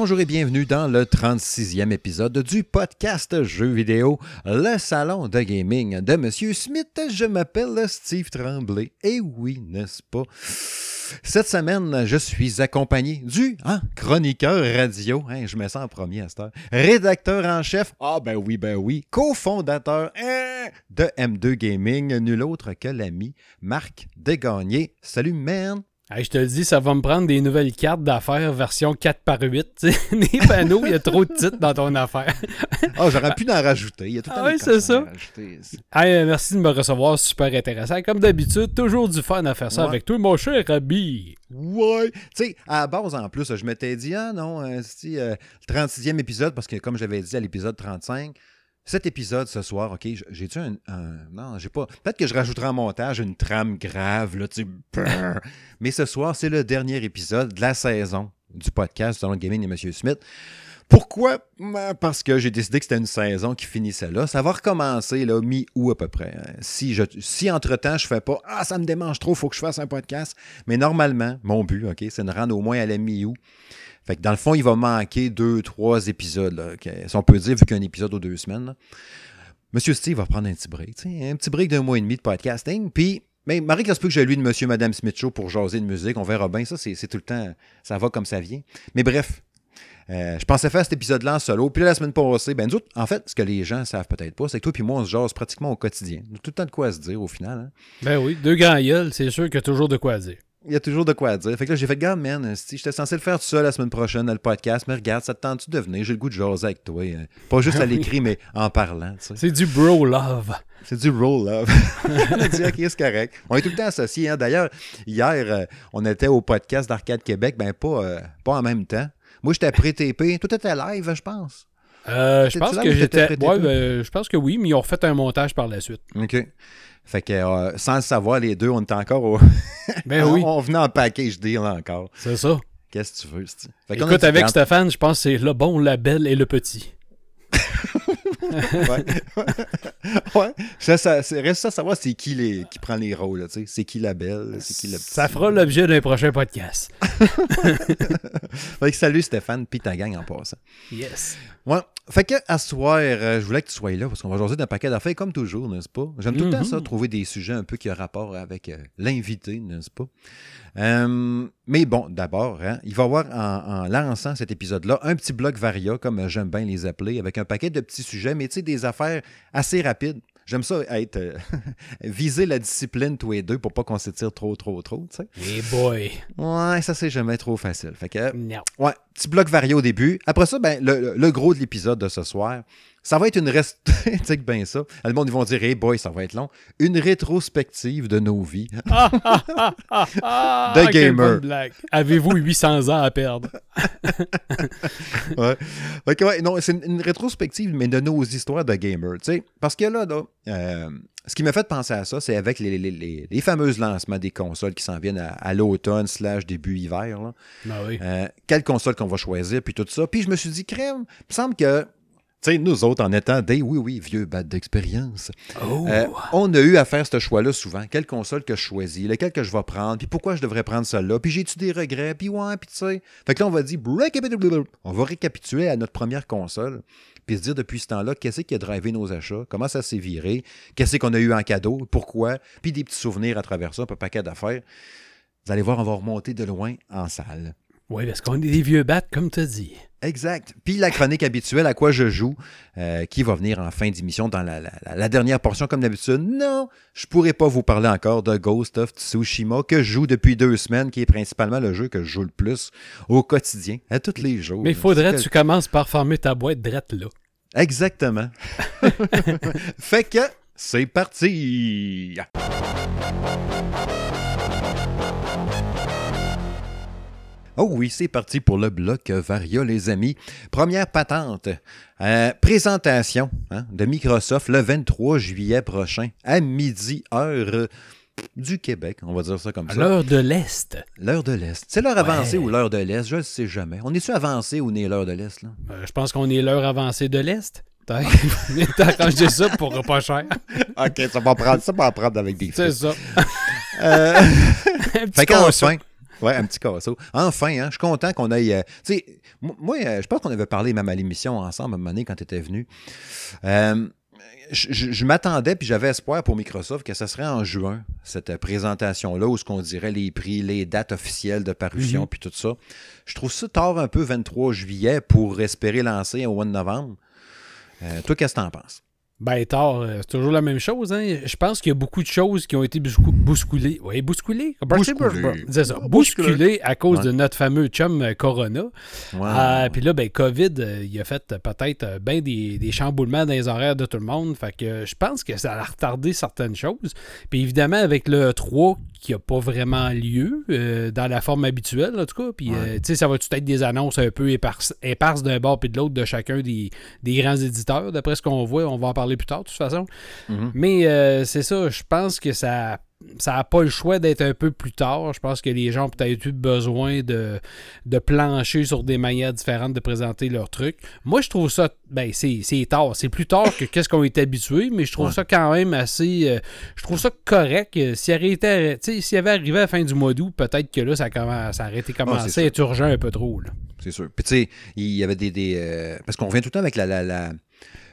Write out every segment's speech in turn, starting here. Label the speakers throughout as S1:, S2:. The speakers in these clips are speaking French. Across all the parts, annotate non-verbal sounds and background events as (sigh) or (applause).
S1: Bonjour et bienvenue dans le 36e épisode du podcast Jeux vidéo, le salon de gaming de Monsieur Smith. Je m'appelle Steve Tremblay. Et oui, n'est-ce pas? Cette semaine, je suis accompagné du hein, chroniqueur radio, hein, je me sens en premier à cette heure, rédacteur en chef, ah ben oui, ben oui, cofondateur hein, de M2 Gaming, nul autre que l'ami Marc Degagné. Salut, man!
S2: Hey, je te le dis, ça va me prendre des nouvelles cartes d'affaires version 4 par 8. Les (laughs) panneaux, il y a trop de titres dans ton affaire.
S1: oh, j'aurais pu en rajouter. Il y a tout
S2: ah oui, c'est ça. Hey, merci de me recevoir, super intéressant. Comme d'habitude, toujours du fun à faire ça avec toi, mon cher Rabbi.
S1: Ouais. Tu sais, à la base, en plus, je m'étais dit, ah non, euh, euh, le 36e épisode, parce que comme j'avais dit à l'épisode 35, cet épisode ce soir, OK, j'ai-tu un, Non, j'ai pas. Peut-être que je rajouterai en montage une trame grave, là, tu Mais ce soir, c'est le dernier épisode de la saison du podcast Salon Gaming et M. Smith. Pourquoi? Ben, parce que j'ai décidé que c'était une saison qui finissait là. Ça va recommencer là, mi-août à peu près. Si, je, si entre-temps, je fais pas Ah, ça me démange trop, faut que je fasse un podcast. Mais normalement, mon but, OK, c'est de rendre au moins à la mi-août. Fait que dans le fond, il va manquer deux, trois épisodes. si on peut dire, vu qu'un épisode aux deux semaines. Monsieur Steve va prendre un petit break. Un petit break d'un mois et demi de podcasting. Puis, mais Marie, il se peut que j'ai lu de Monsieur Madame Smith Show pour jaser de musique. On verra bien. Ça, c'est tout le temps. Ça va comme ça vient. Mais bref, euh, je pensais faire cet épisode-là en solo. Puis là, la semaine passée, ben, nous en fait, ce que les gens savent peut-être pas, c'est que toi et moi, on se jase pratiquement au quotidien. Nous, tout le temps de quoi se dire au final. Hein.
S2: Ben oui, deux grands gueules, c'est sûr qu'il y a toujours de quoi dire.
S1: Il y a toujours de quoi dire. Fait que là, j'ai fait, garde, man, j'étais censé le faire tout seul la semaine prochaine dans le podcast, mais regarde, ça te tente-tu de venir? J'ai le goût de jaser avec toi. Hein. Pas juste à l'écrit, mais en parlant.
S2: C'est du bro love.
S1: C'est du bro love. (laughs) on a dit, OK, c'est correct. On est tout le temps associés. Hein. D'ailleurs, hier, euh, on était au podcast d'Arcade Québec, ben pas, euh, pas en même temps. Moi, j'étais pré-TP. Tout était live, je pense.
S2: Euh, je pense que j'étais. Ouais, ben, je pense que oui, mais ils ont refait un montage par la suite.
S1: OK. Fait que euh, sans le savoir, les deux, on était encore au. (laughs)
S2: ben oui.
S1: on venait en package deal encore.
S2: C'est ça.
S1: Qu'est-ce que tu veux,
S2: fait Écoute, avec Stéphane, je pense que c'est le bon, la belle et le petit. (laughs)
S1: ouais. ouais. Ça, ça, reste ça à savoir c'est qui, les, qui prend les rôles. C'est qui la belle, c'est qui le petit.
S2: Ça fera l'objet d'un prochain podcast. (laughs)
S1: fait que salut Stéphane, puis ta gang en passant.
S2: Yes.
S1: Ouais. Fait que à ce soir, euh, je voulais que tu sois là parce qu'on va jaser d'un paquet d'affaires comme toujours, n'est-ce pas? J'aime tout le temps ça, mm-hmm. trouver des sujets un peu qui ont rapport avec euh, l'invité, n'est-ce pas? Euh, mais bon, d'abord, hein, il va y avoir en, lançant cet épisode-là un petit bloc varia, comme j'aime bien les appeler, avec un paquet de petits sujets, mais tu sais, des affaires assez rapides. J'aime ça être (laughs) viser la discipline tous les deux pour pas qu'on s'étire trop, trop, trop, tu sais.
S2: Hey boy.
S1: Ouais, ça c'est jamais trop facile. Fait que, ouais, petit bloc varié au début. Après ça, ben, le gros de l'épisode de ce soir, ça va être une rest... (laughs) bien ça. Le monde, ils vont dire, hey boy, ça va être long. Une rétrospective de nos vies. (laughs) de gamer.
S2: Avez-vous 800 ans à perdre? (laughs)
S1: ouais. Non, c'est une, rétrospective, mais de nos histoires de gamer. Parce que là, là euh, ce qui m'a fait penser à ça, c'est avec les, les, les, fameux lancements des consoles qui s'en viennent à, l'automne slash début hiver. Là.
S2: Ben oui.
S1: Euh, quelle console qu'on va choisir, puis tout ça. Puis je me suis dit, crème, il me semble que tu sais, nous autres, en étant des, oui, oui, vieux bad d'expérience,
S2: oh. euh,
S1: on a eu à faire ce choix-là souvent. Quelle console que je choisis, lequel que je vais prendre, puis pourquoi je devrais prendre celle-là, puis j'ai-tu des regrets, puis ouais, puis tu sais. Fait que là, on va dire, on va récapituler à notre première console, puis se dire depuis ce temps-là, qu'est-ce qui a drivé nos achats, comment ça s'est viré, qu'est-ce qu'on a eu en cadeau, pourquoi, puis des petits souvenirs à travers ça, un paquet d'affaires. Vous allez voir, on va remonter de loin en salle.
S2: Oui, parce qu'on est des vieux battes, comme tu as dit.
S1: Exact. Puis la chronique habituelle à quoi je joue, euh, qui va venir en fin d'émission dans la, dernière portion comme d'habitude. Non, je pourrais pas vous parler encore de Ghost of Tsushima que je joue depuis deux semaines, qui est principalement le jeu que je joue le plus au quotidien, à tous les jours.
S2: Mais il faudrait que tu commences par former ta boîte drette là.
S1: Exactement. (laughs) fait que c'est parti. Oh oui, c'est parti pour le bloc Varia, les amis. Première patente. Euh, présentation hein, de Microsoft le 23 juillet prochain à midi, heure du Québec, on va dire ça comme ça.
S2: L'heure de l'Est.
S1: L'heure de l'Est. C'est l'heure avancée ou l'heure de l'Est? Je ne sais jamais. On est-tu avancé ou on est l'heure de l'Est? là?
S2: Euh, je pense qu'on est l'heure avancée de l'Est. T'as (laughs) arrangé ça pour pas cher.
S1: OK, ça va prendre, ça va prendre avec des
S2: C'est ça.
S1: euh, (laughs) fait qu'enfin, ouais, un petit casseau. Enfin, hein, je suis content qu'on aille. Euh, tu sais, moi, euh, je pense qu'on avait parlé même à l'émission ensemble à un moment donné quand tu étais venu. Euh, je, m'attendais, puis j'avais espoir pour Microsoft que ça serait en juin, cette présentation-là, où ce qu'on dirait les prix, les dates officielles de parution, mhm. puis tout ça. Je trouve ça tard un peu 23 juillet pour espérer lancer au mois de novembre. toi, qu'est-ce que tu en penses?
S2: Ben, tard, euh, c'est toujours la même chose. Hein? Je pense qu'il y a beaucoup de choses qui ont été bousculées. Oui, bousculées? Bousculées. C'est ça. Bousculées à cause de notre fameux chum euh, Corona. Euh, puis là, ben, COVID, il a fait peut-être bien des, des, chamboulements dans les horaires de tout le monde. Fait que je pense que ça a retardé certaines choses. Puis évidemment, avec le 3 qui n'a pas vraiment lieu dans la forme habituelle, en tout cas. Puis, tu sais, ça va tout être des annonces un peu éparses, d'un bord puis de l'autre de chacun des, des grands éditeurs. D'après ce qu'on voit, on va en parler plus tard, de toute façon. Mhm. Mais euh, c'est ça, je pense que ça ça n'a pas le choix d'être un peu plus tard. Je pense que les gens ont peut-être eu besoin de, de plancher sur des manières différentes de présenter leur truc. Moi, je trouve ça, ben, c'est tard. C'est plus tard que qu'est-ce qu'on est habitué, mais je trouve ça quand même assez. Euh, je trouve ça correct. S'il avait, avait arrivé à la fin du mois d'août, peut-être que là, ça, commence, ça aurait été commencé à être urgent un peu trop.
S1: C'est sûr. Puis, tu sais, il y avait des. des euh, parce qu'on vient tout le temps avec la, la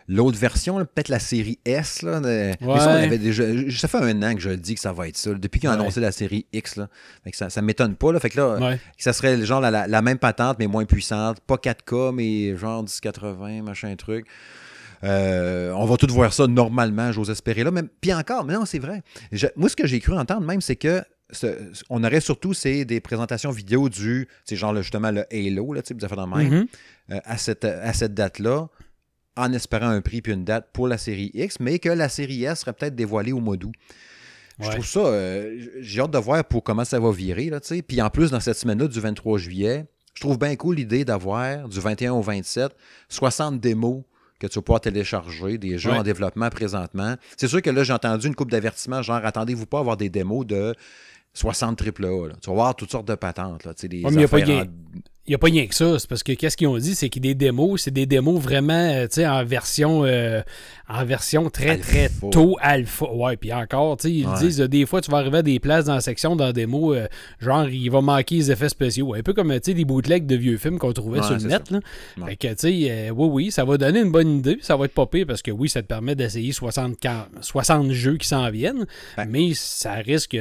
S1: L'autre version, peut-être la série S, là, mais ça, on avait déjà. Ça fait un an que je le dis que ça va être ça. Depuis qu'ils ont annoncé la série X, là. ça, ça m'étonne pas. Là. Fait que là, ça serait genre la, même patente, mais moins puissante. Pas 4K, mais genre 1080, machin truc. Euh, on va tout voir ça normalement, j'ose espérer là. Mais, puis encore, mais non, c'est vrai. moi, ce que j'ai cru entendre même, c'est que on aurait surtout c'est des présentations vidéo du, c'est genre justement le Halo, là, vous avez fait même, mm-hmm. euh, à cette, à cette date-là en espérant un prix puis une date pour la série X, mais que la série S serait peut-être dévoilée au mois d'août. Je trouve ça, euh, j'ai hâte de voir pour comment ça va virer. Là, puis en plus, dans cette semaine-là du 23 juillet, je trouve bien cool l'idée d'avoir du 21 au 27 60 démos que tu vas pouvoir télécharger, des jeux en développement présentement. C'est sûr que là, j'ai entendu une coupe d'avertissement, genre attendez-vous pas à avoir des démos de 60 AAA. Là. Tu vas voir toutes sortes de patentes. Là, des
S2: il n'y a pas rien que ça. C'est parce que qu'est-ce qu'ils ont dit, c'est a des démos, c'est des démos vraiment euh, en version euh, en version très très tôt alpha. Ouais, puis encore, ils disent des fois tu vas arriver à des places dans la section dans des démo, euh, genre il va manquer les effets spéciaux. Un peu comme des bootlegs de vieux films qu'on trouvait sur le net. Là. Fait que tu sais, oui, oui, ça va donner une bonne idée, ça va être pire parce que oui, ça te permet d'essayer 60, 60 jeux qui s'en viennent. Mais ça risque.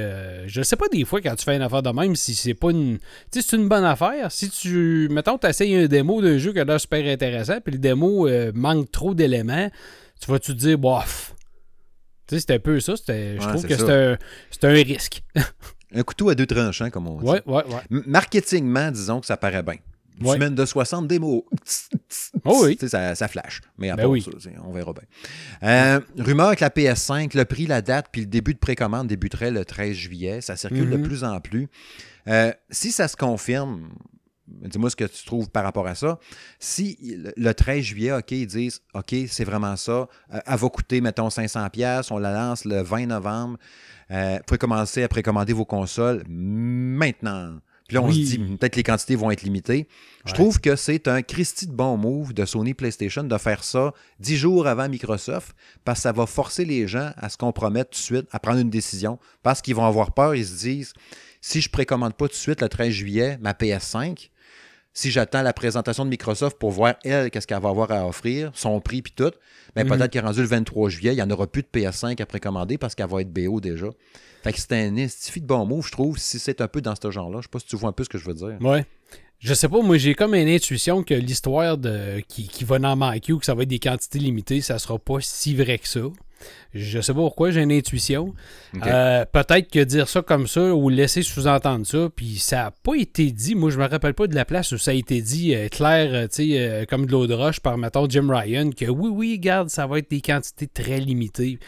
S2: je sais pas des fois quand tu fais une affaire de même si c'est pas une. Tu sais, c'est une bonne affaire. Si tu mettons, tu essayes un démo d'un jeu qui a l'air super intéressant, puis le démo euh, manque trop d'éléments, tu vas-tu te dire, bof. Tu sais, c'était un peu ça. je trouve que c'est un, un, risque. (laughs)
S1: un couteau à deux tranchants, comme on dit.
S2: Ouais, ouais, ouais.
S1: Marketingment, disons que ça paraît bien. Une semaine de 60 démos.
S2: Oh oui.
S1: Ça, ça, flash. Mais à ben oui. ça, on verra bien. Euh, rumeur avec la PS5, le prix, la date, puis le début de précommande débuterait le 13 juillet. Ça circule de mm-hmm. plus en plus. Euh, si ça se confirme, Dis-moi ce que tu trouves par rapport à ça. Si le 13 juillet, OK, ils disent OK, c'est vraiment ça, euh, elle va coûter, mettons, 500$, on la lance le 20 novembre, euh, vous pouvez commencer à précommander vos consoles maintenant. Puis là, on se dit, peut-être que les quantités vont être limitées. Je trouve que c'est un Christy de bon move de Sony PlayStation de faire ça dix jours avant Microsoft, parce que ça va forcer les gens à se compromettre tout de suite, à prendre une décision, parce qu'ils vont avoir peur, ils se disent, si je précommande pas tout de suite le 13 juillet ma PS5, si j'attends la présentation de Microsoft pour voir, elle, qu'est-ce qu'elle va avoir à offrir, son prix puis tout, mais ben, peut-être qu'elle est rendu le 23 juillet, il n'y en aura plus de PS5 à précommander parce qu'elle va être BO déjà. Fait que c'est un estifie de bon move, je trouve, si c'est un peu dans ce genre-là. Je sais pas si tu vois un peu ce que je veux dire.
S2: Ouais. Je sais pas, moi j'ai comme une intuition que l'histoire de qui, qui va dans manquer ou que ça va être des quantités limitées, ça sera pas si vrai que ça. Je sais pas pourquoi, j'ai une intuition. Euh, peut-être que dire ça comme ça ou laisser sous-entendre ça, puis ça n'a pas été dit. Moi, je me rappelle pas de la place où ça a été dit euh, clair, euh, tu sais, comme de l'eau de roche par, mettons, Jim Ryan, que oui, oui, garde, ça va être des quantités très limitées.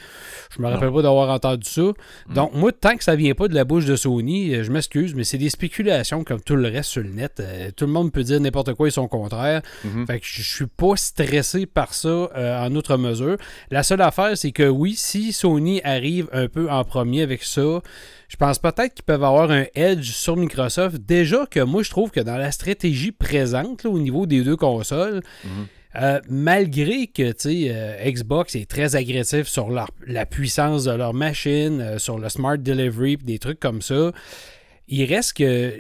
S2: Je me rappelle pas d'avoir entendu ça. Mm. Donc, moi, tant que ça vient pas de la bouche de Sony, je m'excuse, mais c'est des spéculations comme tout le reste sur le net. tout le monde peut dire n'importe quoi et son contraire. Mm-hmm. Fait que je suis pas stressé par ça en outre mesure. La seule affaire, c'est que oui, si Sony arrive un peu en premier avec ça, je pense peut-être qu'ils peuvent avoir un edge sur Microsoft. Déjà que moi, je trouve que dans la stratégie présente au niveau des deux consoles, mhm. euh, malgré que euh, Xbox est très agressif sur la puissance de leur machine, euh, sur le smart delivery, des trucs comme ça, il reste que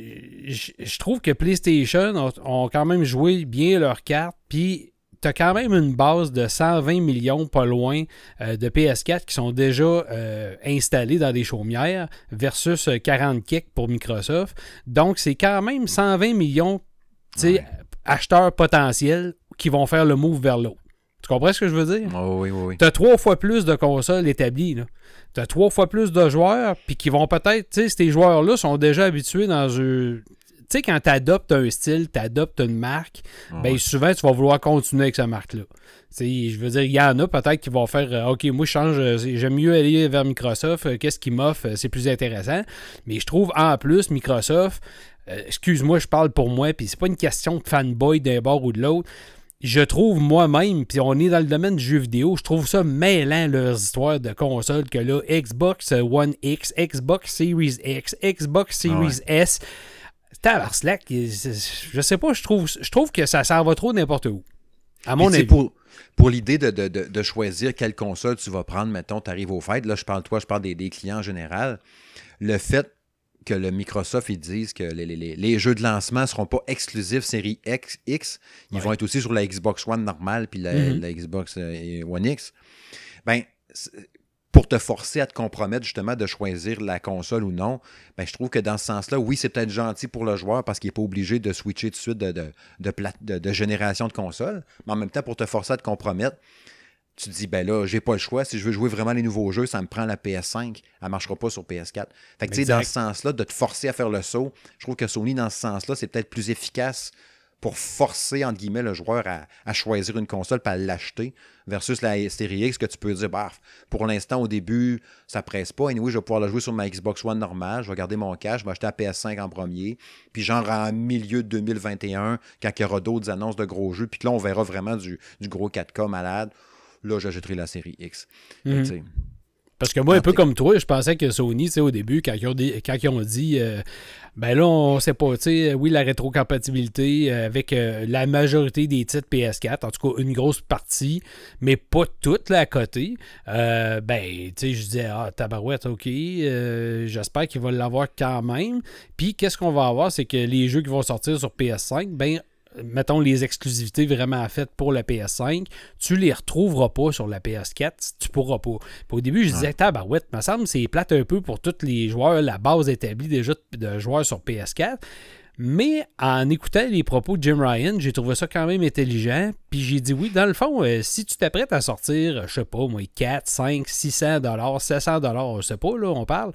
S2: je trouve que PlayStation ont, quand même joué bien leurs cartes, puis tu as quand même une base de 120 millions pas loin euh, de PS4 qui sont déjà euh, installés dans des chaumières versus 40 kicks pour Microsoft. Donc, c'est quand même 120 millions acheteurs potentiels qui vont faire le move vers l'autre. Tu comprends ce que je veux dire?
S1: oui, oui, oui.
S2: Tu as trois fois plus de consoles établies. Tu as trois fois plus de joueurs, puis qui vont peut-être, tu sais, ces joueurs-là sont déjà habitués dans un. Tu sais, quand tu adoptes un style, tu adoptes une marque, ben souvent, tu vas vouloir continuer avec cette marque-là. Je veux dire, il y en a peut-être qui vont faire euh, OK, moi, je change, euh, j'aime mieux aller vers Microsoft, euh, qu'est-ce qui m'offre, c'est plus intéressant. Mais je trouve en plus, Microsoft, excuse-moi, je parle pour moi, puis c'est pas une question de fanboy d'un bord ou de l'autre je trouve moi-même, puis on est dans le domaine du jeu vidéo, je trouve ça mêlant leurs histoires de consoles que là, Xbox One X, Xbox Series X, Xbox Series S. Tabarslack, je sais pas, je trouve, je trouve que ça s'en va trop n'importe où. À mon avis.
S1: Pour, pour l'idée de, choisir quelle console tu vas prendre, mettons, tu arrives au fait, là, je parle toi, je parle des, des clients en général. Le fait que le Microsoft ils disent que les, jeux de lancement ne seront pas exclusifs série X, X ils vont être aussi sur la Xbox One normale puis la, mm-hmm. Xbox euh, One X. Ben, pour te forcer à te compromettre justement de choisir la console ou non, ben, je trouve que dans ce sens-là, oui, c'est peut-être gentil pour le joueur parce qu'il n'est pas obligé de switcher tout de suite de, de, de, de, génération de console, mais en même temps, pour te forcer à te compromettre, tu te dis, ben là, j'ai pas le choix. Si je veux jouer vraiment les nouveaux jeux, ça me prend la PS5. Elle marchera pas sur PS4. Fait que, tu sais, dans ce sens-là, de te forcer à faire le saut, je trouve que Sony, dans ce sens-là, c'est peut-être plus efficace pour forcer, entre guillemets, le joueur à, choisir une console et à l'acheter versus la Series X que tu peux dire, bah, pour l'instant, au début, ça presse pas. Et oui, je vais pouvoir le jouer sur ma Xbox One normale. Je vais garder mon cash. Je vais acheter la PS5 en premier. Puis genre en milieu de 2021, quand il y aura d'autres annonces de gros jeux, puis là, on verra vraiment du, du gros 4K malade là, j'achèterai la série X.
S2: Parce que moi, un peu comme toi, je pensais que Sony, au début, quand ils ont, quand ils ont dit, euh, ben là, on sait pas, tu sais, oui, la rétrocompatibilité euh, avec euh, la majorité des titres PS4, en tout cas une grosse partie, mais pas toute là, à côté. ben, tu sais, je disais, ah, tabarouette, ok, j'espère qu'il va l'avoir quand même. Puis, qu'est-ce qu'on va avoir, c'est que les jeux qui vont sortir sur PS5, ben, mettons les exclusivités vraiment faites pour la PS5, tu les retrouveras pas sur la PS4, tu pourras pas. au début, je disais, tabarouette, me semble c'est plate un peu pour tous les joueurs, la base établie déjà de joueurs sur PS4. Mais en écoutant les propos de Jim Ryan, j'ai trouvé ça quand même intelligent. Puis j'ai dit oui, dans le fond, euh, si tu t'apprêtes à sortir, je sais pas, moi, 4, 5, 600 dollars, 700 dollars, je sais pas, là, on parle,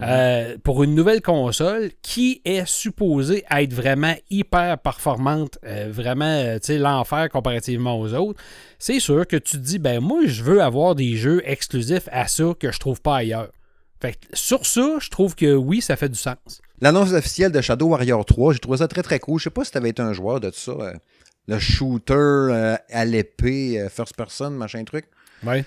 S2: euh, pour une nouvelle console qui est supposée être vraiment hyper performante, euh, vraiment, tu sais, l'enfer comparativement aux autres, c'est sûr que tu te dis, ben moi, je veux avoir des jeux exclusifs à ça que je trouve pas ailleurs. Fait sur ça, je trouve que oui, ça fait du sens.
S1: L'annonce officielle de Shadow Warrior 3, j'ai trouvé ça très très cool. Je sais pas si tu avais été un joueur de tout ça. Euh, le shooter euh, à l'épée, euh, first person, machin truc.
S2: Ouais.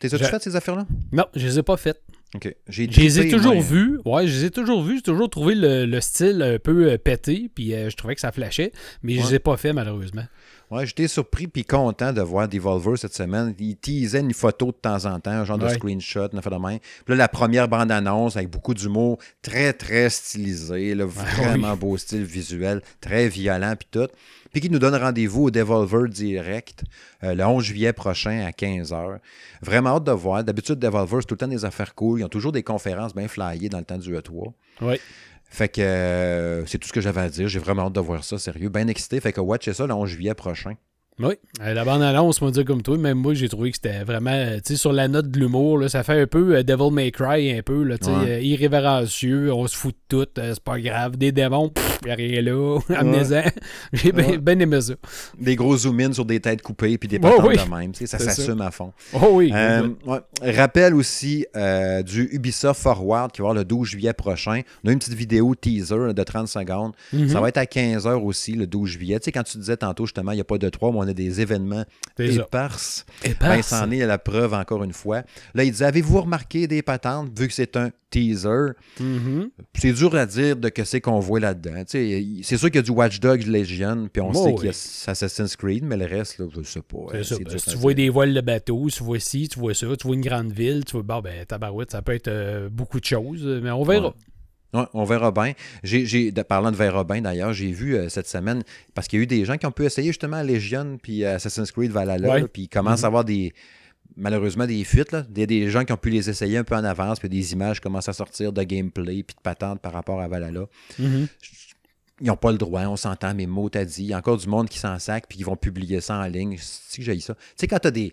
S1: T'es as-tu fait ces affaires-là?
S2: Non, je les ai pas faites.
S1: OK.
S2: J'ai je les ai toujours vus. Ouais, je les ai toujours vus. J'ai toujours trouvé le, style un peu pété, puis je trouvais que ça flashait, mais je les ai pas fait malheureusement.
S1: Ouais, j'étais surpris puis content de voir Devolver cette semaine. Il teasait une photo de temps en temps, un genre de screenshot, de main. Puis là, la première bande-annonce avec beaucoup d'humour, très, très stylisé, vraiment beau style visuel, très violent puis tout. Puis qui nous donne rendez-vous au Devolver Direct euh, le 11 juillet prochain à 15h. Vraiment hâte de voir. D'habitude, Devolver, c'est tout le temps des affaires cool. Ils ont toujours des conférences bien flyées dans le temps du E3.
S2: Oui.
S1: Fait que euh, c'est tout ce que j'avais à dire. J'ai vraiment hâte de voir ça, sérieux. Bien excité. Fait que watchez ça le 11 juillet prochain.
S2: Oui, euh, la bande-annonce, on dire comme toi, même moi, j'ai trouvé que c'était vraiment, euh, tu sais, sur la note de l'humour, ça fait un peu Devil May Cry, un peu, là, tu sais, irrévérencieux, on se fout de tout, c'est pas grave, des démons, il a rien là, (laughs) amenez-en. (laughs) J'ai bien aimé ça.
S1: Des gros zoom-in sur des têtes coupées, puis des patentes de même, tu sais, ça s'assume à fond.
S2: Oh oui.
S1: Rappel aussi du Ubisoft Forward qui va avoir le 12 juillet prochain. On a une petite vidéo teaser de 30 secondes. Mm-hmm. Ça va être à 15h aussi, le 12 juillet. Tu sais, quand tu disais tantôt, justement, il n'y a pas de 3, mais on a des événements éparses. Ben, c'en est la preuve encore une fois. Là, il disait Avez-vous remarqué des patentes, vu que c'est un teaser?
S2: Mm-hmm.
S1: C'est dur à dire de que c'est qu'on voit là-dedans. C'est sûr qu'il y a du Watch Dogs Legion, puis on oh sait qu'il y a Assassin's Creed, mais le reste, là, je sais pas.
S2: Ben, si tu vois des voiles de bateau, tu vois ci, tu vois ça, tu vois une grande ville, tu vois, bon, ben, tabarouette, ça peut être euh, beaucoup de choses, mais on verra.
S1: On verra bien. J'ai, parlant de verra bien, d'ailleurs, j'ai vu euh, cette semaine, parce qu'il y a eu des gens qui ont pu essayer justement Legion puis Assassin's Creed Valhalla, puis ils commencent mm-hmm. à avoir des malheureusement des fuites. Là. Il y a des gens qui ont pu les essayer un peu en avance, puis des images commencent à sortir de gameplay, puis de patentes par rapport à Valhalla.
S2: Mm-hmm.
S1: Ils n'ont pas le droit, on s'entend, mais mot t'as dit. Il y a encore du monde qui s'en sac, puis qui vont publier ça en ligne. C'est que j'ai ça. Tu sais, quand tu as des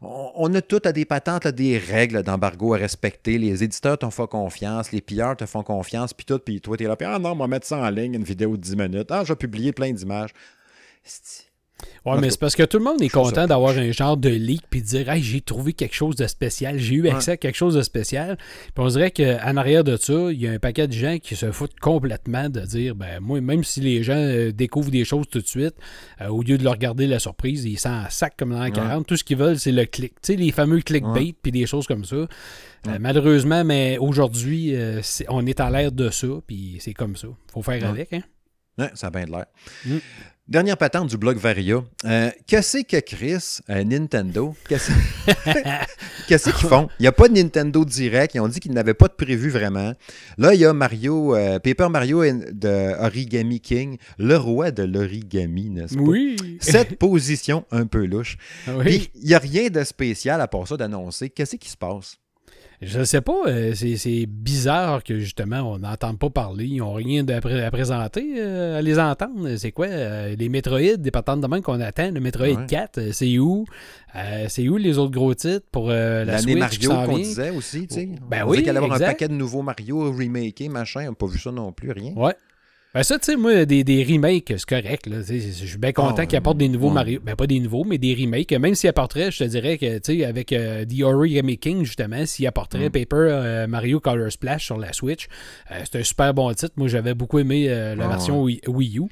S1: on a tout à des patentes, des règles d'embargo à respecter. Les éditeurs te font confiance, les pilleurs te font confiance, puis tout, puis toi, t'es là, puis ah non, on va mettre ça en ligne, une vidéo de 10 minutes. Ah, j'ai publié plein d'images.
S2: Ouais, mais c'est parce que tout le monde est content d'avoir un genre de leak puis de dire Hey, j'ai trouvé quelque chose de spécial, j'ai eu accès à quelque chose de spécial. Puis on dirait qu'en arrière de ça, il y a un paquet de gens qui se foutent complètement de dire ben moi, même si les gens euh, découvrent des choses tout de suite, euh, au lieu de leur regarder la surprise, ils s'en sac comme dans la 40. Tout ce qu'ils veulent, c'est le clic. Tu sais, les fameux clickbait puis des choses comme ça. Euh, malheureusement, mais aujourd'hui, on est à l'ère de ça, puis c'est comme ça. Faut faire avec, hein?
S1: Ouais, ça a bien de l'air. Mm. Dernière patente du blog Varia. Euh, qu'est-ce que Chris, euh, Nintendo, qu'est-ce (laughs) qu'ils font? Il n'y a pas de Nintendo direct. Ils ont dit qu'ils n'avaient pas de prévu vraiment. Là, il y a Mario, euh, Paper Mario de Origami King, le roi de l'origami, n'est-ce pas?
S2: Oui.
S1: Cette (laughs) position un peu louche.
S2: Oui.
S1: Puis, il n'y a rien de spécial à part ça d'annoncer. Qu'est-ce qui se passe?
S2: Je ne sais pas, euh, c'est bizarre que justement on n'entende pas parler, ils n'ont rien à, présenter, euh, à les entendre. C'est quoi euh, les Metroid, des patentes de même qu'on attend, le Metroid 4, c'est où? C'est où les autres gros titres pour la Switch
S1: Mario qu'on disait aussi, tu sais.
S2: Ben
S1: on
S2: oui,
S1: qu'il allait avoir un paquet de nouveaux Mario remakés, machin, on n'a pas vu ça non plus, rien.
S2: Ouais. Ben ça, tu sais, moi, des, des remakes, c'est correct. Là, je suis bien content ah, qu'ils apportent des nouveaux Mario. Ben, pas des nouveaux, mais des remakes. Même s'ils apporteraient, je te dirais que, tu sais, avec euh, The Origami King, justement, s'ils apporteraient mm. Paper euh, Mario Color Splash sur la Switch, euh, c'est un super bon titre. Moi, j'avais beaucoup aimé la ah, version Wii, U.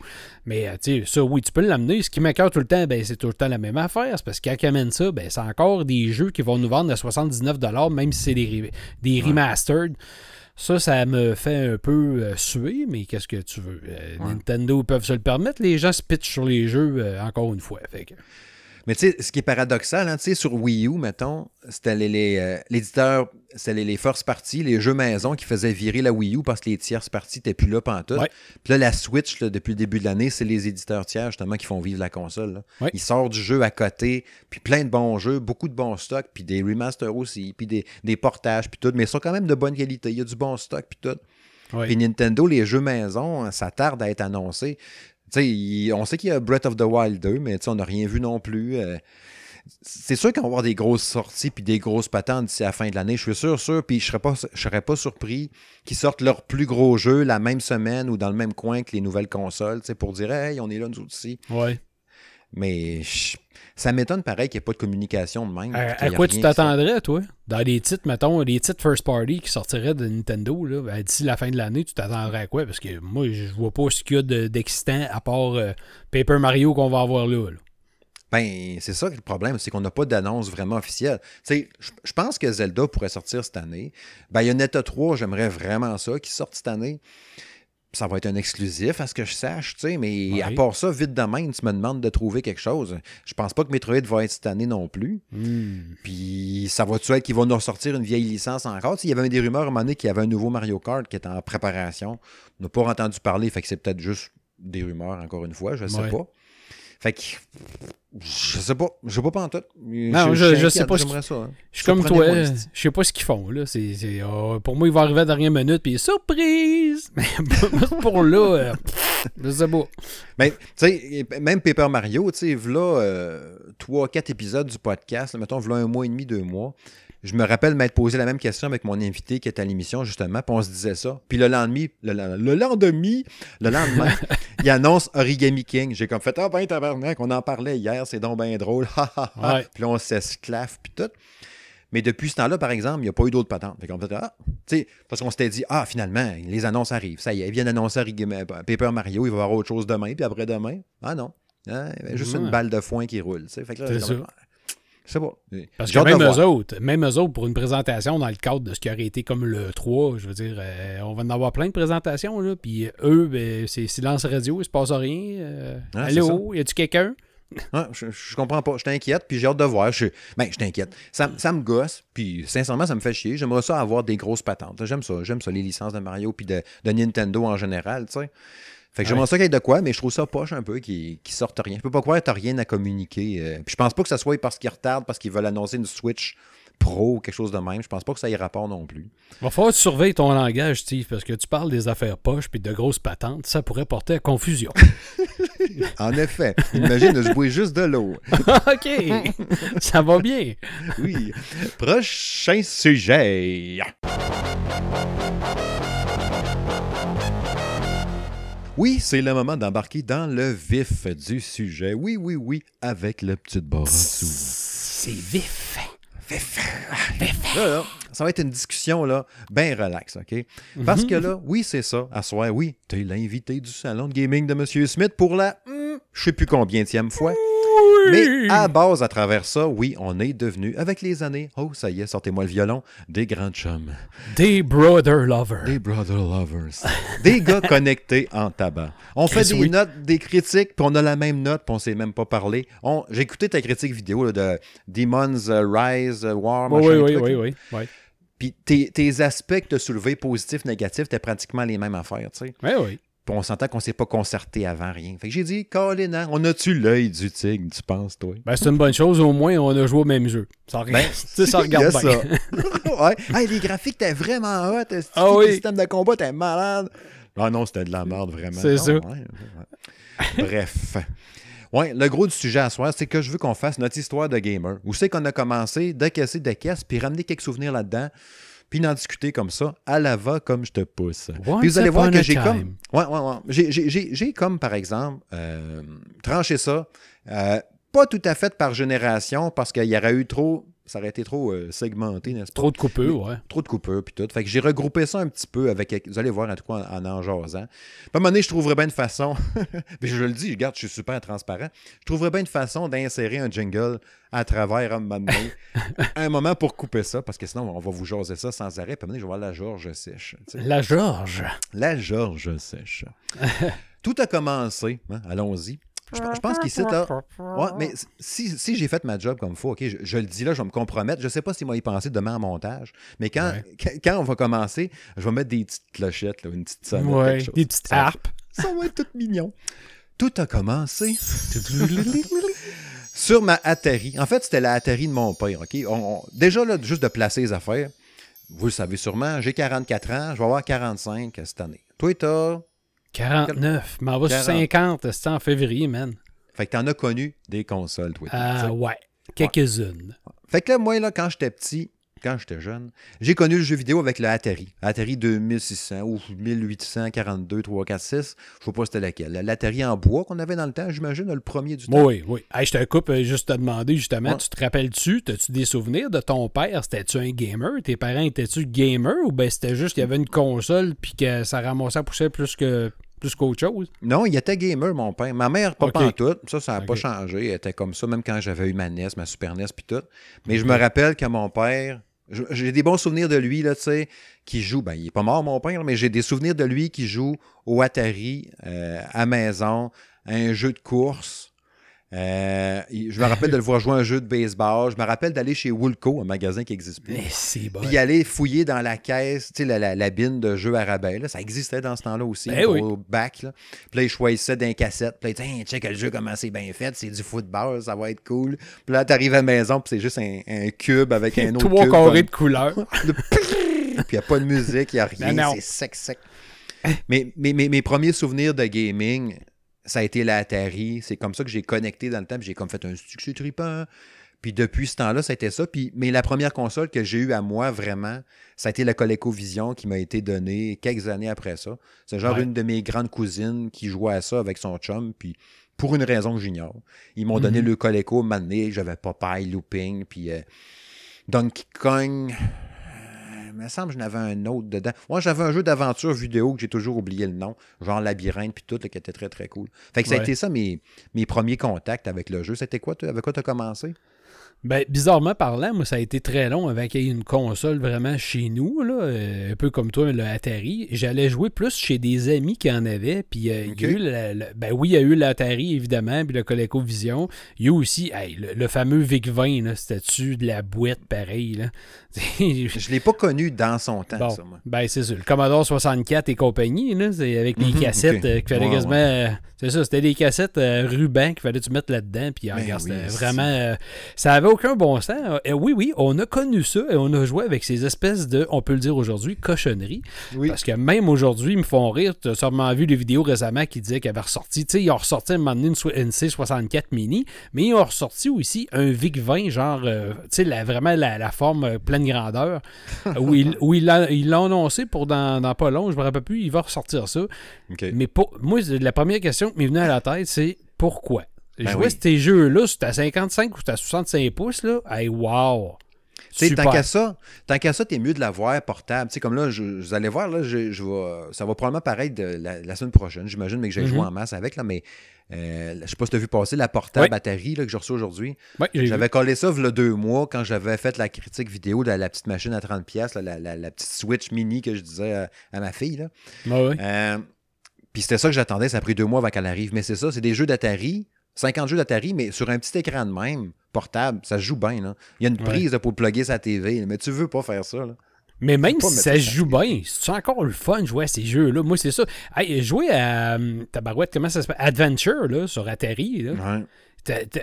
S2: Mais, tu sais, ça, oui, tu peux l'amener. Ce qui m'accorde tout le temps, ben, c'est tout le temps la même affaire. C'est parce qu'ils amènent ça, ben, c'est encore des jeux qui vont nous vendre à 79$, même si c'est des, des remastered. Ça, ça me fait un peu euh, suer, mais qu'est-ce que tu veux? Euh, Nintendo peuvent se le permettre. Les gens se pitchent sur les jeux euh, encore une fois. Fait
S1: mais tu sais, ce qui est paradoxal, hein, sur Wii U, mettons, c'était l'éditeur, les, les, c'était les, first parties, les jeux maison qui faisaient virer la Wii U parce que les tierces parties n'étaient plus là pantoute. Puis là, la Switch, depuis le début de l'année, c'est les éditeurs tiers, justement, qui font vivre la console. Ils sortent du jeu à côté, puis plein de bons jeux, beaucoup de bons stocks, puis des remasters aussi, puis des, des portages, puis tout. Mais ils sont quand même de bonne qualité. Il y a du bon stock, puis tout. Puis Nintendo, les jeux maison, ça tarde à être annoncé on sait qu'il y a Breath of the Wild 2, mais on n'a rien vu non plus. Euh. c'est sûr qu'on va avoir des grosses sorties puis des grosses patentes d'ici la fin de l'année. Je suis sûr, sûr. Puis je ne serais, pas, serais pas surpris qu'ils sortent leur plus gros jeu la même semaine ou dans le même coin que les nouvelles consoles pour dire Hey, on est là nous aussi.
S2: Ouais.
S1: Mais ça m'étonne pareil qu'il n'y ait pas de communication de même.
S2: À, quoi tu t'attendrais, toi? Dans les titres, mettons, les titres first party qui sortiraient de Nintendo ben, d'ici la fin de l'année, tu t'attendrais à quoi? Parce que moi, je vois pas ce qu'il y a d'excitant à part euh, Paper Mario qu'on va avoir là.
S1: Ben, c'est ça le problème, c'est qu'on n'a pas d'annonce vraiment officielle. Je pense que Zelda pourrait sortir cette année. Bayonetta 3, j'aimerais vraiment ça qui sorte cette année ça va être un exclusif à ce que je sache, tu sais, mais à part ça, vite de même, tu me demandes de trouver quelque chose. Je pense pas que Metroid va être cette année non plus.
S2: Hmm.
S1: Puis ça va-tu être qu'ils vont nous ressortir une vieille licence encore? il y avait des rumeurs à un moment donné qu'il y avait un nouveau Mario Kart qui était en préparation. On n'a pas entendu parler, fait que c'est peut-être juste des rumeurs, encore une fois, je ne sais pas. Fait que je sais pas. Je sais pas pas tout.
S2: Non, je, je, sais pas. Ce ça, hein. Je suis comme toi. Je sais pas ce qu'ils font. Là. Oh, pour moi, ils vont arriver à la dernière minute puis surprise! (laughs) Mais pour là, euh, je sais pas.
S1: Mais tu sais, même Paper Mario, tu sais, là, euh, 3-4 épisodes du podcast, mettons, là un mois et demi, deux mois je me rappelle m'être posé la même question avec mon invité qui était à l'émission, justement, puis on se disait ça. Puis le lendemain, le, lendemain, le lendemain, (laughs) il annonce Origami King. J'ai comme fait Ah ben tabarnak, on en parlait hier, c'est donc bien drôle. (laughs) Puis là, on s'esclave, puis tout. Mais depuis ce temps-là, par exemple, il n'y a pas eu d'autres patentes. Fait qu'on fait, ah, parce qu'on s'était dit, ah, finalement, les annonces arrivent. Ça y est, ils viennent annoncer Paper Mario, il va y avoir autre chose demain, puis après-demain. Ah non. Ah, juste une balle de foin qui roule. Fait que là, sais pas.
S2: Parce que même eux, autres, même eux autres, pour une présentation dans le cadre de ce qui aurait été comme le 3, je veux dire, euh, on va en avoir plein de présentations, là, puis eux, ben, c'est silence radio, il se passe rien. Euh, allô, y a-tu quelqu'un?
S1: Ah, je, je, comprends pas. Je t'inquiète, puis j'ai hâte de voir. Je, ben, je t'inquiète. Ça, ça, me gosse, puis sincèrement, ça me fait chier. J'aimerais ça avoir des grosses patentes. J'aime ça. J'aime ça, les licences de Mario, puis de, de, Nintendo en général, tu sais. Fait que j'aimerais ça qu'il y ait de quoi, mais je trouve ça poche un peu qui, qui sortent rien. Je peux pas croire que rien à communiquer. Euh, puis je pense pas que ça soit parce qu'ils retardent, parce qu'ils veulent annoncer une Switch Pro ou quelque chose de même. Je pense pas que ça ait rapport non plus.
S2: Va falloir surveilles ton langage, Steve, parce que tu parles des affaires poches puis de grosses patentes. Ça pourrait porter à confusion. (laughs)
S1: en effet. Imagine de jouer juste de l'eau. (laughs)
S2: OK. ça va bien.
S1: oui. Prochain sujet. Oui, c'est le moment d'embarquer dans le vif du sujet. Oui, oui, oui, avec le petit bord
S2: C'est vif. Vif.
S1: Vif. Là, là, ça va être une discussion là, bien relax, OK? Parce que là, oui, c'est ça, à soir, oui, t'es l'invité du salon de gaming de M. Smith pour la, je sais plus combien fois. Mais à base, à travers ça, oui, on est devenu, avec les années, oh, ça y est, sortez-moi le violon, des grands chums.
S2: Des brother lovers.
S1: Des brother lovers. des gars (laughs) connectés en tabac. On fait des notes, des critiques, puis on a la même note, puis on sait même pas parler. J'ai écouté ta critique vidéo là, de Demons uh, Rise, uh, War,
S2: machin, oui, oui, oui, oui,
S1: Puis tes, tes, aspects que soulevés, positifs, négatifs, c'était pratiquement les mêmes affaires, tu sais.
S2: Oui, oui.
S1: Puis on s'entend qu'on s'est pas concerté avant rien. Fait que j'ai dit, Colin, hein, on a-tu l'œil du tigre, tu penses, toi?
S2: Ben, c'est une bonne chose, au moins, on a joué au même jeu. Ça, ben, (laughs) ça regarde bien. Ça. (laughs) (laughs)
S1: ouais. Hey, les graphiques, t'es vraiment hot.
S2: Ah, oui.
S1: Le système de combat, t'es malade? Ah non, c'était de la merde, vraiment.
S2: C'est ça.
S1: Bref. Ouais, le gros du sujet à soir, c'est que je veux qu'on fasse notre histoire de gamer. Où c'est qu'on a commencé, décaisser des caisses, puis ramener quelques souvenirs là-dedans puis d'en discuter comme ça, à la va comme je te pousse. puis vous allez voir que j'ai comme. Ouais, ouais, ouais. J'ai comme, par exemple, euh, tranché ça, euh, pas tout à fait par génération, parce qu'il y aurait eu trop ça aurait été trop euh, segmenté, n'est-ce pas?
S2: Trop de coupures, ouais.
S1: Trop de coupures, puis tout. Fait que j'ai regroupé ça un petit peu avec. Vous allez voir, en tout cas, en en jasant. Puis à un moment donné, je trouverais bien une façon. (laughs) puis je le dis, regarde, je suis super transparent. Je trouverais bien une façon d'insérer un jingle à travers un moment donné. (laughs) un moment pour couper ça, parce que sinon, on va vous jaser ça sans arrêt. Puis à un moment donné, je vais voir la George sèche.
S2: La George.
S1: La George sèche. (laughs) Tout a commencé, hein, allons-y, je, pense qu'ici, ouais, mais si, si j'ai fait ma job comme il faut, OK, je, le dis là, je vais me compromettre. Je ne sais pas si moi y penser demain en montage, mais quand, quand, on va commencer, je vais mettre des petites clochettes, une petite sonnette.
S2: Ouais, des petites harpes.
S1: Ça va être tout mignon. Tout a commencé (laughs) sur ma Atari. En fait, c'était la Atari de mon père. OK? déjà, là, juste de placer les affaires, vous le savez sûrement, j'ai 44 ans, je vais avoir 45 cette année. Toi, t'as
S2: 49. Mais on va sur 50, c'est en février, man.
S1: Fait que t'en as connu des consoles, toi.
S2: Ah, ouais. Quelques-unes.
S1: Fait que là, moi, là, quand j'étais petit, quand j'étais jeune, j'ai connu le jeu vidéo avec le Atari. Atari 2600 ou 1842, 3, 4, 6. Je sais pas c'était laquelle. L'Atari en bois qu'on avait dans le temps, j'imagine, le premier du temps.
S2: Oui, oui. je te coupe euh, juste te demander, justement, tu te rappelles-tu, as-tu des souvenirs de ton père? C'était-tu un gamer? Tes parents étaient-tu gamers ou ben c'était juste qu'il y avait une console puis que ça ramassait à pousser plus que plus qu'autre chose?
S1: Non, il était gamer, mon père. Ma mère, pas en tout. Ça, ça n'a pas changé. Elle était comme ça, même quand j'avais eu ma NES, ma Super NES, puis tout. Mais je me rappelle que mon père, j'ai des bons souvenirs de lui, là, tu sais, qui joue. Ben, il est pas mort, mon père, mais j'ai des souvenirs de lui qui joue au Atari euh, à maison, un jeu de course. Euh, je me rappelle de le voir jouer un jeu de baseball. Je me rappelle d'aller chez Woolco, un magasin qui existe plus. Puis aller fouiller dans la caisse, tu sais, la, la, bine de jeux. Là. Ça existait dans ce temps-là aussi,
S2: ben
S1: au bac. Là. Puis là, ils choisissaient d'un cassette. Puis là, tiens, check le jeu, comment c'est bien fait. C'est du football, ça va être cool. Puis là, t'arrives à la maison, puis c'est juste un, cube avec (laughs) un autre
S2: Trois carrés de couleur. (laughs)
S1: puis il n'y a pas de musique, il n'y a rien. C'est sec, sec. mes premiers souvenirs de gaming, ça a été la Atari. C'est comme ça que j'ai connecté dans le temps. J'ai comme fait un succès tripant. Puis depuis ce temps-là, ça a été ça. Puis, mais la première console que j'ai eue à moi, vraiment, ça a été la ColecoVision qui m'a été donnée quelques années après ça. C'est genre une de mes grandes cousines qui jouait à ça avec son chum. Puis pour une raison que j'ignore. Ils m'ont donné mhm. le Coleco, maintenant, j'avais Popeye, Looping, puis euh, Donkey Kong il me semble que j'en avais un autre dedans. Moi, j'avais un jeu d'aventure vidéo que j'ai toujours oublié le nom, genre Labyrinthe, puis tout, qui était très, très cool. Fait que ça a été ça mes, mes premiers contacts avec le jeu. C'était quoi, avec quoi tu as commencé?
S2: Ben, bizarrement parlant, moi, ça a été très long avant qu'il y ait une console vraiment chez nous, là, euh, un peu comme toi, le Atari. J'allais jouer plus chez des amis qui en avaient. Puis, euh, il y a eu le, ben oui, il y a eu l'Atari, évidemment, puis le ColecoVision. Il y a aussi le, fameux VIC-20, c'était-tu de la boîte pareil. Là? (laughs)
S1: Je l'ai pas connu dans son temps, ça, moi.
S2: Ben, c'est ça. Le Commodore 64 et compagnie, là, c'est avec les mhm, cassettes euh, qu'il fallait quasiment. c'est ça, c'était des cassettes ruban qu'il fallait tu mettre là-dedans. Puis, ben regarde, c'était vraiment. ça avait aucun bon sens. Et oui, oui, on a connu ça et on a joué avec ces espèces de, on peut le dire aujourd'hui, cochonneries. Parce que même aujourd'hui, ils me font rire. Tu as sûrement vu des vidéos récemment qui disaient qu'ils avaient ressorti, tu sais, ils ont ressorti un moment donné une NC64 mini, mais ils ont ressorti aussi un VIC-20, genre, euh, tu sais, vraiment la, forme euh, pleine grandeur, (laughs) où ils où il l'ont annoncé pour dans, dans, pas long, je me rappelle plus, il va ressortir ça. Mais pour, moi, la première question qui m'est venue à la tête, c'est pourquoi? Ben jouer ces jeux-là, si t'as 55 ou t'as 65 pouces, là, hey, wow!
S1: tant qu'à ça, tant qu'à ça, t'es mieux de l'avoir portable. sais, comme là, je, vous allez voir, là, je, je ça va probablement paraître de la, semaine prochaine, j'imagine, mais que j'ai joué mm-hmm. en masse avec, là, mais euh, je sais pas si tu as vu passer la portable batterie là, que j'ai reçu aujourd'hui. j'avais collé ça il y a deux mois quand j'avais fait la critique vidéo de la petite machine à 30$, la, la, petite Switch mini que je disais à, ma fille. Là. Euh, puis c'était ça que j'attendais, ça a pris deux mois avant qu'elle arrive. Mais c'est ça, c'est des jeux d'Atari 50 jeux d'Atari, mais sur un petit écran de même, portable, ça joue bien. Là. Il y a une prise pour plugger sa TV, mais tu veux pas faire ça. Là.
S2: Mais même si ça joue bien, c'est encore le fun de jouer à ces jeux-là. Moi, c'est ça. Hey, jouer à euh, Tabarouette, comment ça s'appelle Adventure là, sur Atari.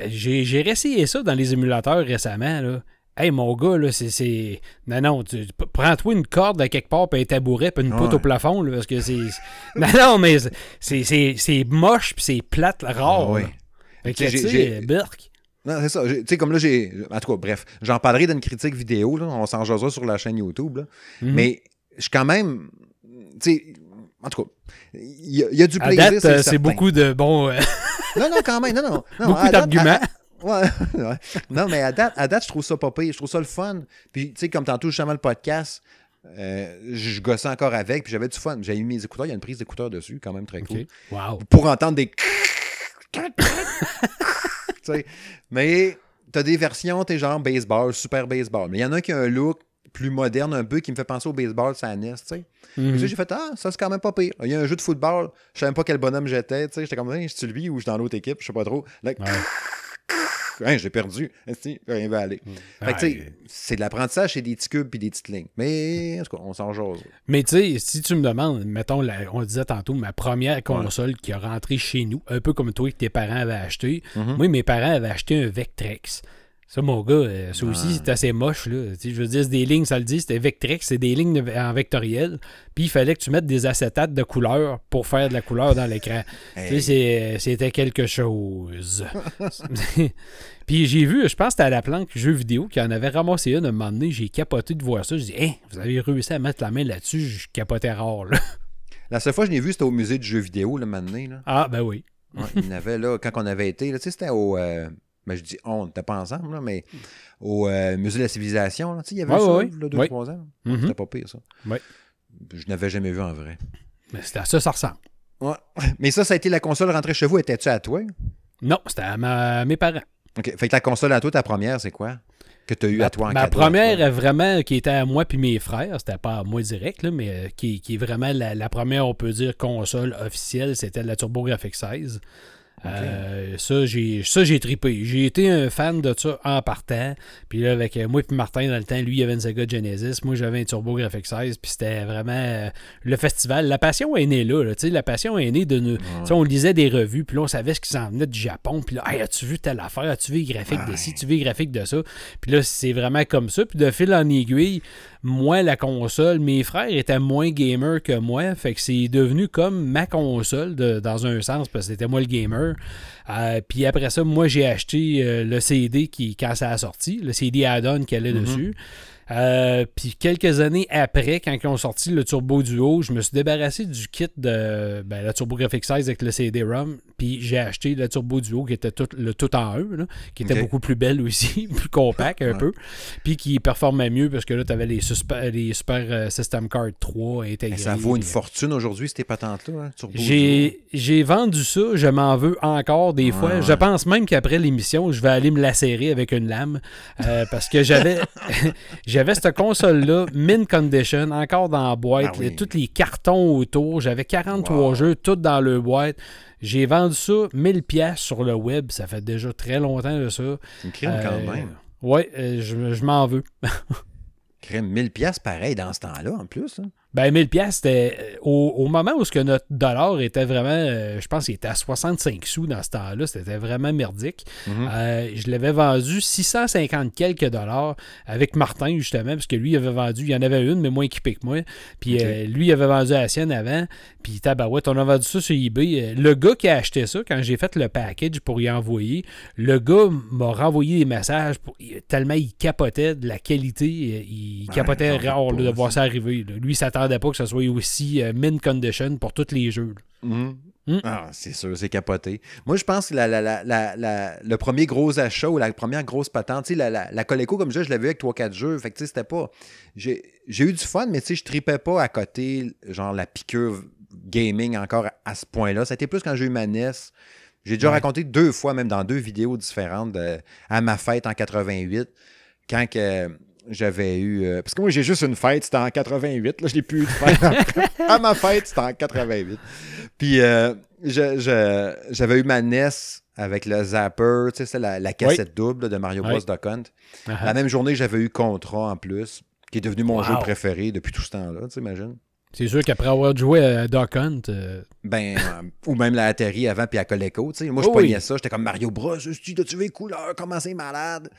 S2: J'ai réessayé ça dans les émulateurs récemment. Là. Hey, mon gars, là, c'est. Non, non, prends-toi une corde à quelque part, puis un tabouret, puis une poutre au plafond, là, parce que c'est. non, non, mais c'est moche, puis c'est plate, rare. Ah, oui. Fait que, j'ai. Burk.
S1: Non, c'est ça. Tu sais, comme là, j'ai. En tout cas, bref, j'en parlerai d'une critique vidéo, là. On s'en jasera sur la chaîne YouTube, là. Mhm. Mais je suis quand même. Tu sais, en tout cas, il y, a du plaisir.
S2: c'est euh, beaucoup de bons. Euh, (laughs)
S1: non, non, quand même. Non, non.
S2: beaucoup d'arguments. (laughs)
S1: Ouais, Non, mais à date, à date, je trouve ça pas pire. Je trouve ça le fun. Puis, tu sais, comme tantôt, justement, le podcast, euh, je gossais encore avec, puis j'avais du fun. J'ai eu mes écouteurs. Il y a une prise d'écouteurs dessus, quand même très cool.
S2: Wow.
S1: Pour entendre des mais t'as des versions, t'es genre baseball, super baseball. Mais il y en a qui a un look plus moderne un peu qui me fait penser au baseball, ça NES, tu sais. Mhm. J'ai fait, ah, ça c'est quand même pas pire. Il y a un jeu de football, je savais même pas quel bonhomme j'étais, tu sais. J'étais comme, je suis lui ou je suis dans l'autre équipe, je sais pas trop. (laughs) (laughs) Hein, j'ai perdu. Rien va aller. Mm. c'est de l'apprentissage, c'est des petits cubes puis des petites lignes. Mais on s'en jase.
S2: Mais tu sais, si tu me demandes, mettons, on disait tantôt, ma première console qui a rentré chez nous, un peu comme toi que tes parents avaient acheté. Mm-hmm. Moi, mes parents avaient acheté un Vectrex. Ça, mon gars, euh, ça aussi, c'est assez moche. Là. je veux dire, c'est des lignes, ça le dit, c'était Vectrex, c'est des lignes en vectoriel. Puis il fallait que tu mettes des acétates de couleur pour faire de la couleur dans l'écran. C'était quelque chose. (laughs) Puis j'ai vu, je pense que c'était à la planque jeu vidéo qui en avait ramassé une un moment donné. J'ai capoté de voir ça. Je dis, hey, vous avez réussi à mettre la main là-dessus. Je capotais rare. Là. (laughs)
S1: La seule fois que je l'ai vu, c'était au musée du jeu vidéo, le moment donné. Là.
S2: Ah, ben oui.
S1: il y en avait là, quand on avait été. Tu sais, c'était au. Euh, ben, je dis on, n'était pas ensemble, là, mais au euh, musée de la civilisation. Là, il y avait ça, il y a deux, trois ans. Mm-hmm. C'était pas pire, ça. Je n'avais jamais vu en vrai.
S2: Mais c'était à ça, ça ressemble.
S1: Ouais. (laughs) Mais ça, ça a été la console rentrée chez vous. Étais-tu à toi?
S2: Non, c'était à mes parents.
S1: OK. Fait que la console à toi, ta première, c'est quoi? Que tu as eu à toi en
S2: Ma première, vraiment, qui était à moi puis mes frères, c'était pas à moi direct, là, mais euh, qui, qui, est vraiment la, la, première, on peut dire, console officielle, c'était la TurboGrafx 16. Euh, ça, j'ai ça j'ai tripé. J'ai été un fan de ça en partant. Puis là, avec euh, moi et Martin, dans le temps, lui, il avait une Sega Genesis. Moi, j'avais un Turbo Graphics 16. Puis c'était vraiment euh, le festival. La passion est née là. la passion est née de nous. On lisait des revues. Puis là, on savait ce qui s'en venait du Japon. Puis là, as-tu vu telle affaire? As-tu vu les graphiques de ci? Tu vu les graphiques de ça? Puis là, c'est vraiment comme ça. Puis de fil en aiguille, moi, la console, mes frères étaient moins gamers que moi. Fait que c'est devenu comme ma console dans un sens, parce que c'était moi le gamer. Euh, puis après ça, moi, j'ai acheté euh, le CD qui, quand ça a sorti, le CD add-on qui allait mm-hmm. dessus. Euh, puis quelques années après, quand ils ont sorti le Turbo Duo, je me suis débarrassé du kit de ben, la TurboGrafx 16 avec le CD-ROM puis j'ai acheté la Turbo Duo qui était tout, le tout en un, qui était beaucoup plus belle aussi, (laughs) plus compact un peu, puis qui performait mieux parce que là, tu avais les, les Super euh, System Card 3 intégrés.
S1: ça vaut une fortune aujourd'hui, ces patentes-là, hein,
S2: J'ai vendu ça, je m'en veux encore des fois. Je pense même qu'après l'émission, je vais aller me lacérer avec une lame euh, parce que j'avais (laughs) (laughs) j'avais cette console-là, min condition, encore dans la boîte, ah tous les cartons autour. J'avais 43 jeux, tous dans le boîte. J'ai vendu ça 1000 pièces sur le web. Ça fait déjà très longtemps de ça.
S1: C'est une crime quand même.
S2: Oui, euh, je, je m'en veux. (laughs)
S1: crime 1000 pièces pareil dans ce temps-là en plus. Hein.
S2: Ben, 1000 pièces c'était euh, au, moment où ce que notre dollar était vraiment, euh, je pense qu'il était à 65 sous dans ce temps-là, c'était vraiment merdique. Mhm. Euh, je l'avais vendu 650 quelques dollars avec Martin, justement, parce que lui, il avait vendu, il y en avait une, mais moins équipée que moi. Puis lui, il avait vendu la sienne avant. Puis tabarouette, on a vendu ça sur eBay. Le gars qui a acheté ça, quand j'ai fait le package pour y envoyer, le gars m'a renvoyé des messages pour, tellement il capotait de la qualité, il capotait rare de voir ça arriver. Lui, s'attendait pas que ce soit aussi euh, min condition pour tous les jeux.
S1: Mhm. Hmm? Ah, c'est sûr, c'est capoté. Moi, je pense que le premier gros achat ou la première grosse patente, la, la, Coleco, comme je je l'avais vu avec 3-4 jeux. Fait que c'était pas. J'ai eu du fun, mais je tripais pas à côté, genre la piqûre gaming encore à, ce point-là. C'était plus quand j'ai eu ma NES. J'ai déjà raconté deux fois, même dans deux vidéos différentes, à ma fête en 88, quand que j'avais eu. Euh, parce que moi, j'ai juste une fête, c'était en 88. Là, je n'ai plus eu de fête. à (laughs) ma fête, c'était en 88. Puis, euh, j'avais eu ma NES avec le Zapper, tu sais, c'est la, cassette double de Mario Bros. Duck Hunt. Uh-huh. La même journée, j'avais eu Contra en plus, qui est devenu mon jeu préféré depuis tout ce temps-là, tu imagines?
S2: C'est sûr qu'après avoir joué à Duck Hunt. Euh,
S1: ben, (laughs) ou même la Atari avant, puis à Coleco, tu sais. Moi, je oh, pognais ça, j'étais comme Mario Bros. Tu as-tu vu couleur, comment c'est malade?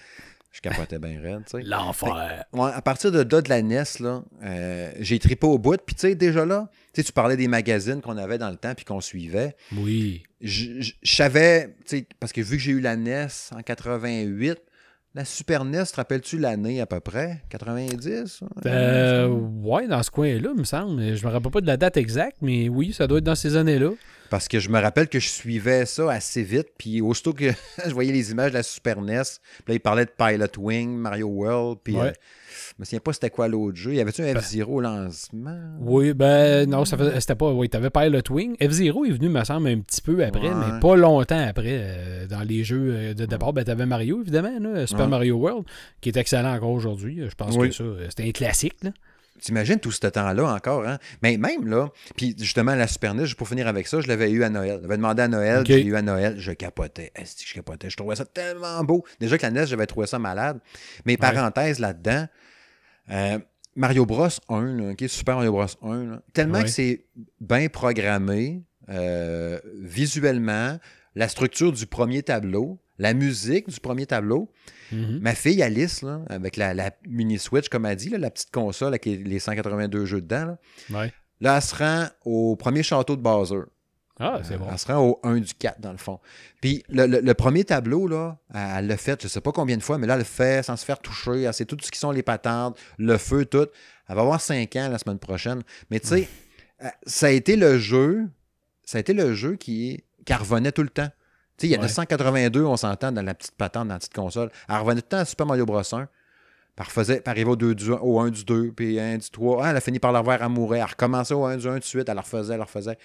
S1: Je capotais bien raide, tu sais.
S2: L'enfer.
S1: à partir de là, de la NES, là, euh, j'ai tripé au bout. Puis, tu sais, déjà là, tu sais, tu parlais des magazines qu'on avait dans le temps puis qu'on suivait.
S2: Oui.
S1: Je savais, tu sais, parce que vu que j'ai eu la NES en 88, la Super NES, te rappelles-tu l'année à peu près? 90?
S2: Euh, ouais, dans ce coin-là, il me semble. Je me rappelle pas de la date exacte, mais oui, ça doit être dans ces années-là.
S1: Parce que je me rappelle que je suivais ça assez vite, puis aussitôt que (laughs) je voyais les images de la Super NES, puis là, il parlait de Pilot Wing, Mario World, puis euh, je me souviens pas c'était quoi l'autre jeu. Y avait-tu un ben F-Zero au lancement?
S2: Oui, ben non, c'était pas. Oui, t'avais Pilot Wing. F-Zero est venu, me semble, un petit peu après, mais pas longtemps après. Euh, dans les jeux euh, de départ, ben t'avais Mario, évidemment, Super Mario World, qui est excellent encore aujourd'hui. Je pense que ça, c'était un classique. Là.
S1: T'imagines tout ce temps-là encore, hein? Mais même là, puis justement, la Super NES, pour finir avec ça, je l'avais eu à Noël. J'avais demandé à Noël, j'ai eu à Noël, je capotais. Est-ce que je capotais? Je trouvais ça tellement beau. Déjà que la NES, j'avais trouvé ça malade. Mais parenthèse là-dedans, euh, Mario Bros 1, qui est Super Mario Bros 1, tellement que c'est bien programmé euh, visuellement, la structure du premier tableau, la musique du premier tableau. Mhm. Ma fille Alice, là, avec la, mini Switch, comme elle dit, la petite console avec les 182 jeux dedans, là, là, elle se rend au premier château de Bowser.
S2: Ah, c'est bon.
S1: Elle se rend au 1 du 4, dans le fond. Puis le, premier tableau, là, elle l'a fait, je ne sais pas combien de fois, mais là, elle le fait sans se faire toucher. Elle sait tout ce qui sont les patentes, le feu, tout. Elle va avoir 5 ans la semaine prochaine. Mais tu sais, euh, ça a été le jeu, ça a été le jeu qui, qui revenait tout le temps. Il y a 282, on s'entend, dans la petite patente, dans la petite console. Elle revenait tout le temps à Super Mario Bros. 1. Elle refaisait, elle arrivait au, 2 du, au 1 du 2, puis 1 du 3. Ah, elle a fini par l'avoir amoureux. Elle recommençait au 1 du 1 de suite. Elle la refaisait, elle la refaisait.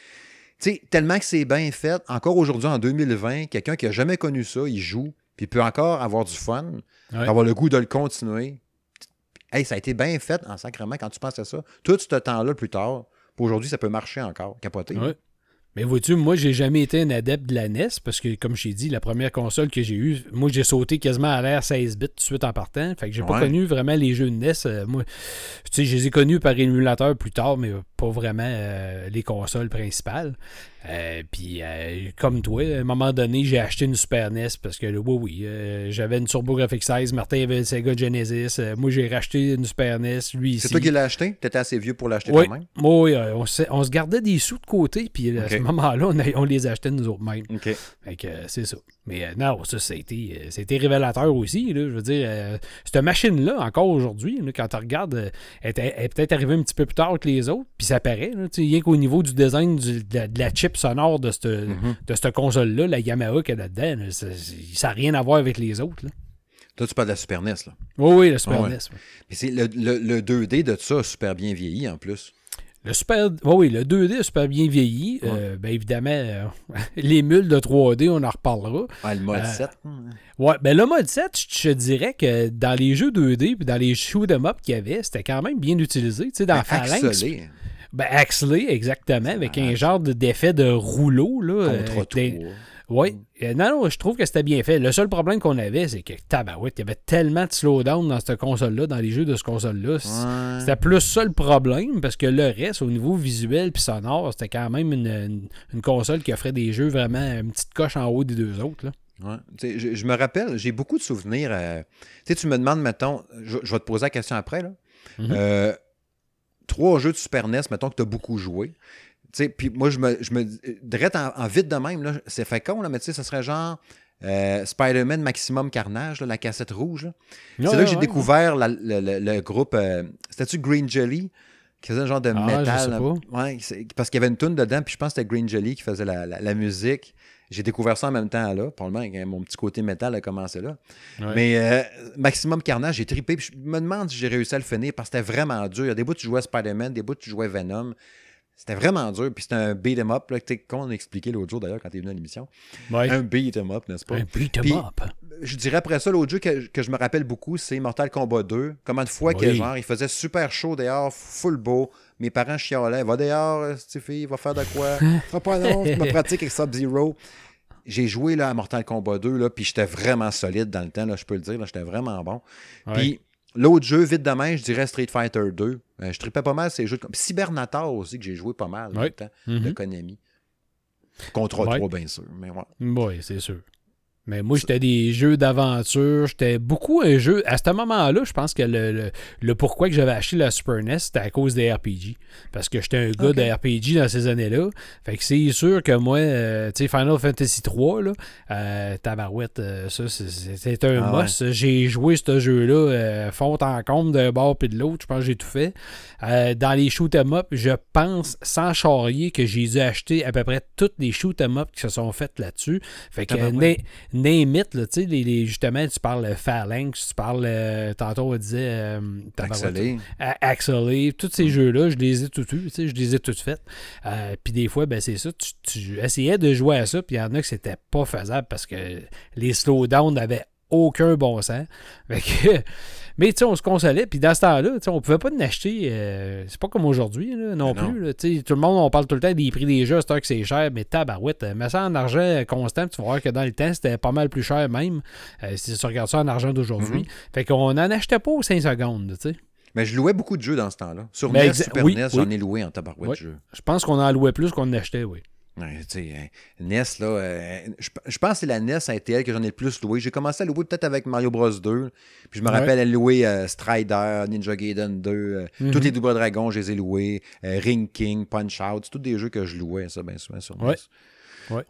S1: Tu sais, tellement que c'est bien fait, encore aujourd'hui, en 2020, quelqu'un qui n'a jamais connu ça, il joue, puis il peut encore avoir du fun, avoir le goût de le continuer. Hey, ça a été bien fait en sacrement quand tu penses à ça. Tout ce temps-là plus tard, pour aujourd'hui, ça peut marcher encore, capoter.
S2: Mais vois-tu, moi, j'ai jamais été un adepte de la NES parce que, comme j'ai dit, la première console que j'ai eue, moi, j'ai sauté quasiment à l'air 16 bits tout de suite en partant. Fait que j'ai pas connu vraiment les jeux de NES. Euh, moi, tu sais, je les ai connus par émulateur plus tard, mais pas vraiment euh, les consoles principales. Euh, puis, euh, comme toi, à un moment donné, j'ai acheté une Super NES parce que, oui, oui, j'avais une TurboGrafx 16, Martin avait une Sega Genesis. moi, j'ai racheté une Super NES, lui ici.
S1: C'est toi qui l'as acheté? Tu étais assez vieux pour l'acheter toi-même?
S2: Oui, on, on, se gardait des sous de côté, puis à ce moment-là, on, on, les achetait nous autres mêmes.
S1: OK.
S2: Fait que c'est ça. Mais non, ça, ça a, été, révélateur aussi. Là, je veux dire, cette machine-là, encore aujourd'hui, quand tu regardes, elle, est peut-être arrivée un petit peu plus tard que les autres. Puis ça paraît. Là, rien qu'au niveau du design de, la, chip sonore de cette, mm-hmm. console-là, la Yamaha qui est là-dedans, ça n'a rien à voir avec les autres. Là.
S1: Toi, tu parles de la Super NES. Là.
S2: Oui, oui, la Super NES.
S1: Mais c'est le, le, 2D de ça a super bien vieilli en plus.
S2: Le Super, oui, le 2D a super bien vieilli. Euh, bien évidemment, euh, (laughs) les mules de 3D, on en reparlera.
S1: Le mode 7.
S2: Euh, ouais, ben le mode 7, je te dirais que dans les jeux 2D puis dans les shoot 'em up qu'il y avait, c'était quand même bien utilisé. Tu sais, dans ben, Phalanx. Axelé. Ben, axelé, exactement, avec un genre d'effet de rouleau. Là,
S1: Contre
S2: oui. Mm. Non, non, je trouve que c'était bien fait. Le seul problème qu'on avait, c'est que tabarouette, il y avait tellement de slowdown dans cette console-là, dans les jeux de cette console-là. C'était plus ça le problème, parce que le reste, au niveau visuel puis sonore, c'était quand même une, console qui offrait des jeux vraiment une petite coche en haut des deux autres. Là.
S1: Ouais. Je, je, me rappelle, j'ai beaucoup de souvenirs. Euh, sais, tu me demandes, mettons, je, vais te poser la question après. Là. Mm-hmm. Euh, trois jeux de Super NES, mettons que tu as beaucoup joué puis moi, je me, je me dirais en, vite de même, c'est fait con, là, mais tu sais, ça serait genre euh, Spider-Man Maximum Carnage, la cassette rouge. c'est là que j'ai découvert le, groupe. Euh, c'était-tu Green Jelly? qui faisait un genre de ah, métal. Ouais, parce qu'il y avait une tune dedans, puis je pense que c'était Green Jelly qui faisait la, musique. J'ai découvert ça en même temps là. Probablement mon petit côté métal a commencé là. Mais euh, Maximum Carnage, j'ai trippé. Puis je me demande si j'ai réussi à le finir parce que c'était vraiment dur. Il y a des bouts tu jouais Spider-Man, des bouts tu jouais Venom. C'était vraiment dur. Puis c'était un beat 'em up, là, qu'on a expliqué l'autre jour d'ailleurs quand tu es venu à l'émission. Un beat 'em up, n'est-ce pas?
S2: Un beat 'em up.
S1: Je dirais après ça, l'autre jeu que, je me rappelle beaucoup, c'est Mortal Kombat 2. Comment de fois que genre, il faisait super chaud dehors, full beau. Mes parents chialaient. Va dehors, fille, va faire de quoi? Fera pas non, je me (laughs) pratique avec Sub-Zero. J'ai joué là, à Mortal Kombat 2, là, puis j'étais vraiment solide dans le temps, là, je peux le dire. J'étais vraiment bon. Puis L'autre jeu, vite demain, je dirais Street Fighter 2. Euh, je tripais pas mal ces jeux. Comme Cybernator aussi, que j'ai joué pas mal oui. temps, de mm-hmm. Konami. Contre 3, bien sûr. Mais ouais.
S2: Oui, c'est sûr. Mais moi, j'étais des jeux d'aventure. J'étais beaucoup un jeu. À ce moment-là, je pense que le, le, pourquoi que j'avais acheté la Super NES, c'était à cause des RPG. Parce que j'étais un gars de RPG dans ces années-là. Fait que c'est sûr que moi, euh, tu sais, Final Fantasy 3, là, euh, Tabarouette, euh, ça, c'est un ah must. J'ai joué ce jeu-là fond en comble d'un bord puis de l'autre. Je pense que j'ai tout fait. dans les shoot 'em up, je pense, sans charrier, que j'ai dû acheter à peu près toutes les shoot 'em up qui se sont faites là-dessus. Fait que name it, là, tu sais, les, justement, tu parles Phalanx, tu parles, euh, tantôt on disait... Euh, Axelé. tous ces mm. jeux-là, je les ai tous tu sais, je les ai tous faits. Euh, puis des fois, ben c'est ça, tu, essayais de jouer à ça, puis il y en a que c'était pas faisable parce que les slowdowns n'avaient aucun bon sens. Fait que... Mais on se consolait. Puis dans ce temps-là, on pouvait pas en acheter. Euh, c'est pas comme aujourd'hui non, plus. tout le monde, on parle tout le temps des prix des jeux, c'est que c'est cher, mais tabarouette, mais ça en argent constant, tu vas voir que dans le temps, c'était pas mal plus cher même. Euh, si tu regardes ça en argent d'aujourd'hui. Mm-hmm. Fait qu'on n'en achetait pas aux 5 secondes, tu sais.
S1: Mais je louais beaucoup de jeux dans ce temps-là. Sur NES, Super NES, j'en ai loué en tabarouette de jeux.
S2: Je pense qu'on en louait plus qu'on en achetait, oui.
S1: Ouais, NES, là, euh, je, pense que c'est la NES elle que j'en ai le plus loué. J'ai commencé à louer peut-être avec Mario Bros 2. Puis je me rappelle à louer euh, Strider, Ninja Gaiden 2. Euh, mhm. Tous les Double Dragons, je les ai loués. Ring King, Punch Out. C'est tous des jeux que je louais, ça, bien souvent sur NES.
S2: Ouais.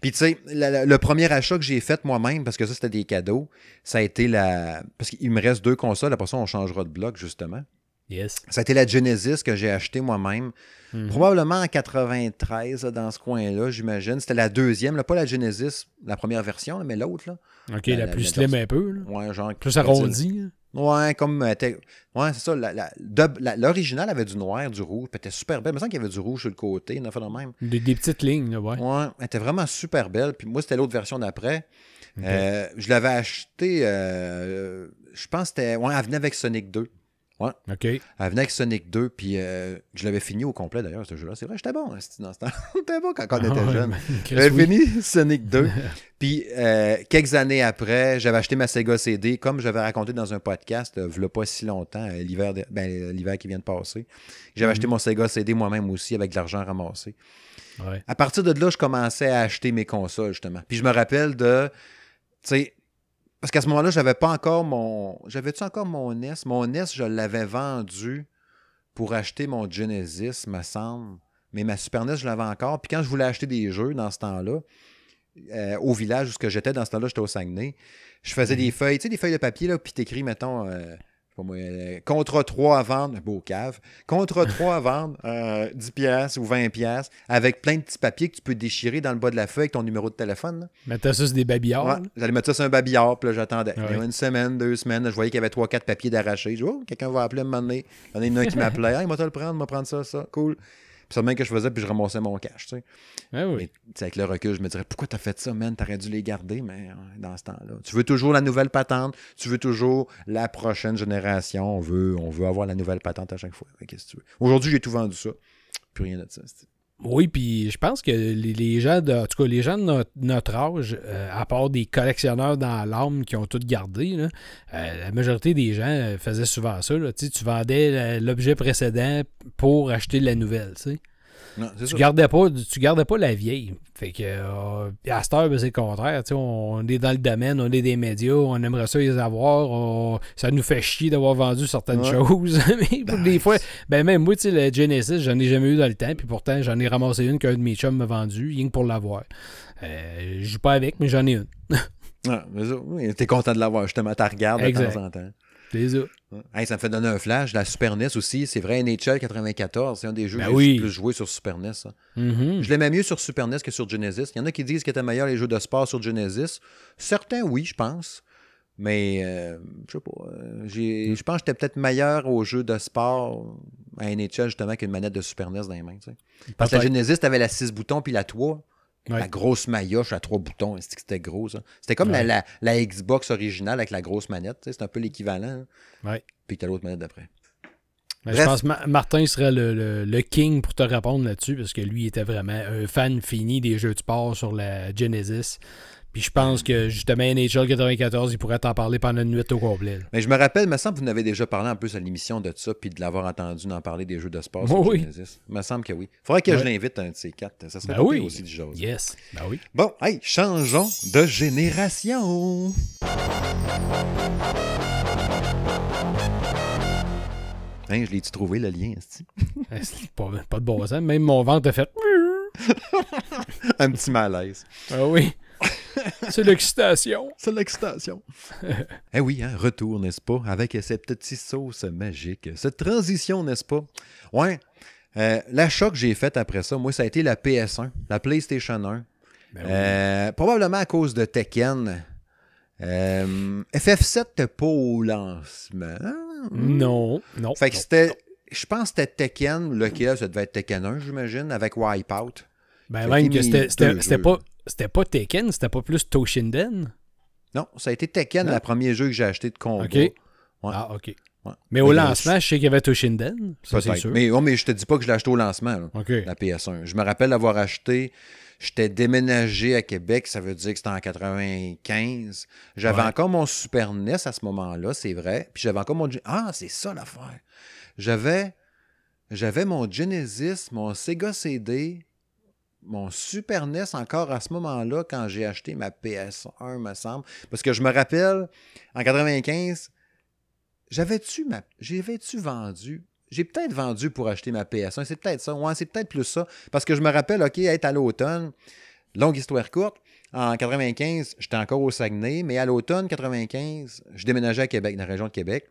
S1: Puis tu sais, le premier achat que j'ai fait moi-même, parce que ça c'était des cadeaux, ça a été la. Parce qu'il me reste deux consoles, après ça on changera de bloc justement.
S2: Yes.
S1: Ça a été la Genesis que j'ai acheté moi-même. Mhm. Probablement en 93, dans ce coin-là, j'imagine. C'était la deuxième, pas la Genesis, la première version, mais l'autre.
S2: OK, la, plus slim un peu.
S1: Ouais, genre.
S2: Plus arrondi.
S1: Ouais, comme. Euh, ouais, c'est ça. L'original avait du noir, du rouge. Elle était super belle. Il me semble qu'il y avait du rouge sur le côté. De même.
S2: Des, petites lignes, ouais.
S1: Ouais, elle était vraiment super belle. Puis moi, c'était l'autre version d'après. Euh, je l'avais acheté. Euh, je pense que c'était. Ouais, elle venait avec Sonic 2. Ouais.
S2: OK. Elle
S1: venait avec Sonic 2, puis euh, je l'avais fini au complet d'ailleurs, ce jeu-là. C'est vrai, j'étais bon dans ce temps. (laughs) J'étais bon quand on était ah jeune. J'avais fini Sonic 2. (laughs) puis euh, quelques années après, j'avais acheté ma Sega CD, comme j'avais raconté dans un podcast, euh, il pas si longtemps, l'hiver ben, l'hiver qui vient de passer. J'avais acheté mhm. mon Sega CD moi-même aussi avec de l'argent ramassé.
S2: Ouais.
S1: À partir de là, je commençais à acheter mes consoles, justement. Puis je me rappelle de. Tu sais, parce qu'à ce moment-là, j'avais pas encore mon. J'avais-tu encore mon NES? Mon NES, je l'avais vendu pour acheter mon Genesis, me semble. Mais ma Super NES, je l'avais encore. Puis quand je voulais acheter des jeux dans ce temps-là, euh, au village où j'étais, dans ce temps-là, j'étais au Saguenay, je faisais des mhm. feuilles, tu sais, des feuilles de papier, là, puis t'écris, mettons, euh, pas moi, euh, contrat 3 à vendre, beau cave, contrat (laughs) 3 à vendre, euh, 10 pièces ou 20 pièces avec plein de petits papiers que tu peux déchirer dans le bas de la feuille avec ton numéro de téléphone.
S2: Mettre ça sur des babillards.
S1: Ouais, j'allais mettre ça sur un babillard, puis là, j'attendais. Il y a une semaine, deux semaines, je voyais qu'il y avait 3-4 papiers d'arraché. Je dis, oh, quelqu'un va appeler un moment donné. Il y en a un qui (laughs) m'appelait, hey, il va te le prendre, il va prendre ça, ça, cool. Puis c'est le même que je faisais, puis je ramassais mon cash, tu sais.
S2: Ah oui.
S1: Mais, avec le recul, je me dirais, pourquoi t'as fait ça, man? T'aurais dû les garder, mais dans ce temps-là. Tu veux toujours la nouvelle patente, tu veux toujours la prochaine génération, on veut, on veut avoir la nouvelle patente à chaque fois. Qu'est-ce que tu veux? Aujourd'hui, j'ai tout vendu ça. Plus rien de ça.
S2: Oui, puis je pense que les, gens de, en tout cas, les gens de notre, âge, euh, à part des collectionneurs dans l'âme qui ont tout gardé, euh, la majorité des gens euh, faisaient souvent ça. Tu vendais l'objet précédent pour acheter la nouvelle. Tu tu, gardais pas, tu gardais pas la vieille. Fait que euh, à cette heure, ben, c'est le contraire. On est dans le domaine, on est des médias, on aimerait ça les avoir. ça nous fait chier d'avoir vendu certaines choses. (laughs) Mais des fois, ben même moi, le Genesis, j'en ai jamais eu dans le temps. Puis pourtant, j'en ai ramassé une qu'un de mes chums m'a vendu, rien que pour l'avoir. Euh, je joue pas avec, mais j'en ai une. (laughs)
S1: ah, mais t'es content de l'avoir, justement, tu regardes de temps en temps.
S2: Ça.
S1: ça me fait donner un flash. La Super NES aussi, c'est vrai, NHL 94, c'est un des jeux ben que j'ai le plus joué sur Super NES.
S2: Mm-hmm.
S1: Je l'aimais mieux sur Super NES que sur Genesis. Il y en a qui disent qu'ils étaient meilleurs les jeux de sport sur Genesis. Certains, oui, je pense. Mais euh, je sais pas. Euh, je pense que j'étais peut-être meilleur aux jeux de sport à NHL justement qu'une manette de Super NES dans les mains. Parce que la Genesis, tu avais la 6 boutons puis la 3. La grosse maillotche à trois boutons, c'était gros ça? C'était comme la, Xbox originale avec la grosse manette, c'est un peu l'équivalent.
S2: Ouais.
S1: Puis tu as l'autre manette d'après.
S2: je pense que Martin serait le, king pour te répondre là-dessus parce que lui était vraiment un fan fini des jeux de sport sur la Genesis. Puis je pense que justement, NHL 94, il pourrait t'en parler pendant une nuit au complet.
S1: Mais je me rappelle, me semble que vous n'avez déjà parlé un peu à l'émission de ça, puis de l'avoir entendu en parler des jeux de sport
S2: sur
S1: oui. Genesis. Il me semble que oui. Il faudrait que je l'invite un de ces quatre. Ça serait ben oui. aussi du genre.
S2: Yes. Ben oui.
S1: Bon, hey, changeons de génération. Hein, je l'ai-tu trouvé, le lien, (laughs)
S2: C'est pas, pas de bon sens. Même mon ventre a fait... (laughs)
S1: un petit malaise.
S2: Ah oui. (laughs) C'est l'excitation.
S1: C'est l'excitation. (laughs) eh oui, hein, retour, n'est-ce pas, avec cette petite sauce magique, cette transition, n'est-ce pas? Ouais. Euh, l'achat que j'ai fait après ça, moi, ça a été la PS1, la PlayStation 1. Ben euh, probablement à cause de Tekken. Euh, FF7 n'était pas au lancement.
S2: Non, non.
S1: Fait que c'était. Je pense que c'était Tekken, lequel ça devait être Tekken 1, j'imagine, avec Wipeout.
S2: Ben même que c'était pas. C'était pas Tekken, c'était pas plus Toshinden?
S1: Non, ça a été Tekken, le premier jeu que j'ai acheté de combat.
S2: OK. Ah, OK. Mais au lancement, je sais qu'il y avait Toshinden. Ça, c'est sûr.
S1: Mais, oh, mais je te dis pas que je l'ai acheté au lancement,
S2: la
S1: PS1. Je me rappelle l'avoir acheté. J'étais déménagé à Québec, ça veut dire que c'était en 95. J'avais encore mon Super NES à ce moment-là, c'est vrai. Puis j'avais encore mon. Ah, c'est ça l'affaire. J'avais. J'avais mon Genesis, mon Sega CD, mon Super NES encore à ce moment-là quand j'ai acheté ma PS1, me semble. Parce que je me rappelle, en 95, j'avais-tu ma... J'avais-tu vendu? J'ai peut-être vendu pour acheter ma PS1. C'est peut-être ça. Ouais, c'est peut-être plus ça. Parce que je me rappelle, OK, être à l'automne, longue histoire courte, en 95, j'étais encore au Saguenay, mais à l'automne 95, je déménageais à Québec, dans la région de Québec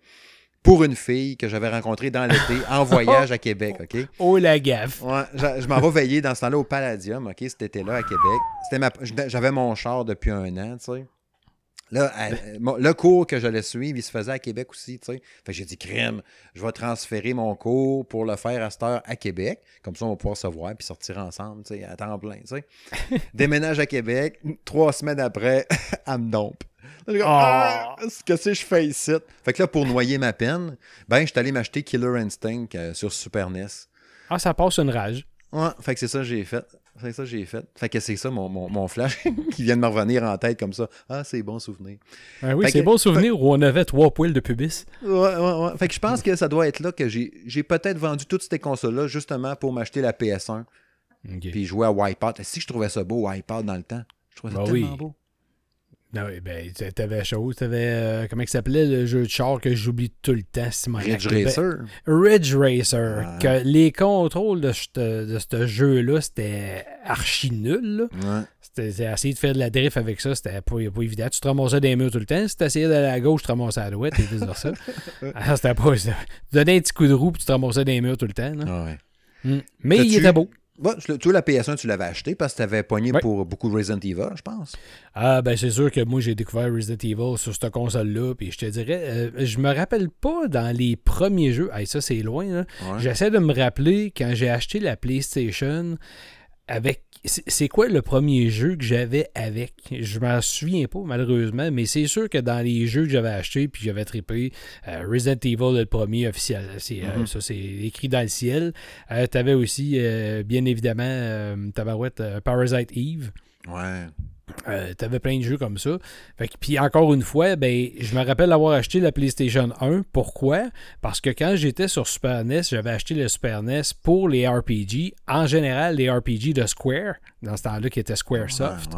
S1: pour une fille que j'avais rencontrée dans l'été (laughs) en voyage à Québec, OK?
S2: Oh la gaffe!
S1: Ouais, je, m'en vais veiller dans ce temps-là au Palladium, OK? Cet été-là à Québec. J'avais mon char depuis un an, tu sais. Là, le cours que j'allais suivre, il se faisait à Québec aussi, tu sais. Fait que j'ai dit, crème, je vais transférer mon cours pour le faire à cette heure à Québec. Comme ça, on va pouvoir se voir puis sortir ensemble, tu sais, à temps plein, tu sais. (laughs) Déménage à Québec, trois semaines après, (laughs) à me dompe. Ah, ah, ce que c'est je fais ici? Fait que là, pour noyer ma peine, ben, je suis allé m'acheter Killer Instinct euh, sur Super NES.
S2: Ah, ça passe une rage.
S1: Ouais, fait que c'est ça que j'ai fait. C'est ça que j'ai fait. Fait que c'est ça mon, mon, flash (laughs) qui vient de me revenir en tête comme ça. Ah, c'est bon souvenir.
S2: Ben oui, c'est bon souvenir où on avait trois poils de pubis.
S1: Ouais, ouais, ouais. Fait que je pense que ça doit être là que j'ai peut-être vendu toutes ces consoles-là justement pour m'acheter la PS1. Puis jouer à Wipeout. Si je trouvais ça beau, Wipeout dans le temps. Je trouvais ça ben tellement beau.
S2: Non, ah ben, t'avais chose, t'avais. Euh, comment il s'appelait le jeu de char que j'oublie tout le temps,
S1: Ridge Racer.
S2: Ridge Racer. Ah. Que les contrôles de ce jeu-là, c'était archi nul. essayer de faire de la drift avec ça, c'était pas, pas évident. Tu te ramassais des murs tout le temps. Si tu essayais d'aller à gauche, tu te ramassais à droite et vice ça. Alors, (laughs) c'était pas. Tu donnais un petit coup de roue puis tu te ramassais des murs tout le temps.
S1: Ah ouais.
S2: Mm. Mais il était beau.
S1: Ouais, toi, la PS1, tu l'avais acheté parce que tu avais pogné pour beaucoup de Resident Evil, je pense.
S2: Ah, ben c'est sûr que moi, j'ai découvert Resident Evil sur cette console-là. Puis je te dirais, euh, je me rappelle pas dans les premiers jeux. Ah, ça, c'est loin. Là. J'essaie de me rappeler quand j'ai acheté la PlayStation avec c'est quoi le premier jeu que j'avais avec? Je m'en souviens pas, malheureusement, mais c'est sûr que dans les jeux que j'avais achetés puis j'avais trippé, euh, Resident Evil, le premier officiel, c'est, euh, mm-hmm. ça c'est écrit dans le ciel. Euh, tu avais aussi, bien évidemment, Tabarouette, Parasite Eve.
S1: Ouais.
S2: Euh, T'avais plein de jeux comme ça. puis encore une fois, ben, je me rappelle avoir acheté la PlayStation 1. Pourquoi? Parce que quand j'étais sur Super NES, j'avais acheté le Super NES pour les RPG. En général, les RPG de Square, dans ce temps-là qui était Squaresoft.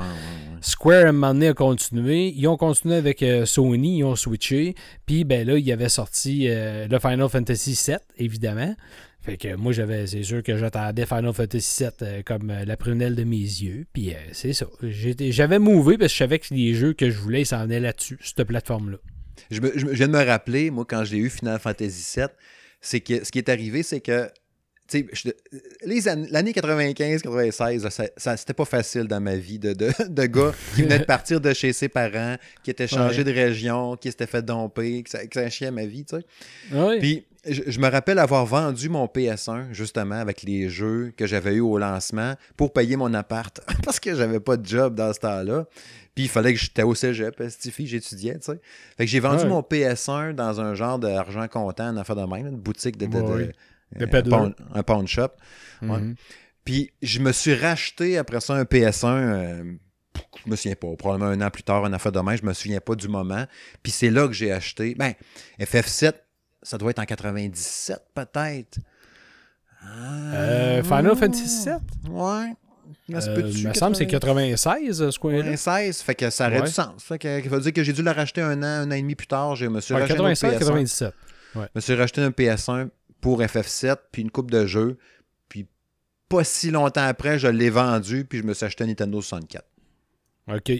S2: Square, à un moment donné, a continué. Ils ont continué avec euh, Sony, ils ont switché. Puis ben là, il y avait sorti euh, le Final Fantasy VII, évidemment. Fait que moi, j'avais, c'est sûr que j'attendais Final Fantasy VII euh, comme euh, la prunelle de mes yeux. Puis euh, c'est ça. j'avais mouvé parce que je savais que les jeux que je voulais, s'en venaient là-dessus, cette plateforme-là.
S1: Je, viens de me rappeler, moi, quand j'ai eu Final Fantasy VII, c'est que ce qui est arrivé, c'est que l'année 95-96, ça, c'était pas facile dans ma vie de, de, (laughs) gars qui venait de partir de chez ses parents, qui était changé de région, qui s'était fait domper, que ça, que ça chiait ma vie, tu sais. Puis je, me rappelle avoir vendu mon PS1 justement avec les jeux que j'avais eu au lancement pour payer mon appart (laughs) parce que j'avais pas de job dans ce temps-là. Puis il fallait que j'étais au cégep, j'étudiais, tu sais. Fait que j'ai vendu mon PS1 dans un genre d'argent comptant, une affaire de même, une boutique de, de, un, pawn, shop. Mhm. Puis je me suis racheté après ça un PS1. Euh, je me souviens pas, probablement un an plus tard, une affaire de même, je me souviens pas du moment. Puis c'est là que j'ai acheté. Ben, FF7, ça doit être en 97 peut-être.
S2: Euh, Final Fantasy VII?
S1: Ouais.
S2: il euh, me semble que c'est 96, ce coin
S1: 96, fait que ça aurait du sens. Fait que, ça veut dire que j'ai dû le racheter un an, un an et demi plus tard. Je me suis racheté 96, un PS1. 97. Ouais. Je me suis racheté un PS1 pour FF7, puis une coupe de jeux. Puis pas si longtemps après, je l'ai vendu, puis je me suis acheté un Nintendo 64.
S2: OK.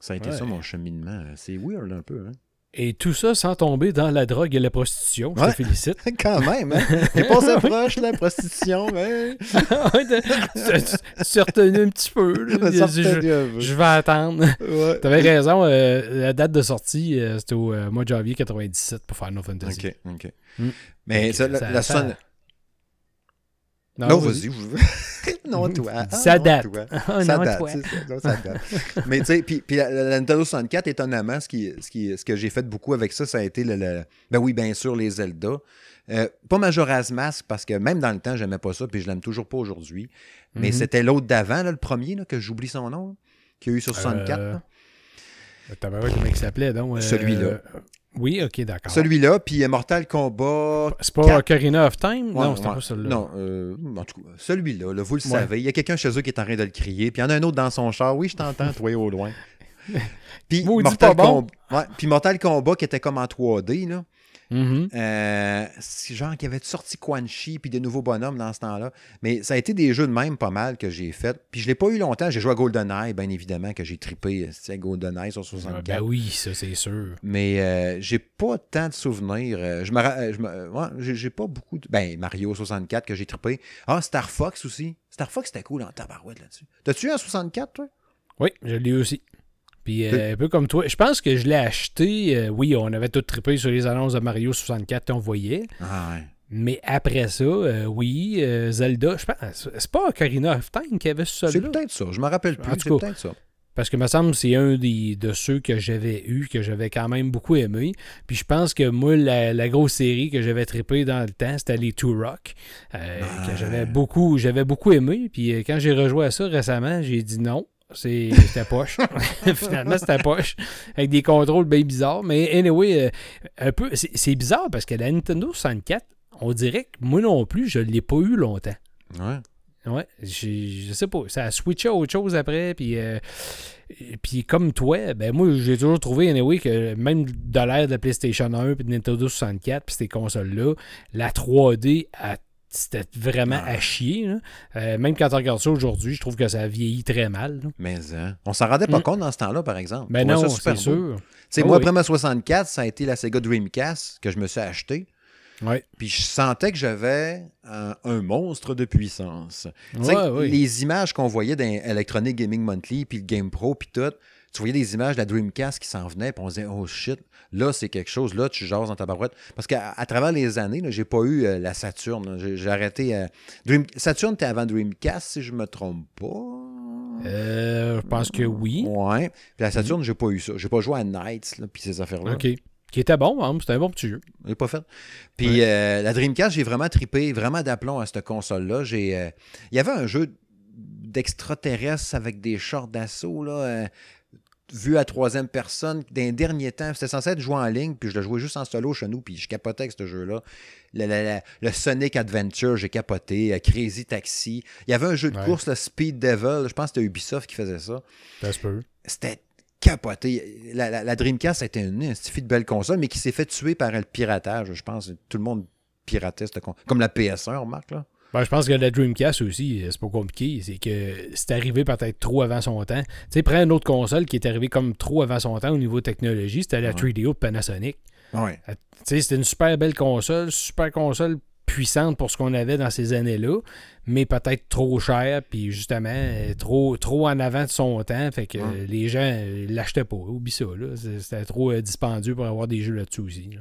S1: Ça a été ça mon cheminement. C'est weird un peu. Hein?
S2: Et tout ça sans tomber dans la drogue et la prostitution. Je te félicite. (laughs)
S1: Quand même, hein? T'es pas proche, la prostitution, mais.
S2: tu retenu un petit (laughs) peu. Je, vais attendre. Ouais. T'avais raison. Euh, la date de sortie, euh, c'était au euh, mois de janvier 97 pour Final Fantasy.
S1: OK, OK. Hmm. Mais ça, la, la, sonne. Non, vas-y. (laughs) non, toi.
S2: ça date.
S1: ça date. Ça. (laughs) date. Mais tu sais, puis, la, Nintendo 64, étonnamment, ce, qui, ce, qui, ce que j'ai fait beaucoup avec ça, ça a été le. ben oui, bien sûr, les Zelda. Euh, pas Majora's Mask, parce que même dans le temps, j'aimais pas ça, puis je l'aime toujours pas aujourd'hui. Mais mm-hmm. c'était l'autre d'avant, le premier, là, que j'oublie son nom, qu'il y a eu sur 64. Euh...
S2: Comment il s'appelait, donc
S1: Celui-là.
S2: Oui, ok, d'accord.
S1: Celui-là, puis Mortal Kombat.
S2: C'est pas Ocarina of Time? non, c'était pas celui-là.
S1: Non, euh, en tout cas, celui-là, vous le savez. Il y a quelqu'un chez eux qui est en train de le crier, puis il y en a un autre dans son char. Oui, je t'entends, toi, au loin. (laughs) Puis Mortal, bon. ouais, puis Mortal Kombat qui était comme en 3D, là. Mm-hmm. Euh, genre qu'il y avait sorti Quan Chi puis des nouveaux bonhommes dans ce temps-là. Mais ça a été des jeux de même pas mal que j'ai fait. Puis je l'ai pas eu longtemps. J'ai joué à GoldenEye, bien évidemment, que j'ai trippé à GoldenEye sur 64.
S2: ben oui, ça c'est sûr.
S1: Mais euh, j'ai pas tant de souvenirs. Euh, je me, je me j'ai pas beaucoup de. Ben, Mario 64 que j'ai trippé. Ah, Star Fox aussi. Star Fox c'était cool en tabarouette là-dessus. T'as-tu eu un 64, toi?
S2: Oui, je l'ai eu aussi. Puis euh, un peu comme toi, je pense que je l'ai acheté. Euh, oui, on avait tout trippé sur les annonces de Mario 64 qu'on voyait.
S1: Ah ouais.
S2: Mais après ça, euh, oui, Zelda, je pense. C'est pas Ocarina of Time qui avait ce
S1: C'est peut-être ça, je me rappelle plus. C'est peut-être ça.
S2: Parce que me semble c'est un des, de ceux que j'avais eu, que j'avais quand même beaucoup aimé. Puis je pense que moi, la, grosse série que j'avais trippé dans le temps, c'était les Two Rock. Que j'avais beaucoup, j'avais beaucoup aimé. Puis quand j'ai rejoué à ça récemment, j'ai dit non. C'était poche. (laughs) Finalement, c'était poche. Avec des contrôles bien bizarres. Mais anyway, euh, un peu. C'est bizarre parce que la Nintendo 64, on dirait que moi non plus, je ne l'ai pas eu longtemps.
S1: Ouais.
S2: Ouais, je sais pas. Ça a switché à autre chose après. Puis, euh, puis comme toi, ben moi, j'ai toujours trouvé, anyway, que même de l'ère de la PlayStation 1 puis de Nintendo 64 puis ces consoles-là, la 3D a c'était vraiment à chier. Euh, même quand on regarde ça aujourd'hui, je trouve que ça a vieilli très mal.
S1: Mais hein, on s'en rendait pas mm. compte dans ce temps-là, par exemple.
S2: Mais ben non, c'est sûr.
S1: Ah moi, après ma 64, ça a été la Sega Dreamcast que je me suis acheté.
S2: Ouais.
S1: Puis je sentais que j'avais un, monstre de puissance. Les images qu'on voyait dans Electronic Gaming Monthly, puis le Game Pro, puis tout, tu voyais des images de la Dreamcast qui s'en venaient, puis on se disait, oh shit, là, c'est quelque chose, là, tu jases dans ta barouette. Parce qu'à travers les années, j'ai pas eu euh, la Saturn. J'ai arrêté. Euh, Dream... Saturn était avant Dreamcast, si je me trompe pas.
S2: Euh, je pense que oui.
S1: Ouais. Puis la Saturn, j'ai pas eu ça. J'ai pas joué à Knights, puis ces affaires-là.
S2: OK. Qui était bon, hein? c'était un bon petit jeu.
S1: J'ai pas fait. Puis la Dreamcast, j'ai vraiment tripé, vraiment d'aplomb à cette console-là. J'ai, il y avait un jeu d'extraterrestres avec des shorts d'assaut, là vu à troisième personne d'un dernier temps. C'était censé être joué en ligne, puis je le jouais juste en solo chez nous, puis je capotais avec ce jeu-là. Le, Sonic Adventure, j'ai capoté. Euh, Crazy Taxi. Il y avait un jeu de course, le Speed Devil. Je pense que c'était Ubisoft qui faisait ça. C'était capoté. La, Dreamcast, c'était une, une de belle console, mais qui s'est fait tuer par le piratage. Je pense tout le monde piratait cette console. Comme la PS1, on remarque, là.
S2: Ben, je pense que la Dreamcast aussi, c'est pas compliqué. C'est que c'est arrivé peut-être trop avant son temps. Tu sais, prends une autre console qui est arrivée comme trop avant son temps au niveau technologie, c'était la 3DO de Panasonic.
S1: Ouais.
S2: Euh, tu sais, c'était une super belle console, super console puissante pour ce qu'on avait dans ces années-là, mais peut-être trop cher, puis justement, euh, trop, trop en avant de son temps, fait que les gens euh, l'achetaient pas. Oublie ça, là. C'était trop dispendieux pour avoir des jeux là-dessus aussi. Là.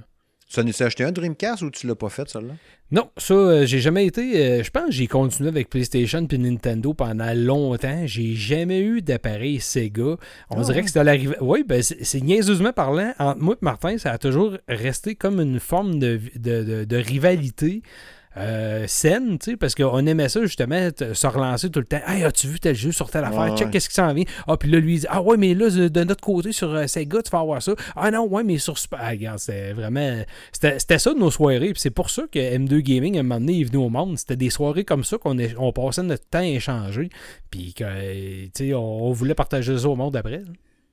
S1: Tu as acheté un Dreamcast ou tu l'as pas fait, celle-là?
S2: Non, ça, euh, j'ai jamais été. Euh, je pense que j'ai continué avec PlayStation puis Nintendo pendant longtemps. J'ai jamais eu d'appareil Sega. On ah dirait que c'était l'arrivée. Oui, ben, c'est niaiseusement parlant. Entre moi et Martin, ça a toujours resté comme une forme de, de, de rivalité euh, scène, tu sais, parce qu'on aimait ça justement, se relancer tout le temps. Hey, as-tu vu tel jeu sur telle affaire? Check, qu'est-ce qui s'en vient? Ah, puis là, lui, il dit Ah, ouais, mais là, de notre côté, sur euh, Sega, tu vas avoir ça. Ah, non, ouais, mais sur Super. Ah, regarde, c'était vraiment. C'était ça de nos soirées. Puis c'est pour ça que M2 Gaming, à un moment donné, est venu au monde. C'était des soirées comme ça qu'on on passait notre temps à échanger. Puis que, tu sais, on, voulait partager ça au monde après.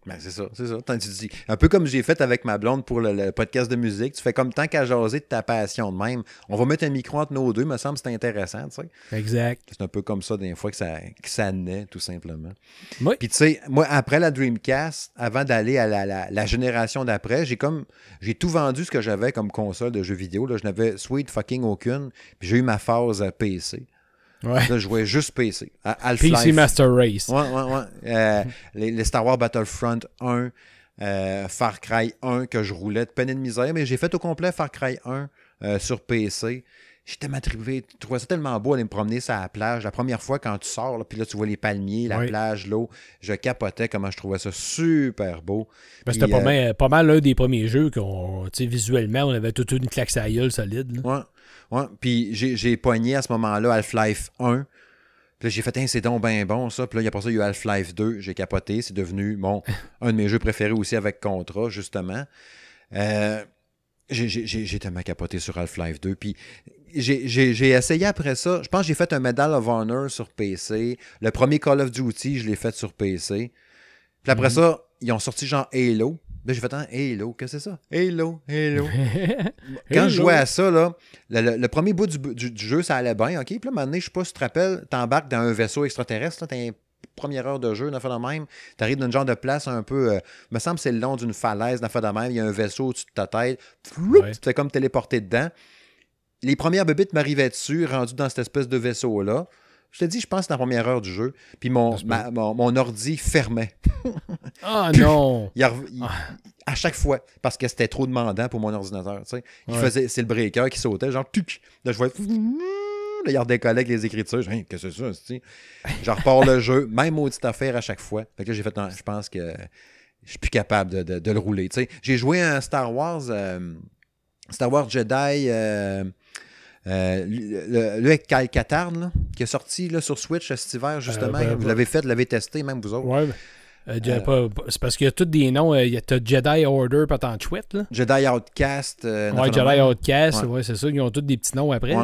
S1: Ben, c'est ça, c'est ça. tu dis, un peu comme j'ai fait avec ma blonde pour le, podcast de musique. Tu fais comme tant qu'à jaser de ta passion de même. On va mettre un micro entre nos deux, me semble que c'est intéressant, tu sais.
S2: Exact.
S1: C'est un peu comme ça des fois que ça, que ça naît, tout simplement.
S2: Oui.
S1: Puis tu sais, moi, après la Dreamcast, avant d'aller à la, génération d'après, j'ai comme j'ai tout vendu ce que j'avais comme console de jeux vidéo. Là. Je n'avais sweet fucking aucune. Puis j'ai eu ma phase PC.
S2: Ouais.
S1: Là, je jouais juste PC.
S2: PC Master Race.
S1: Ouais, ouais, ouais. Euh, les, Star Wars Battlefront 1, euh, Far Cry 1 que je roulais de peine et de misère, mais j'ai fait au complet Far Cry 1 euh, sur PC. J'étais matriculé, je trouvais ça tellement beau aller me promener sur la plage. La première fois quand tu sors, puis là tu vois les palmiers, la plage, l'eau, je capotais comment je trouvais ça super beau.
S2: Ben, c'était pas, mal, pas mal l'un des premiers jeux qu'on, visuellement, on avait toute une claque à gueule solide.
S1: Ouais. Ouais, puis j'ai poigné à ce moment-là Half-Life 1. Puis là, j'ai fait, un c'est donc bien bon, ça. Puis là, il y a pas ça, il y a eu Half-Life 2. J'ai capoté. C'est devenu, bon, (laughs) un de mes jeux préférés aussi avec Contra, justement. Euh, j'ai tellement capoté sur Half-Life 2. Puis j'ai essayé après ça. Je pense que j'ai fait un Medal of Honor sur PC. Le premier Call of Duty, je l'ai fait sur PC. Puis après mhm. ça, ils ont sorti genre Halo. Là, j'ai fait un Halo, qu'est-ce que c'est ça? Halo, Halo. (laughs) Quand je jouais à ça, là, le, premier bout du, jeu, ça allait bien, OK? Puis là, à un moment donné, je sais pas si tu te rappelles, t'embarques dans un vaisseau extraterrestre, t'as une première heure de jeu, une affaire de même. T'arrives dans une genre de place un peu. Euh, me semble que c'est le long d'une falaise, une affaire de même. Il y a un vaisseau au-dessus de ta tête. Tu te fais comme téléporter dedans. Les premières bébites m'arrivaient dessus, rendues dans cette espèce de vaisseau-là. Je te dis, je pense la première heure du jeu. Puis mon, mon, ordi fermait. (laughs)
S2: Ah non! (laughs)
S1: Ah. À chaque fois, parce que c'était trop demandant pour mon ordinateur. Tu sais. Il faisait, c'est le breaker qui sautait, genre, tuc! Là, je vois. (laughs) Là, il redécollait avec les écritures. Je dis, qu'est-ce que c'est ça? Tu Je repars le jeu, même maudite affaire à chaque fois. Fait que j'ai fait, je pense que je suis plus capable de, de, le rouler. Tu sais. J'ai joué un Star Wars, euh, Star Wars Jedi. Euh, euh, le, le, Katarn, qui est sorti là, sur Switch cet hiver, justement. Euh, ben, vous l'avez fait, vous l'avez testé, même vous autres.
S2: Ouais. Euh, c'est parce qu'il y a tous des noms. Il y a Jedi Order, pas tant.
S1: Jedi Outcast.
S2: ouais, Jedi Outcast, ouais, c'est ça. Ils ont tous des petits noms après.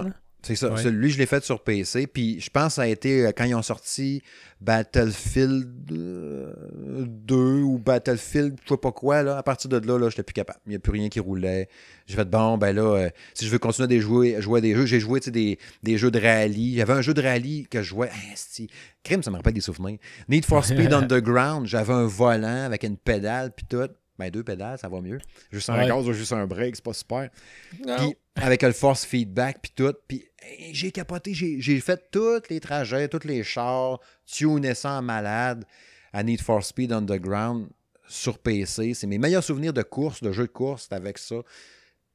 S1: C'est ça. Lui, je l'ai fait sur PC. Puis je pense que ça a été euh, quand ils ont sorti Battlefield 2 euh, ou Battlefield, je sais pas quoi. Là, à partir de là, là je n'étais plus capable. Il n'y a plus rien qui roulait. J'ai fait bon, ben là, euh, si je veux continuer à jouer, jouer à des jeux, j'ai joué des, des jeux de rallye. Il y avait un jeu de rallye que je jouais. Ah, Crime, ça me rappelle des souvenirs. Need for Speed (laughs) Underground, j'avais un volant avec une pédale, puis tout. Ben, deux pédales, ça va mieux. Juste un gaz ou juste un break, c'est pas super. Puis, avec le force feedback, puis tout. Puis, j'ai capoté, j'ai fait tous les trajets, tous les chars, ça en malade à Need for Speed Underground sur PC. C'est mes meilleurs souvenirs de course, de jeux de course, avec ça.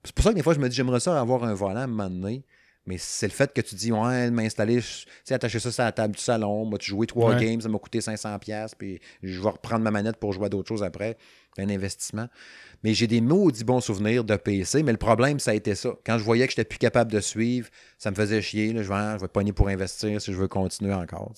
S1: C'est pour ça que des fois, je me dis, j'aimerais ça avoir un volant à un moment donné. Mais c'est le fait que tu dis, ouais, m'installer, tu attacher ça sur la table du salon, moi, tu jouer trois games, ça m'a coûté 500$, puis je vais reprendre ma manette pour jouer à d'autres choses après un investissement. Mais j'ai des maudits bons souvenirs de PC, mais le problème, ça a été ça. Quand je voyais que je n'étais plus capable de suivre, ça me faisait chier. Là, je, vais, je vais pogner pour investir si je veux continuer encore.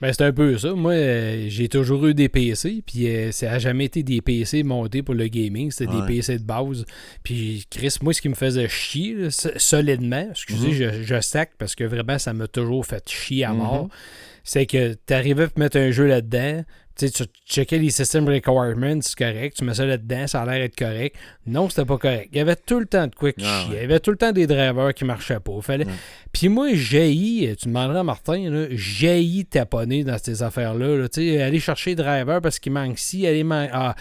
S2: Ben, c'est un peu ça. Moi, euh, j'ai toujours eu des PC, puis euh, ça n'a jamais été des PC montés pour le gaming. C'était des PC de base. Puis, Chris, moi, ce qui me faisait chier, solidement, excusez, mm-hmm. je, je sac parce que vraiment, ça m'a toujours fait chier à mort. Mm-hmm. c'est que tu arrivais à mettre un jeu là-dedans, tu checkais les system requirements, c'est correct, tu mets ça là-dedans, ça a l'air d'être correct. Non, c'était pas correct. Il y avait tout le temps de quick ah, Il y avait tout le temps des drivers qui marchaient pas. Fallait... Puis moi, j'ai tu demanderas à Martin, j'ai taponner dans ces affaires-là. aller chercher des drivers parce qu'il manque ci, aller man... ah,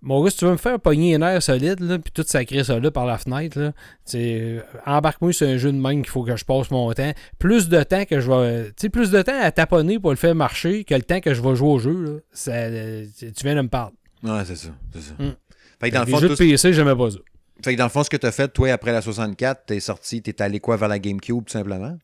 S2: mon gars, si tu veux me faire pogner un air solide, là, puis tout sacrer ça là par la fenêtre, là, euh, embarque-moi sur un jeu de même qu'il faut que je passe mon temps. Plus de temps que je vais. Tu plus de temps à taponner pour le faire marcher que le temps que je vais jouer au jeu. Là, ça, euh, tu viens de me parler.
S1: Ouais, c'est ça. C'est ça.
S2: Hmm. Fait que dans le fond, jeux de PC, j'aimais pas ça.
S1: Fait que dans le fond, ce que tu as fait, toi, après la 64, t'es sorti, t'es allé quoi vers la GameCube, tout simplement?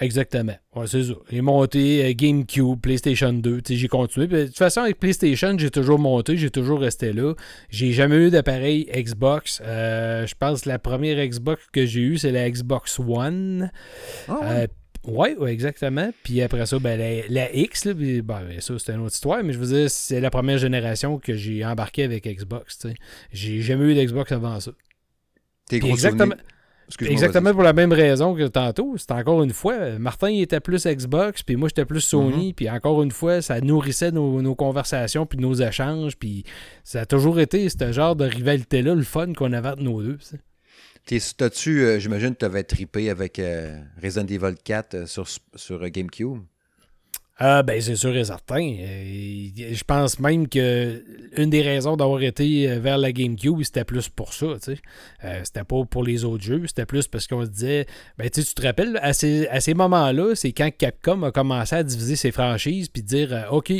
S2: Exactement. Ouais, c'est ça. J'ai monté euh, GameCube, PlayStation 2. J'ai continué. de toute façon, avec PlayStation, j'ai toujours monté, j'ai toujours resté là. J'ai jamais eu d'appareil Xbox. Euh, je pense que la première Xbox que j'ai eue, c'est la Xbox One. Ah, ouais? Euh, exactement. Puis après ça, ben, la, X, là, ben, ça, c'est une autre histoire, mais je veux dire, c'est la première génération que j'ai embarqué avec Xbox. J'ai jamais eu d'Xbox avant ça.
S1: T'es gros exactement.
S2: Exactement pour la même raison que tantôt. C'est encore une fois, Martin était plus Xbox, puis moi j'étais plus Sony, mhm. puis encore une fois, ça nourrissait nos, conversations, puis nos échanges, puis ça a toujours été ce genre de rivalité-là, le fun qu'on avait entre nos deux.
S1: T'as-tu, euh, j'imagine tu avais trippé avec euh, Resident Evil 4 euh, sur, sur GameCube?
S2: Ah, ben, c'est sûr et certain. Euh, je pense même que une des raisons d'avoir été euh, vers la GameCube, c'était plus pour ça. Euh, c'était pas pour les autres jeux, c'était plus parce qu'on se disait. Ben, tu te rappelles, à ces, à ces moments-là, c'est quand Capcom a commencé à diviser ses franchises puis dire OK,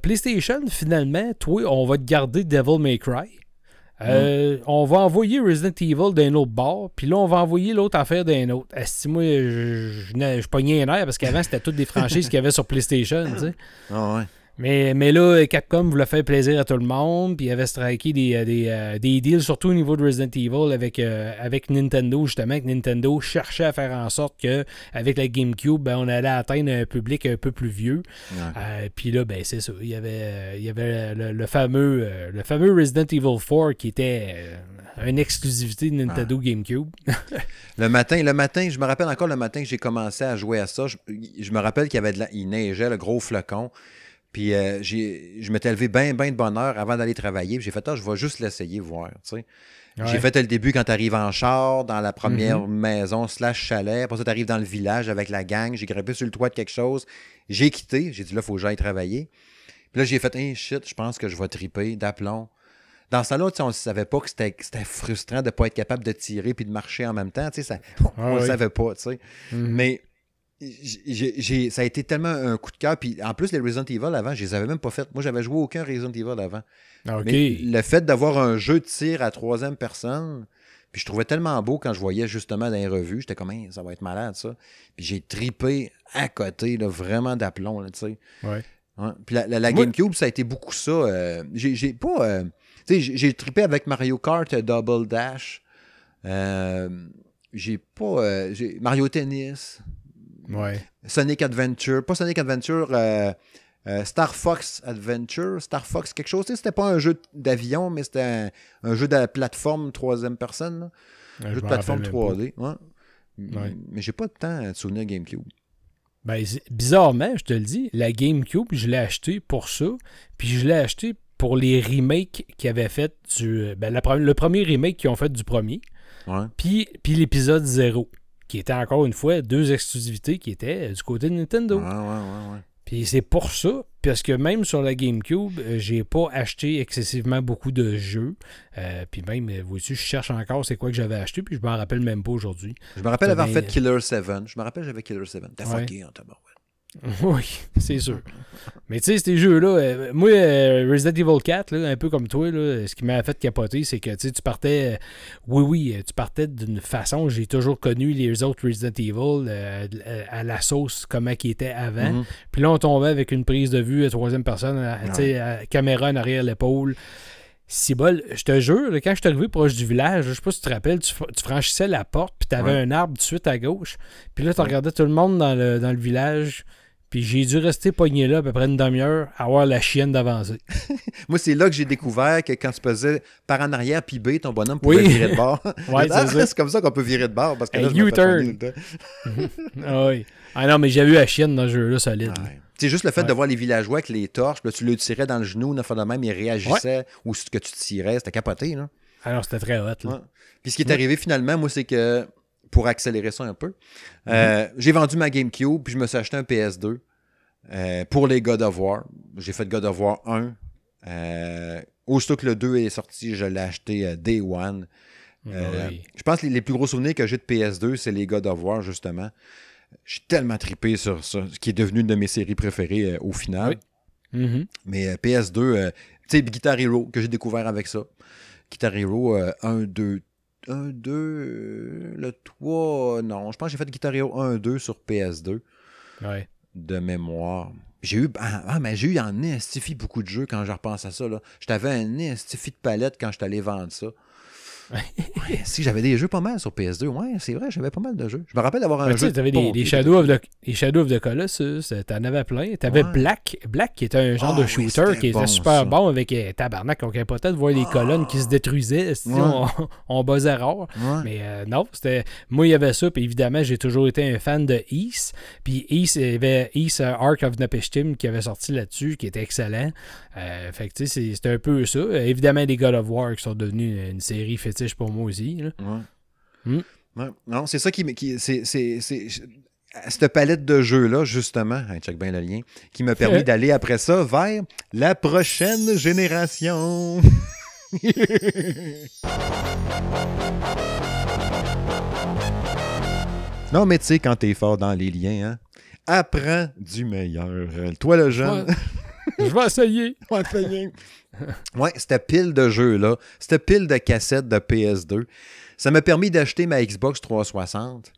S2: PlayStation, finalement, toi, on va te garder Devil May Cry. Euh, on va envoyer Resident Evil d'un autre bord, puis là, on va envoyer l'autre affaire d'un autre. Est-ce moi, je, je, je, pognais un air parce qu'avant, c'était toutes des franchises qu'il y avait sur PlayStation.
S1: Ah ouais.
S2: Mais, mais là, Capcom voulait faire plaisir à tout le monde, puis il avait striké des, euh, des, euh, des, deals, surtout au niveau de Resident Evil avec, euh, avec Nintendo, justement, que Nintendo cherchait à faire en sorte que avec la GameCube, ben, on allait atteindre un public un peu plus vieux. puis là, ben, c'est ça. Il y avait, il y avait le, fameux, le fameux Resident Evil 4 qui était une exclusivité de Nintendo ah. GameCube. (laughs)
S1: le matin, le matin, je me rappelle encore le matin que j'ai commencé à jouer à ça. Je, je me rappelle qu'il y avait de la, il neigeait, le gros flocon. Puis euh, je m'étais levé bien, bien de bonne heure avant d'aller travailler. J'ai fait, ah, je vais juste l'essayer, voir. J'ai fait le début quand tu arrives en char, dans la première mm-hmm. maison slash chalet. Après ça, tu arrives dans le village avec la gang. J'ai grimpé sur le toit de quelque chose. J'ai quitté. J'ai dit, là, il faut que j'aille travailler. Puis là, j'ai fait, hey, shit, je pense que je vais triper d'aplomb. Dans ce temps-là, on ne savait pas que c'était frustrant de ne pas être capable de tirer puis de marcher en même temps. Ça, on ne le savait pas. Mm-hmm. Mais ça a été tellement un coup de cœur. Puis en plus, les Resident Evil avant, je les avais même pas fait. Moi, j'avais joué aucun Resident Evil avant.
S2: Ah, Mais
S1: le fait d'avoir un jeu de tir à troisième personne, puis je trouvais tellement beau quand je voyais justement dans les revues, j'étais comme, ça va être malade ça. Puis j'ai tripé à côté, là, vraiment d'aplomb, tu sais.
S2: Ouais.
S1: Puis la, GameCube, ça a été beaucoup ça. Euh, j'ai pas. Euh, tu sais, j'ai tripé avec Mario Kart Double Dash. Euh, j'ai pas. Mario Tennis. Sonic Adventure, pas Sonic Adventure, euh, euh, Star Fox Adventure, Star Fox quelque chose. C'était pas un jeu d'avion, mais c'était un, jeu de plateforme troisième personne. un jeu de plateforme 3D. Mais j'ai pas de temps à souvenir GameCube.
S2: Ben, bizarrement, je te le dis, la GameCube, je l'ai acheté pour ça. Puis je l'ai acheté pour les remakes qu'ils avaient fait du. Ben, le premier remake qu'ils ont fait du premier. Puis, puis l'épisode 0, qui était encore une fois deux exclusivités qui étaient du côté de Nintendo.
S1: Ouais, ouais, ouais,
S2: puis c'est pour ça, parce que même sur la GameCube, euh, j'ai pas acheté excessivement beaucoup de jeux. Euh, puis même, euh, vous je cherche encore c'est quoi que j'avais acheté, puis je m'en rappelle même pas aujourd'hui.
S1: Je me rappelle avoir fait Killer 7. Je me rappelle j'avais Killer 7. T'as fucké en (laughs)
S2: Oui, c'est sûr. Mais tu sais, ces jeux-là, euh, moi, euh, Resident Evil 4, un peu comme toi, ce qui m'a fait capoter, c'est que tu partais, euh, oui, oui, tu partais d'une façon, j'ai toujours connu les autres Resident Evil à la sauce, comment ils étaient avant. Mm-hmm. Puis là, on tombait avec une prise de vue à troisième personne, tu sais, caméra en arrière l'épaule. Si bol, je te jure, quand je suis arrivé proche du village, je sais pas si tu te rappelles, tu, franchissais la porte, puis tu avais un arbre tout de suite à gauche. Puis là, tu regardais tout le monde dans le, dans le village. Puis j'ai dû rester pogné là à peu près une demi-heure à voir la chienne d'avancer. (laughs)
S1: Moi, c'est là que j'ai découvert que quand tu faisais par en arrière puis B, ton bonhomme pouvait virer de bord. (laughs)
S2: ouais,
S1: c'est comme ça qu'on peut virer de bord. Parce que là,
S2: U-turn. (laughs) ah oui. Ah non, mais j'ai vu la chienne dans ce jeu-là solide.
S1: C'est juste le fait de voir les villageois avec les torches, là, tu le tirais dans le genou, une fois de même, ils réagissaient, ou ce que tu tirais, c'était capoté. Là.
S2: Alors, c'était très hot. Là.
S1: Puis ce qui est arrivé finalement, moi, c'est que pour accélérer ça un peu. Euh, j'ai vendu ma GameCube, puis je me suis acheté un PS2 euh, pour les God of War. J'ai fait God of War 1. Euh, aussitôt que le 2 est sorti, je l'ai acheté Day One. Je pense que les, plus gros souvenirs que j'ai de PS2, c'est les God of War, justement. Je suis tellement tripé sur ça, ce qui est devenu une de mes séries préférées au final.
S2: Mm-hmm.
S1: Mais PS2, tu sais, Guitar Hero, que j'ai découvert avec ça. Guitar Hero 1, 2, 1, 2, le 3, non, je pense que j'ai fait Guitar Hero 1, 2 sur PS2 de mémoire. J'ai eu, ah, ah, mais j'ai eu en estifie beaucoup de jeux quand je repense à ça. Là. Je t'avais un estifie de palette quand je t'allais vendre ça si j'avais des jeux pas mal sur PS2, ouais, c'est vrai, j'avais pas mal de jeux. Je me rappelle d'avoir un jeu.
S2: Tu avais des, Shadow of the, les Shadow of the Colossus, t'en avais plein. T'avais Black, Black qui était un genre de ah shooter qui était super bon avec euh, Tabarnak. On peut-être voir les colonnes qui se détruisaient. On, on buzzait rare. Mais euh, non, c'était. Moi, il y avait ça. Puis évidemment, j'ai toujours été un fan de East. Puis East, il y avait East euh, Ark of Nepeshtim qui avait sorti là-dessus, qui était excellent. fait que tu sais, c'était un peu ça. évidemment, les God of War qui sont devenus une série fétiche pour moi aussi.
S1: Hmm. Non, c'est ça qui. qui c'est, cette palette de jeux-là, justement, hein, check bien le lien, qui m'a permis d'aller après ça vers la prochaine génération. (laughs) non, mais tu sais, quand t'es fort dans les liens, hein, apprends du meilleur. Toi, le jeune.
S2: Je vais essayer.
S1: Je vais essayer. (laughs) ouais, cette pile de jeux-là, cette pile de cassettes de PS2, ça m'a permis d'acheter ma Xbox 360.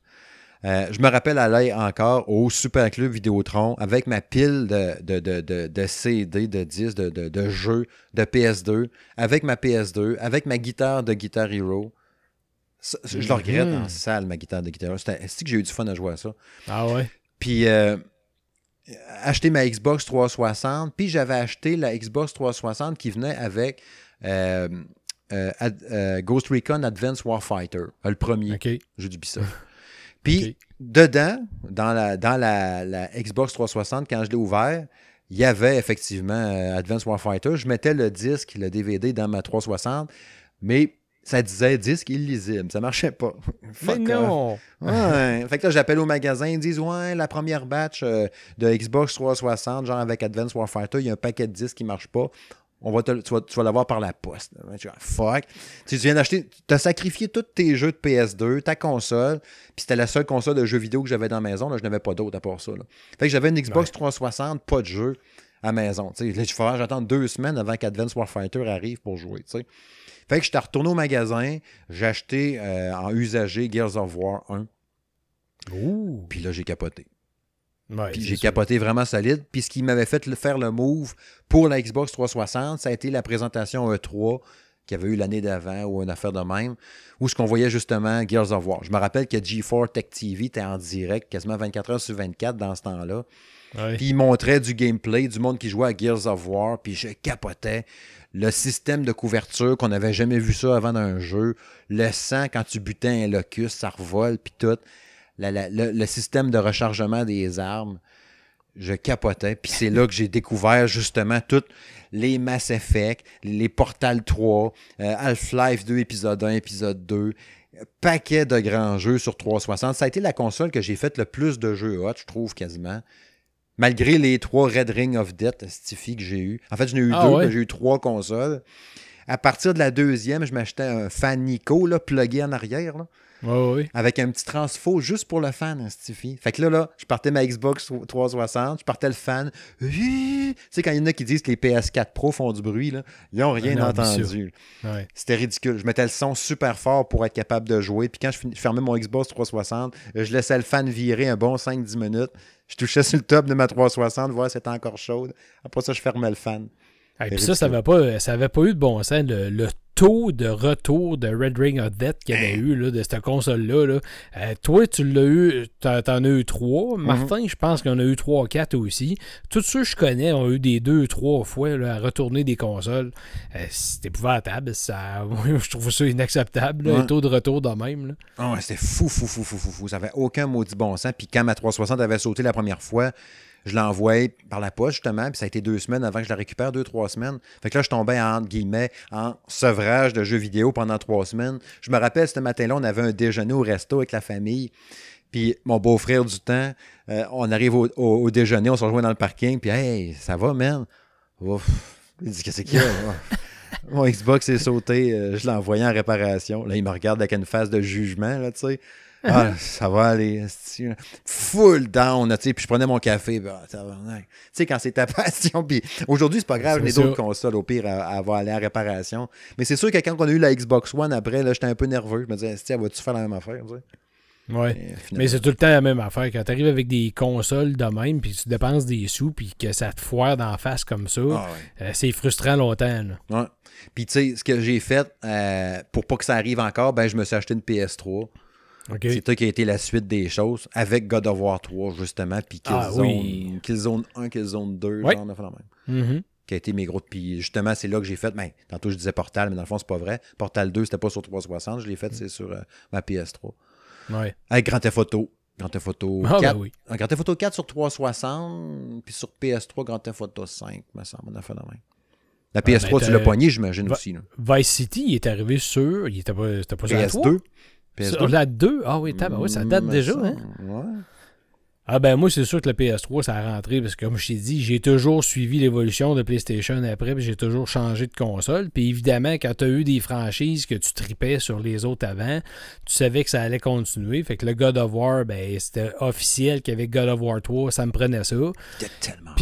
S1: Euh, je me rappelle aller encore au Super Club Vidéotron avec ma pile de, de, CD, de disques, de, jeux de PS2, avec ma PS2, avec ma guitare de Guitar Hero. je le regrette en mhm. salle, ma guitare de Guitar Hero. C'est que j'ai eu du fun à jouer à ça?
S2: Ah ouais?
S1: Puis, euh, acheté ma Xbox 360, puis j'avais acheté la Xbox 360 qui venait avec euh, euh, euh, Ghost Recon Advanced Warfighter, le premier jeu d'Ubisoft. (laughs) Puis dedans, dans, la, dans la, Xbox 360, quand je l'ai ouvert, il y avait effectivement Advanced Warfighter. Je mettais le disque, le DVD dans ma 360, mais ça disait disque illisible. Ça marchait pas.
S2: Mais non!
S1: Ouais. fait que là, j'appelle au magasin, ils disent Ouais, la première batch euh, de Xbox 360, genre avec Advanced Warfighter, il y a un paquet de disques qui ne marche pas. On va te, tu vas, l'avoir par la poste. Tu fuck. Tu, viens d'acheter, tu as sacrifié tous tes jeux de PS2, ta console, puis c'était la seule console de jeux vidéo que j'avais dans la maison. Là, je n'avais pas d'autre à part ça. Fait que j'avais une Xbox 360, pas de jeu à la maison. Il faudra j'attendre deux semaines avant qu'Advanced Warfighter arrive pour jouer. Fait que j'étais retourné au magasin, j'ai acheté euh, en usager Gears of War 1. Puis là, j'ai capoté. puis j'ai capoté vraiment solide. Puis ce qui m'avait fait faire le move pour la Xbox 360, ça a été la présentation E3 qu'il y avait eu l'année d'avant ou une affaire de même, où ce qu'on voyait justement Gears of War. Je me rappelle que G4 Tech TV était en direct quasiment 24 heures sur 24 dans ce temps-là. Puis il montrait du gameplay, du monde qui jouait à Gears of War, puis je capotais le système de couverture qu'on n'avait jamais vu ça avant d'un jeu, le sang quand tu butais un locus, ça revole, puis tout, le, système de rechargement des armes, je capotais. Puis c'est là que j'ai découvert justement toutes les Mass Effect, les Portal 3, euh, Half-Life 2, épisode 1, épisode 2, paquet de grands jeux sur 360. Ça a été la console que j'ai fait le plus de jeux hot, je trouve, quasiment. Malgré les trois Red Ring of Death, Stiffy, que j'ai eu. En fait, j'en ai eu ah deux, j'ai eu trois consoles. À partir de la deuxième, je m'achetais un fan Nico, là, plugué en arrière. Là. Avec un petit transfo juste pour le fan, hein, Stiffy. Fait que là, là, je partais ma Xbox 360, je partais le fan. Tu sais, quand il y en a qui disent que les PS4 Pro font du bruit, là, ils n'ont rien entendu. C'était ridicule. Je mettais le son super fort pour être capable de jouer. Puis quand je fermais mon Xbox 360, je laissais le fan virer un bon 5-10 minutes. Je touchais sur le top de ma 360, voir si c'était encore chaude. Après ça, je fermais le fan.
S2: Et puis ça, ça n'avait pas, pas eu de bon sens. le taux de retour de Red Ring of Death qu'il y avait eu là, de cette console-là. Euh, toi, tu l'as eu, t'en, en as eu trois. Mhm. Martin, je pense qu'il en a eu trois ou quatre aussi. Tous ceux que je connais ont eu des deux, trois fois à retourner des consoles. Euh, c'est épouvantable. Ça, (laughs) je trouve ça inacceptable, le taux de retour de même. Là.
S1: Oh, c'était fou, fou, fou, fou, fou, fou. Ça avait aucun maudit bon sens. Puis quand ma 360 avait sauté la première fois, je l'ai envoyé par la poste, justement, puis ça a été deux semaines avant que je la récupère, deux, trois semaines. Fait que là, je tombais, en guillemets, en sevrage de jeux vidéo pendant trois semaines. Je me rappelle, ce matin-là, on avait un déjeuner au resto avec la famille. Puis mon beau-frère du temps, euh, on arrive au, déjeuner, on se rejoint dans le parking, puis hey, ça va, man? Ouf. Il dit, qu'est-ce qu'il y a? (laughs) Mon Xbox est sauté, euh, je l'ai envoyé en réparation. Là, il me regarde avec une phase de jugement, là, tu sais. Ah, ça va aller. Full down, tu sais. Puis je prenais mon café. Tu sais, quand c'est ta (laughs) passion. Puis aujourd'hui, c'est pas grave, j'ai d'autres consoles au pire à, avoir aller en réparation. Mais c'est sûr que quand on a eu la Xbox One après, là, j'étais un peu nerveux. Je me disais, tiens, vas-tu faire la même affaire?
S2: Oui. Mais c'est tout le temps la même affaire. Quand tu arrives avec des consoles de même, puis tu dépenses des sous, puis que ça te foire d'en face comme ça, ah euh, c'est frustrant longtemps.
S1: Ouais. Puis tu sais, ce que j'ai fait euh, pour pas que ça arrive encore, ben je me suis acheté une PS3. C'est toi qui a été la suite des choses avec God of War 3, justement, puis ah Killzone, ah, 1, Killzone 2, genre, même. Mm-hmm. Qui a été mes gros. Puis justement, c'est là que j'ai fait. Ben, tantôt, je disais Portal, mais dans le fond, c'est pas vrai. Portal 2, c'était pas sur 360. Je l'ai fait, c'est sur euh, ma PS3.
S2: Ouais.
S1: Avec Grand Theft Auto. Grand Theft Auto 4. Ah, ben oui. Grand Theft Auto 4 sur 360, puis sur PS3, Grand Theft Auto 5, me semble. On a fait la même. La PS3, ben, tu l'as poigné, j'imagine aussi. Là.
S2: Vice City, il est arrivé sur. Il était pas, pas sur PS2. PS2? La 2? Ah oui, ça date mm, déjà. Hein? Ouais. Ah ben moi, c'est sûr que le PS3, ça a rentré parce que comme je t'ai dit, j'ai toujours suivi l'évolution de PlayStation après, puis j'ai toujours changé de console. Puis évidemment, quand tu as eu des franchises que tu tripais sur les autres avant, tu savais que ça allait continuer. Fait que le God of War, ben c'était officiel qu'avec God of War 3, ça me prenait ça.
S1: C'était tellement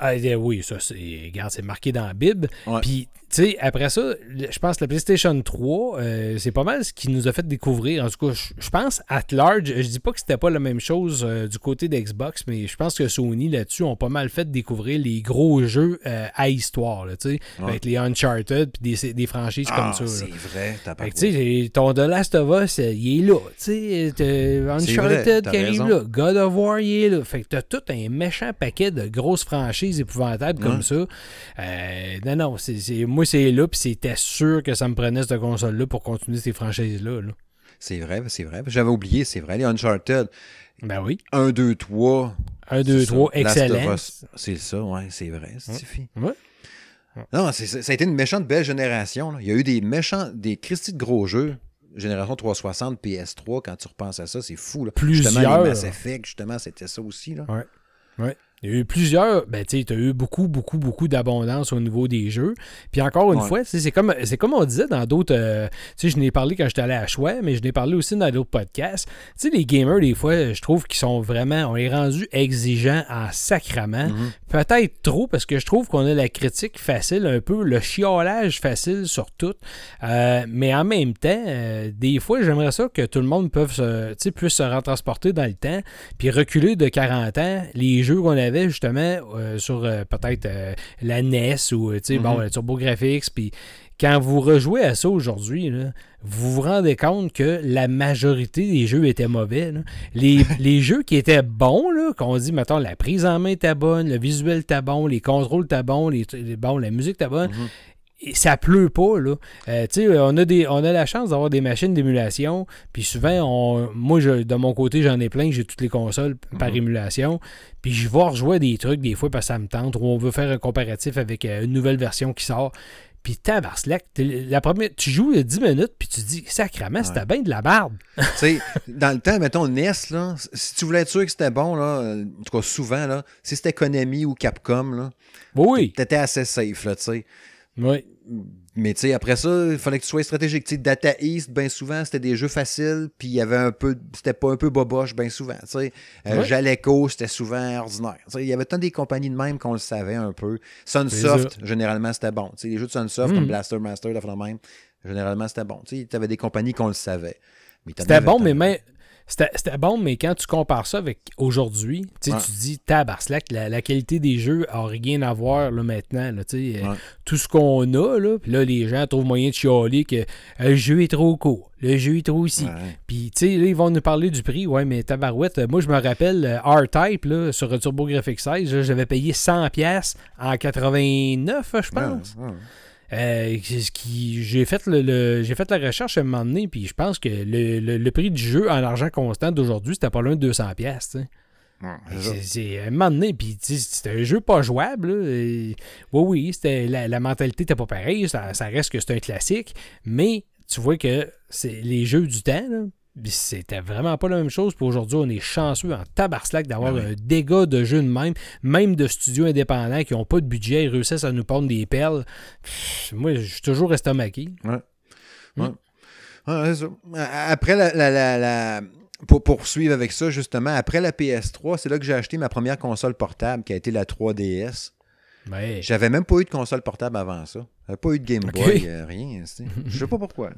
S2: ah, oui, ça, c'est, regarde, c'est marqué dans la Bible. Puis sais, après ça, je pense que la PlayStation 3, euh, c'est pas mal ce qui nous a fait découvrir. En tout cas, je pense, at large, je dis pas que c'était pas la même chose euh, du côté d'Xbox, mais je pense que Sony, là-dessus, ont pas mal fait découvrir les gros jeux euh, à histoire, tu sais, avec les Uncharted puis des, des franchises comme ah, ça.
S1: c'est vrai, t'as pas
S2: Tu sais, ton The Last of Us, il est là, tu sais, Uncharted qui arrive là, God of War, il est là. Fait que t'as tout un méchant paquet de grosses franchises épouvantables comme ça. non, non, c'est moi, c'est là, puis c'était sûr que ça me prenait cette console-là pour continuer ces franchises-là.
S1: c'est vrai, c'est vrai. J'avais oublié, c'est vrai, les Uncharted.
S2: Ben oui.
S1: 1, 2, 3.
S2: 1, 2, 3, excellent.
S1: C'est ça, ouais, c'est vrai, c'est suffit.
S2: Ouais.
S1: Non, ça a été une méchante belle génération. Il y a eu des méchants, des Christy de gros jeux. Génération 360, PS3, quand tu repenses à ça, c'est fou. Là.
S2: Plusieurs.
S1: Justement, les Mass Effect, justement, c'était ça aussi. Là.
S2: Ouais. Ouais. Il y a eu plusieurs, ben tu as eu beaucoup, beaucoup, beaucoup d'abondance au niveau des jeux. Puis encore une fois, c'est comme, comme on disait dans d'autres. Euh, tu sais, je n'ai parlé quand j'étais allé à Choix, mais je n'ai parlé aussi dans d'autres podcasts. Tu sais, les gamers, des fois, je trouve qu'ils sont vraiment. On est rendu exigeants en sacrament. Mhm. Peut-être trop, parce que je trouve qu'on a la critique facile, un peu, le chiolage facile sur tout. Euh, mais en même temps, euh, des fois, j'aimerais ça que tout le monde puisse se, puisse se retransporter dans le temps, puis reculer de 40 ans les jeux qu'on a avait justement euh, sur euh, peut-être euh, la NES ou bon, mm-hmm. Turbo Graphics, puis quand vous rejouez à ça aujourd'hui, vous vous rendez compte que la majorité des jeux étaient mauvais. (laughs) Les, jeux qui étaient bons, qu'on dit, mettons, la prise en main était bonne, le visuel était bon, les contrôles étaient bons, les, bon, la musique était bonne, ça pleut pas, là. Euh, tu sais, on, a des, on a la chance d'avoir des machines d'émulation, puis souvent, on, moi, je, de mon côté, j'en ai plein, j'ai toutes les consoles par mhm. émulation, puis je vais rejouer des trucs des fois parce que ça me tente, ou on veut faire un comparatif avec euh, une nouvelle version qui sort. Puis tabarslack, la première, tu joues 10 minutes, puis tu dis, sacrament, c'était bien de la barbe.
S1: tu sais, dans le temps, mettons NES, là, si tu voulais être sûr que c'était bon, là, en tout cas souvent, là, si c'était Konami ou Capcom, là,
S2: oui.
S1: t'étais assez safe, là, tu sais.
S2: Oui.
S1: Mais tu sais, après ça, il fallait que tu sois stratégique. sais Data East, bien souvent, c'était des jeux faciles, puis il y avait un peu. C'était pas un peu boboche, bien souvent. sais euh, Jaleco, c'était souvent ordinaire. il y avait tant des compagnies de même qu'on le savait un peu. Sunsoft, généralement, c'était bon. sais les jeux de Sunsoft, comme hmm. Blaster Master, la même, généralement, c'était bon. Tu avais des compagnies qu'on le savait.
S2: C'était bon, mais, mais c'était bon, mais quand tu compares ça avec aujourd'hui, tu dis, tabarslack, la, la qualité des jeux a rien à voir là, maintenant. Là, euh, Tout ce qu'on a, là, puis là, les gens trouvent moyen de chialer que euh, le jeu est trop court, le jeu est trop ici. Puis, tu sais, là, ils vont nous parler du prix. Ouais, mais tabarouette, moi, je me rappelle, R-Type, là, sur TurboGrafx 16, j'avais payé 100$ en 89, je pense. Euh, j'ai fait le, j'ai fait la recherche à un moment donné, puis je pense que le, prix du jeu en argent constant d'aujourd'hui, c'était pas loin de 200 pièces. c'est un moment donné, puis c'était un jeu pas jouable. oui, oui, c'était la, mentalité n'était pas pareille, ça, ça, reste que c'est un classique, mais tu vois que c'est les jeux du temps, c'était vraiment pas la même chose. Pour aujourd'hui, on est chanceux en tabarslack d'avoir ben un dégât de jeu de même, même de studios indépendants qui n'ont pas de budget et réussissent à nous prendre des perles. moi, je suis toujours estomaqué.
S1: Ouais. Hmm. Après la, pour poursuivre avec ça, justement, après la PS3, c'est là que j'ai acheté ma première console portable qui a été la 3DS. J'avais même pas eu de console portable avant ça. J'avais pas eu de Game Boy, euh, rien. Je sais pas pourquoi.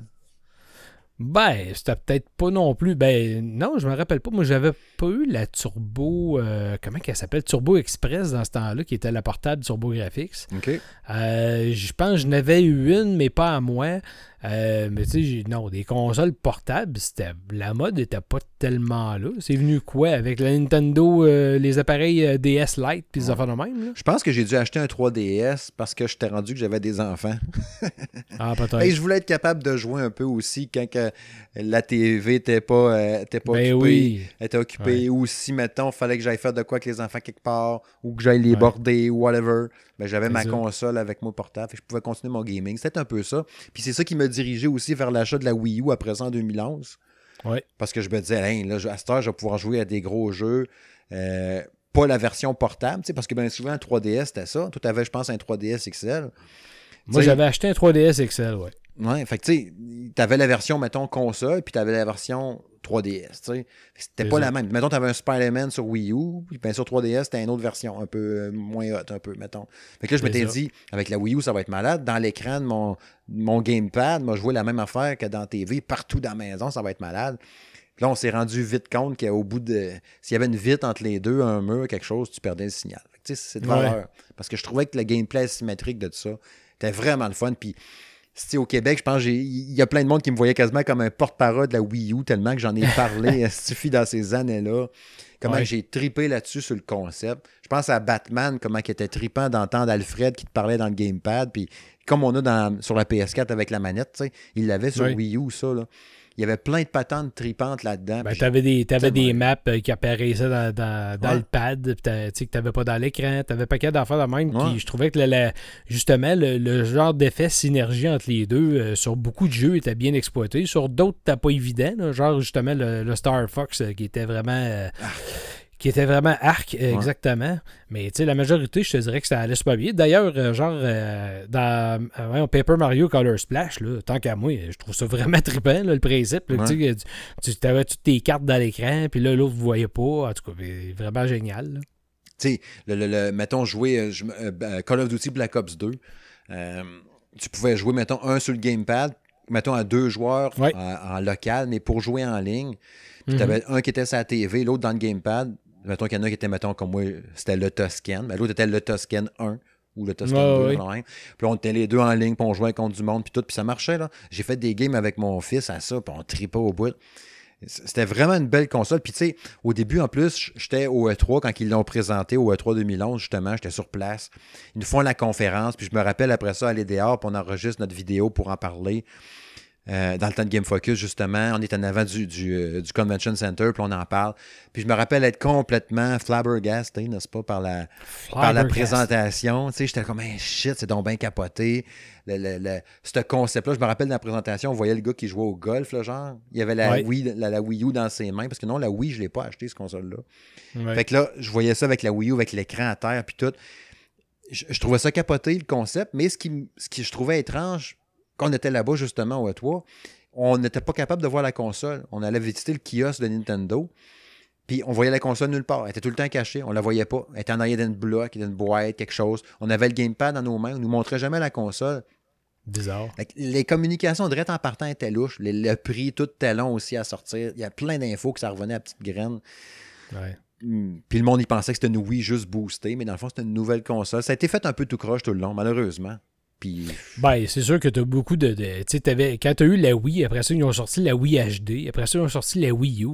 S2: Ben, c'était peut-être pas non plus. Ben, non, je me rappelle pas. Moi, j'avais pas eu la Turbo. Euh, comment qu'elle s'appelle? Turbo Express dans ce temps-là, qui était la portable Turbo Graphics.
S1: OK.
S2: Euh, je pense que je n'avais eu une, mais pas à moi. Euh, mais tu sais, non, des consoles portables, c'était la mode n'était pas tellement là. C'est venu quoi avec la Nintendo, euh, les appareils euh, DS Lite puis les affaires de même?
S1: Je pense que j'ai dû acheter un 3DS parce que je t'ai rendu que j'avais des enfants. (laughs)
S2: ah, peut-être.
S1: Et je voulais être capable de jouer un peu aussi quand que la TV n'était pas, était pas
S2: ben
S1: occupée.
S2: Oui.
S1: était occupée. Ou si, mettons, il fallait que j'aille faire de quoi avec les enfants quelque part ou que j'aille les border ou whatever. Ben, j'avais ma console avec mon portable et je pouvais continuer mon gaming. C'était un peu ça. Puis c'est ça qui me dirigeait aussi vers l'achat de la Wii U après ça en 2011. Parce que je me disais, là, à cette heure, je vais pouvoir jouer à des gros jeux. Euh, pas la version portable, parce que bien souvent, un 3DS, c'était ça. Tout avait, je pense, un 3DS XL.
S2: Moi, j'avais acheté un 3DS XL, ouais.
S1: Ouais, fait que tu sais, t'avais la version, mettons, console, puis t'avais la version 3DS, tu sais. C'était pas la même. Mettons, t'avais un Spider-Man sur Wii U, puis bien sur 3DS, c'était une autre version, un peu euh, moins hot, un peu, mettons. Fait que là, je m'étais dit, avec la Wii U, ça va être malade. Dans l'écran de mon, mon gamepad, moi, je vois la même affaire que dans TV, partout dans la maison, ça va être malade. Puis là, on s'est rendu vite compte qu'au bout de. S'il y avait une vitre entre les deux, un mur, quelque chose, tu perdais le signal. Tu sais, c'est de valeur. Parce que je trouvais que le gameplay symétrique de tout ça, était vraiment le fun. Puis au Québec, je pense il y a plein de monde qui me voyait quasiment comme un porte-parole de la Wii U, tellement que j'en ai parlé (laughs) suffit dans ces années-là? Comment j'ai tripé là-dessus sur le concept? Je pense à Batman, comment il était tripant d'entendre Alfred qui te parlait dans le gamepad. Puis comme on a dans, sur la PS4 avec la manette, il l'avait sur Wii U, ça. Là il y avait plein de patentes tripantes là-dedans.
S2: Ben, tu avais des, avais des maps euh, qui apparaissaient dans, dans, le pad, que tu n'avais pas dans l'écran. Tu avais pas qu'à d'affaires de même. je trouvais que justement, le, genre d'effet synergie entre les deux euh, sur beaucoup de jeux était bien exploité. Sur d'autres, t'as pas évident. genre justement le, Star Fox euh, qui était vraiment. Ah qui était vraiment arc, euh, exactement. Mais tu sais, la majorité, je te dirais que ça allait super bien. D'ailleurs, euh, genre, euh, dans Paper Mario Color Splash, là, tant qu'à moi, je trouve ça vraiment (laughs) trippant, le principe. tu avais toutes tes cartes dans l'écran, puis là, l'autre ne voyait pas. En tout cas, vraiment génial.
S1: Tu sais, le, mettons, jouer Call of Duty Black Ops 2, tu pouvais jouer, mettons, un sur le gamepad, mettons, à deux joueurs en, local, mais pour jouer en ligne, tu mhm. avais un qui était sur la TV, l'autre dans le gamepad, Mettons qu'il y en a qui étaient, mettons, comme moi, c'était le Toscan. Mais l'autre était le Toscan 1 ou le Toscan 2. Puis on était les deux en ligne, puis on jouait contre du monde, puis tout. Puis ça marchait, là. J'ai fait des games avec mon fils à ça, puis on tripait au bout. C'était vraiment une belle console. Puis, tu sais, au début, en plus, j'étais au E3 quand ils l'ont présenté, au E3 2011, justement. J'étais sur place. Ils nous font la conférence. Puis, je me rappelle après ça, aller dehors, puis on enregistre notre vidéo pour en parler. Euh, dans le temps de Game Focus, justement. On est en avant du, du, euh, du, Convention Center, puis on en parle. Puis je me rappelle être complètement flabbergasté, n'est-ce pas, par la, par la présentation. Tu sais, j'étais comme, hey, shit, c'est donc bien capoté. Le, le, ce concept-là, je me rappelle dans la présentation, on voyait le gars qui jouait au golf, là, genre. Il y avait la, Wii, la, Wii U dans ses mains, parce que non, la Wii, je ne l'ai pas acheté, ce console-là. Fait que là, je voyais ça avec la Wii U, avec l'écran à terre, puis tout. Je, trouvais ça capoté, le concept, mais ce qui, ce qui je trouvais étrange, quand on était là-bas, justement, au E3, on n'était pas capable de voir la console. On allait visiter le kiosque de Nintendo. Puis on voyait la console nulle part. Elle était tout le temps cachée. On la voyait pas. Elle était en arrière d'une bloc, d'une boîte, quelque chose. On avait le gamepad dans nos mains. On nous montrait jamais la console.
S2: Bizarre.
S1: Les communications direct en partant étaient louches. Le, prix, tout était long aussi à sortir. Il y a plein d'infos que ça revenait à petite graine.
S2: Ouais.
S1: Hmm. Puis le monde, il pensait que c'était une Wii juste boostée, mais dans le fond, c'était une nouvelle console. Ça a été fait un peu tout croche tout le long, malheureusement.
S2: Ben, c'est sûr que tu as beaucoup de. quand tu as eu la Wii, après ça, ils ont sorti la Wii HD. Après ça, ils ont sorti la Wii U.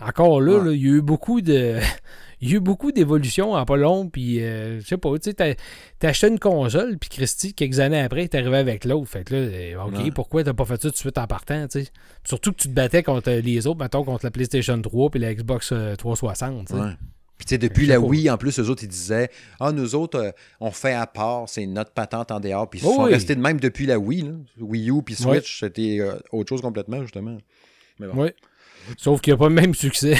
S2: Encore là, il y a eu beaucoup de. (laughs) Il y a eu beaucoup d'évolutions en pas long, puis euh, je sais pas, tu sais, t'as acheté une console, puis Christy, quelques années après, t'es arrivé avec l'autre. Fait que là, euh, OK, pourquoi t'as pas fait ça tout de suite en partant, tu sais? Surtout que tu te battais contre les autres, mettons, contre la PlayStation 3 puis la Xbox 360, euh,
S1: puis, tu sais, depuis la Wii, en plus, eux autres, ils disaient Ah, nous autres, euh, on fait à part, c'est notre patente en dehors. Puis, ils sont restés de même depuis la Wii. Là. Wii U puis Switch, c'était euh, autre chose complètement, justement.
S2: Mais bon. Oui. Sauf qu'il n'y a pas le même succès.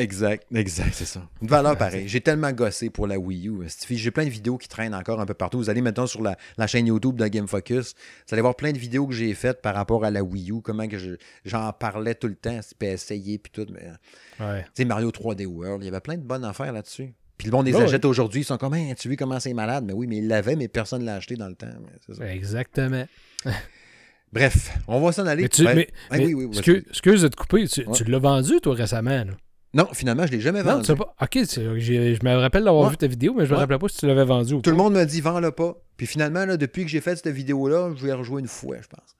S1: Exact, exact, c'est ça. Une valeur (laughs) pareille. J'ai tellement gossé pour la Wii U. J'ai plein de vidéos qui traînent encore un peu partout. Vous allez maintenant sur la, chaîne YouTube de Game Focus. Vous allez voir plein de vidéos que j'ai faites par rapport à la Wii U, comment que j'en parlais tout le temps, puis essayer, puis tout. Mais,
S2: ouais.
S1: Tu sais, Mario 3D World, il y avait plein de bonnes affaires là-dessus. Puis le monde les achète aujourd'hui, ils sont comme, tu vois comment c'est malade? Mais oui, mais ils l'avaient, mais personne ne l'a acheté dans le temps.
S2: Exactement. (laughs)
S1: Bref, on va s'en aller.
S2: Mais excuse, de te couper, tu, l'as vendu, toi, récemment?
S1: Non, finalement, je ne l'ai jamais vendu.
S2: Non, pas. Ok, je me rappelle d'avoir vu ta vidéo, mais je ne me rappelais pas si tu l'avais vendu ou
S1: Tout le monde m'a dit, vends-le pas. Puis finalement, là, depuis que j'ai fait cette vidéo-là, je vais rejouer une fois, je pense.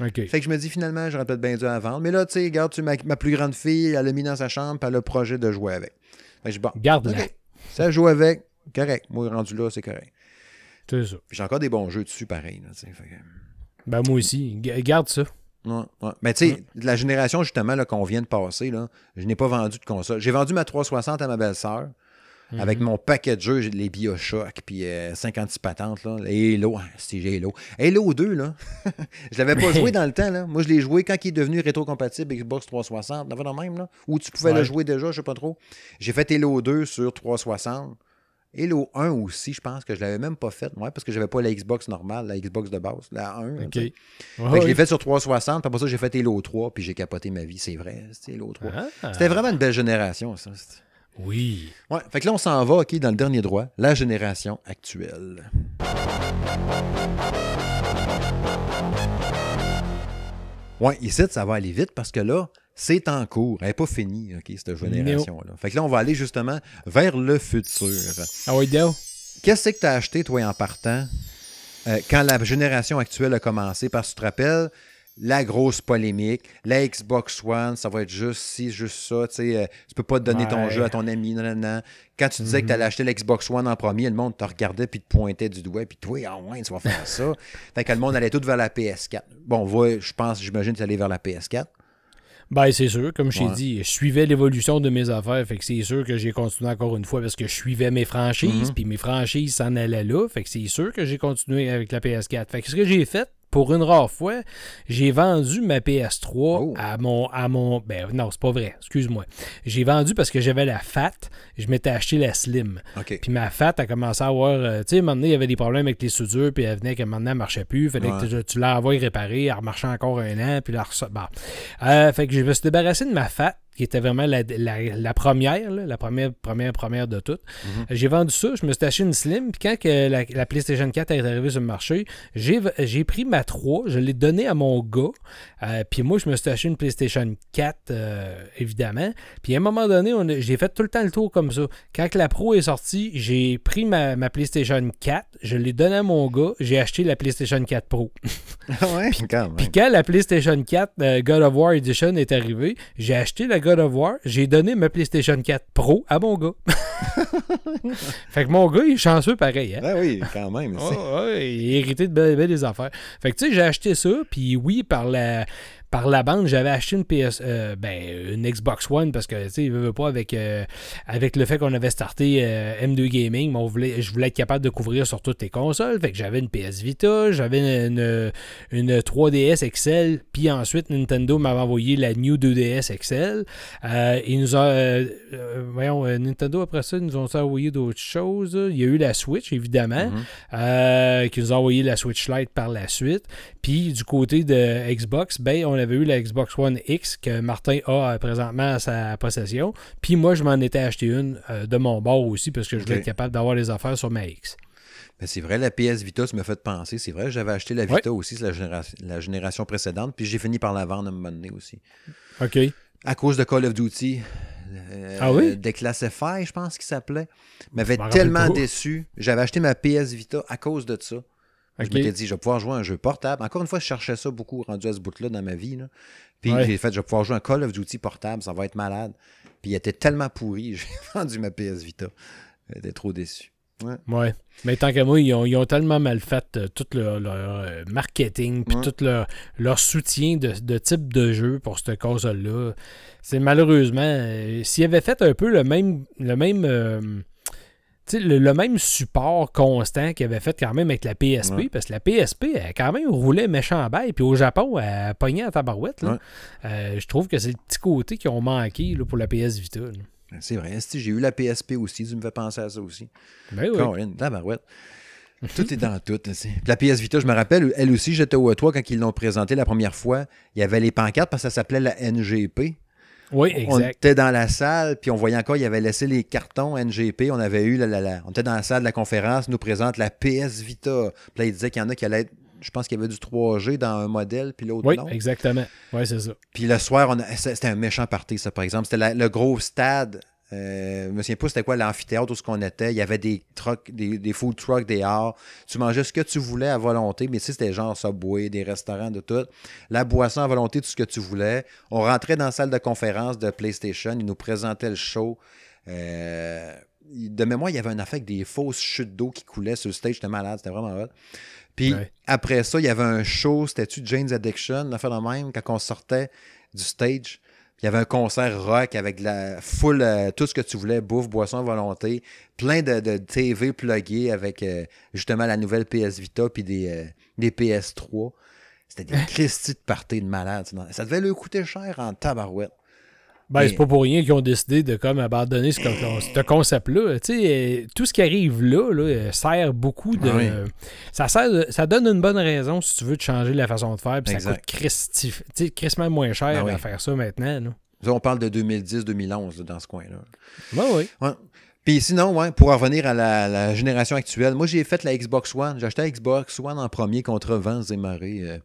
S2: Ok.
S1: Fait que je me dis, finalement, j'aurais peut-être bien dû la vendre. Mais là, tu sais, regarde, ma, ma, plus grande fille, elle l'a mis dans sa chambre, puis elle a le projet de jouer avec. Fait que bon,
S2: Garde-la.
S1: Ça joue avec, correct. Moi, rendu là, c'est correct.
S2: C'est ça.
S1: J'ai encore des bons jeux dessus, pareil. Là, fait que...
S2: Ben, moi aussi. Garde ça.
S1: Mais tu sais, la génération justement qu'on vient de passer, là, je n'ai pas vendu de console. J'ai vendu ma 360 à ma belle-sœur. Avec mhm. mon paquet de jeux, j'ai les Bioshock, puis 56 euh, patentes, là. Halo, hein, c'est Halo. Halo 2, là, (laughs) je l'avais pas joué dans le temps, là. Moi, je l'ai joué quand il est devenu rétro-compatible Xbox 360, dans même, là. Où tu pouvais le jouer déjà, je sais pas trop. J'ai fait Halo 2 sur 360. Halo 1 aussi, je pense que je l'avais même pas fait, moi, parce que j'avais pas la Xbox normale, la Xbox de base, la 1.
S2: OK.
S1: je l'ai fait sur 360, puis après ça, j'ai fait Halo 3, puis j'ai capoté ma vie, c'est vrai, c'était Halo 3. Ah. C'était vraiment une belle génération, ça.
S2: Oui.
S1: Ouais, fait que là, on s'en va, OK, dans le dernier droit, la génération actuelle. Ouais, ici, ça va aller vite parce que là, c'est en cours. Elle n'est pas finie, OK, cette génération-là. Fait que là, on va aller justement vers le futur.
S2: Ah oui,
S1: Qu'est-ce que tu as acheté, toi, en partant, euh, quand la génération actuelle a commencé? Parce que tu te rappelles, la grosse polémique, la Xbox One, ça va être juste ci, juste ça. Tu sais, euh, tu peux pas te donner ton jeu à ton ami. Non, non, non. Quand tu disais que tu allais mhm. acheter l'Xbox One en premier, le monde te regardait puis te pointait du doigt. Puis toi, ah ouais, tu vas faire ça. (laughs) fait que le monde allait tout vers la PS4. Bon, je pense, j'imagine que tu allais vers la PS4.
S2: Ben, c'est sûr. Comme je t'ai dit, je suivais l'évolution de mes affaires. Fait que c'est sûr que j'ai continué encore une fois parce que je suivais mes franchises. Mhm. Puis mes franchises s'en allaient là. Fait que c'est sûr que j'ai continué avec la PS4. Fait que ce que j'ai fait, pour une rare fois, j'ai vendu ma PS3 à mon. À mon ben non, c'est pas vrai, excuse-moi. J'ai vendu parce que j'avais la FAT, je m'étais acheté la Slim. Puis ma FAT a commencé à avoir. Euh, tu sais, donné, il y avait des problèmes avec les soudures, puis elle venait moment donné, elle marchait plus. Fallait que tu, l'envoies réparer, elle remarchait encore un an, puis la bon. euh, Fait que je me suis débarrassé de ma FAT qui était vraiment la, première, la première, première, première de toutes.
S1: Mhm.
S2: J'ai vendu ça, je me suis acheté une Slim, puis quand que la, PlayStation 4 est arrivée sur le marché, j'ai pris ma 3, je l'ai donnée à mon gars, euh, puis moi, je me suis acheté une PlayStation 4, euh, évidemment. Puis à un moment donné, j'ai fait tout le temps le tour comme ça. Quand la Pro est sortie, j'ai pris ma, PlayStation 4, je l'ai donnée à mon gars, j'ai acheté la PlayStation 4 Pro. (laughs)
S1: ouais,
S2: puis, puis quand la PlayStation 4 euh, God of War Edition est arrivée, j'ai acheté la God of War, j'ai donné ma PlayStation 4 Pro à mon gars. (laughs) fait que mon gars, il est chanceux pareil. Hein?
S1: Ah oui, quand même. (laughs)
S2: il est hérité de belles, belles affaires. Fait que tu sais, j'ai acheté ça, puis oui, par la par la bande, j'avais acheté une PS, euh, ben, une Xbox One parce que, tu sais, il veut pas avec, euh, avec le fait qu'on avait starté euh, M2 Gaming, on voulait, je voulais être capable de couvrir sur toutes les consoles. Fait que j'avais une PS Vita, j'avais une, une, 3DS XL, puis ensuite Nintendo m'avait envoyé la New 2DS XL. il nous a, voyons, Nintendo après ça, ils nous ont envoyé d'autres choses. Il y a eu la Switch, évidemment, mm-hmm. qui nous a envoyé la Switch Lite par la suite. Puis du côté de Xbox, ben, on avait eu la Xbox One X que Martin a euh, présentement à sa possession. Puis moi, je m'en étais acheté une euh, de mon bord aussi parce que je voulais être capable d'avoir les affaires sur ma X.
S1: Ben, c'est vrai, la PS Vita, ça me fait penser. C'est vrai, j'avais acheté la Vita aussi, c'est la, génération, précédente. Puis j'ai fini par la vendre à un moment donné aussi.
S2: OK.
S1: À cause de Call of Duty.
S2: Euh, ah oui?
S1: Je pense qu'il s'appelait. M'avait tellement déçu. J'avais acheté ma PS Vita à cause de ça. Je m'étais dit, je vais pouvoir jouer un jeu portable. Encore une fois, je cherchais ça beaucoup rendu à ce bout-là dans ma vie. Puis j'ai fait, je vais pouvoir jouer un Call of Duty portable, ça va être malade. Puis il était tellement pourri, (laughs) j'ai vendu ma PS Vita. J'étais trop déçu.
S2: Ouais. Mais tant qu'à moi, ils ont, tellement mal fait euh, tout leur, euh, marketing, puis tout leur, soutien de, type de jeu pour cette console-là. C'est malheureusement, euh, s'ils avaient fait un peu le même, le même le, même support constant qu'il avait fait quand même avec la PSP, parce que la PSP, elle quand même roulait méchant bail, puis au Japon, elle pognait à tabarouette. Euh, je trouve que c'est le petit côté qu'ils ont manqué là, pour la PS Vita.
S1: C'est vrai, j'ai eu la PSP aussi, tu me fais penser à ça aussi.
S2: Ben oui.
S1: tabarouette. (laughs) Tout est dans tout. La PS Vita, je me rappelle, elle aussi, j'étais au E3 quand ils l'ont présentée la première fois. Il y avait les pancartes parce que ça s'appelait la NGP.
S2: Oui, exact.
S1: On était dans la salle, puis on voyait encore, il avait laissé les cartons NGP. On avait eu, la, la, on était dans la salle de la conférence, nous présente la PS Vita. Puis là, il disait qu'il y en a qui allaient être je pense qu'il y avait du 3G dans un modèle, puis l'autre non.
S2: Oui, exactement. Oui, c'est ça.
S1: Puis le soir, c'était un méchant party, ça, par exemple. C'était le gros stade euh, je me souviens pas c'était quoi l'amphithéâtre où ce qu'on était. Il y avait des trucks, des, des food trucks dehors. Tu mangeais ce que tu voulais à volonté, mais tu sais, c'était genre Subway, des restaurants, de tout. La boisson à volonté, tout ce que tu voulais. On rentrait dans la salle de conférence de PlayStation. Ils nous présentaient le show. Euh, de mémoire, il y avait un affaire avec des fausses chutes d'eau qui coulaient sur le stage. C'était malade, c'était vraiment hot. Puis après ça, il y avait un show, c'était-tu Jane's Addiction, l'affaire de même, quand on sortait du stage. Il y avait un concert rock avec la full, euh, tout ce que tu voulais, bouffe, boisson, volonté, plein de, de TV plugués avec euh, justement la nouvelle PS Vita puis des, euh, des PS3. C'était des Christy de parties de malade. Ça devait lui coûter cher en tabarouette.
S2: Ben, c'est pas pour rien qu'ils ont décidé de comme abandonner ce, concept-là. tout ce qui arrive là, là sert beaucoup de. Ah ça, sert ça donne une bonne raison si tu veux de changer la façon de faire. Puis ça coûte crissement moins cher ah à faire ça maintenant.
S1: on parle de 2010-2011 dans ce coin-là.
S2: Ben oui.
S1: Puis sinon, ouais, pour revenir à la, génération actuelle, moi j'ai fait la Xbox One. J'ai acheté la Xbox One en premier contre vents et marées. Euh,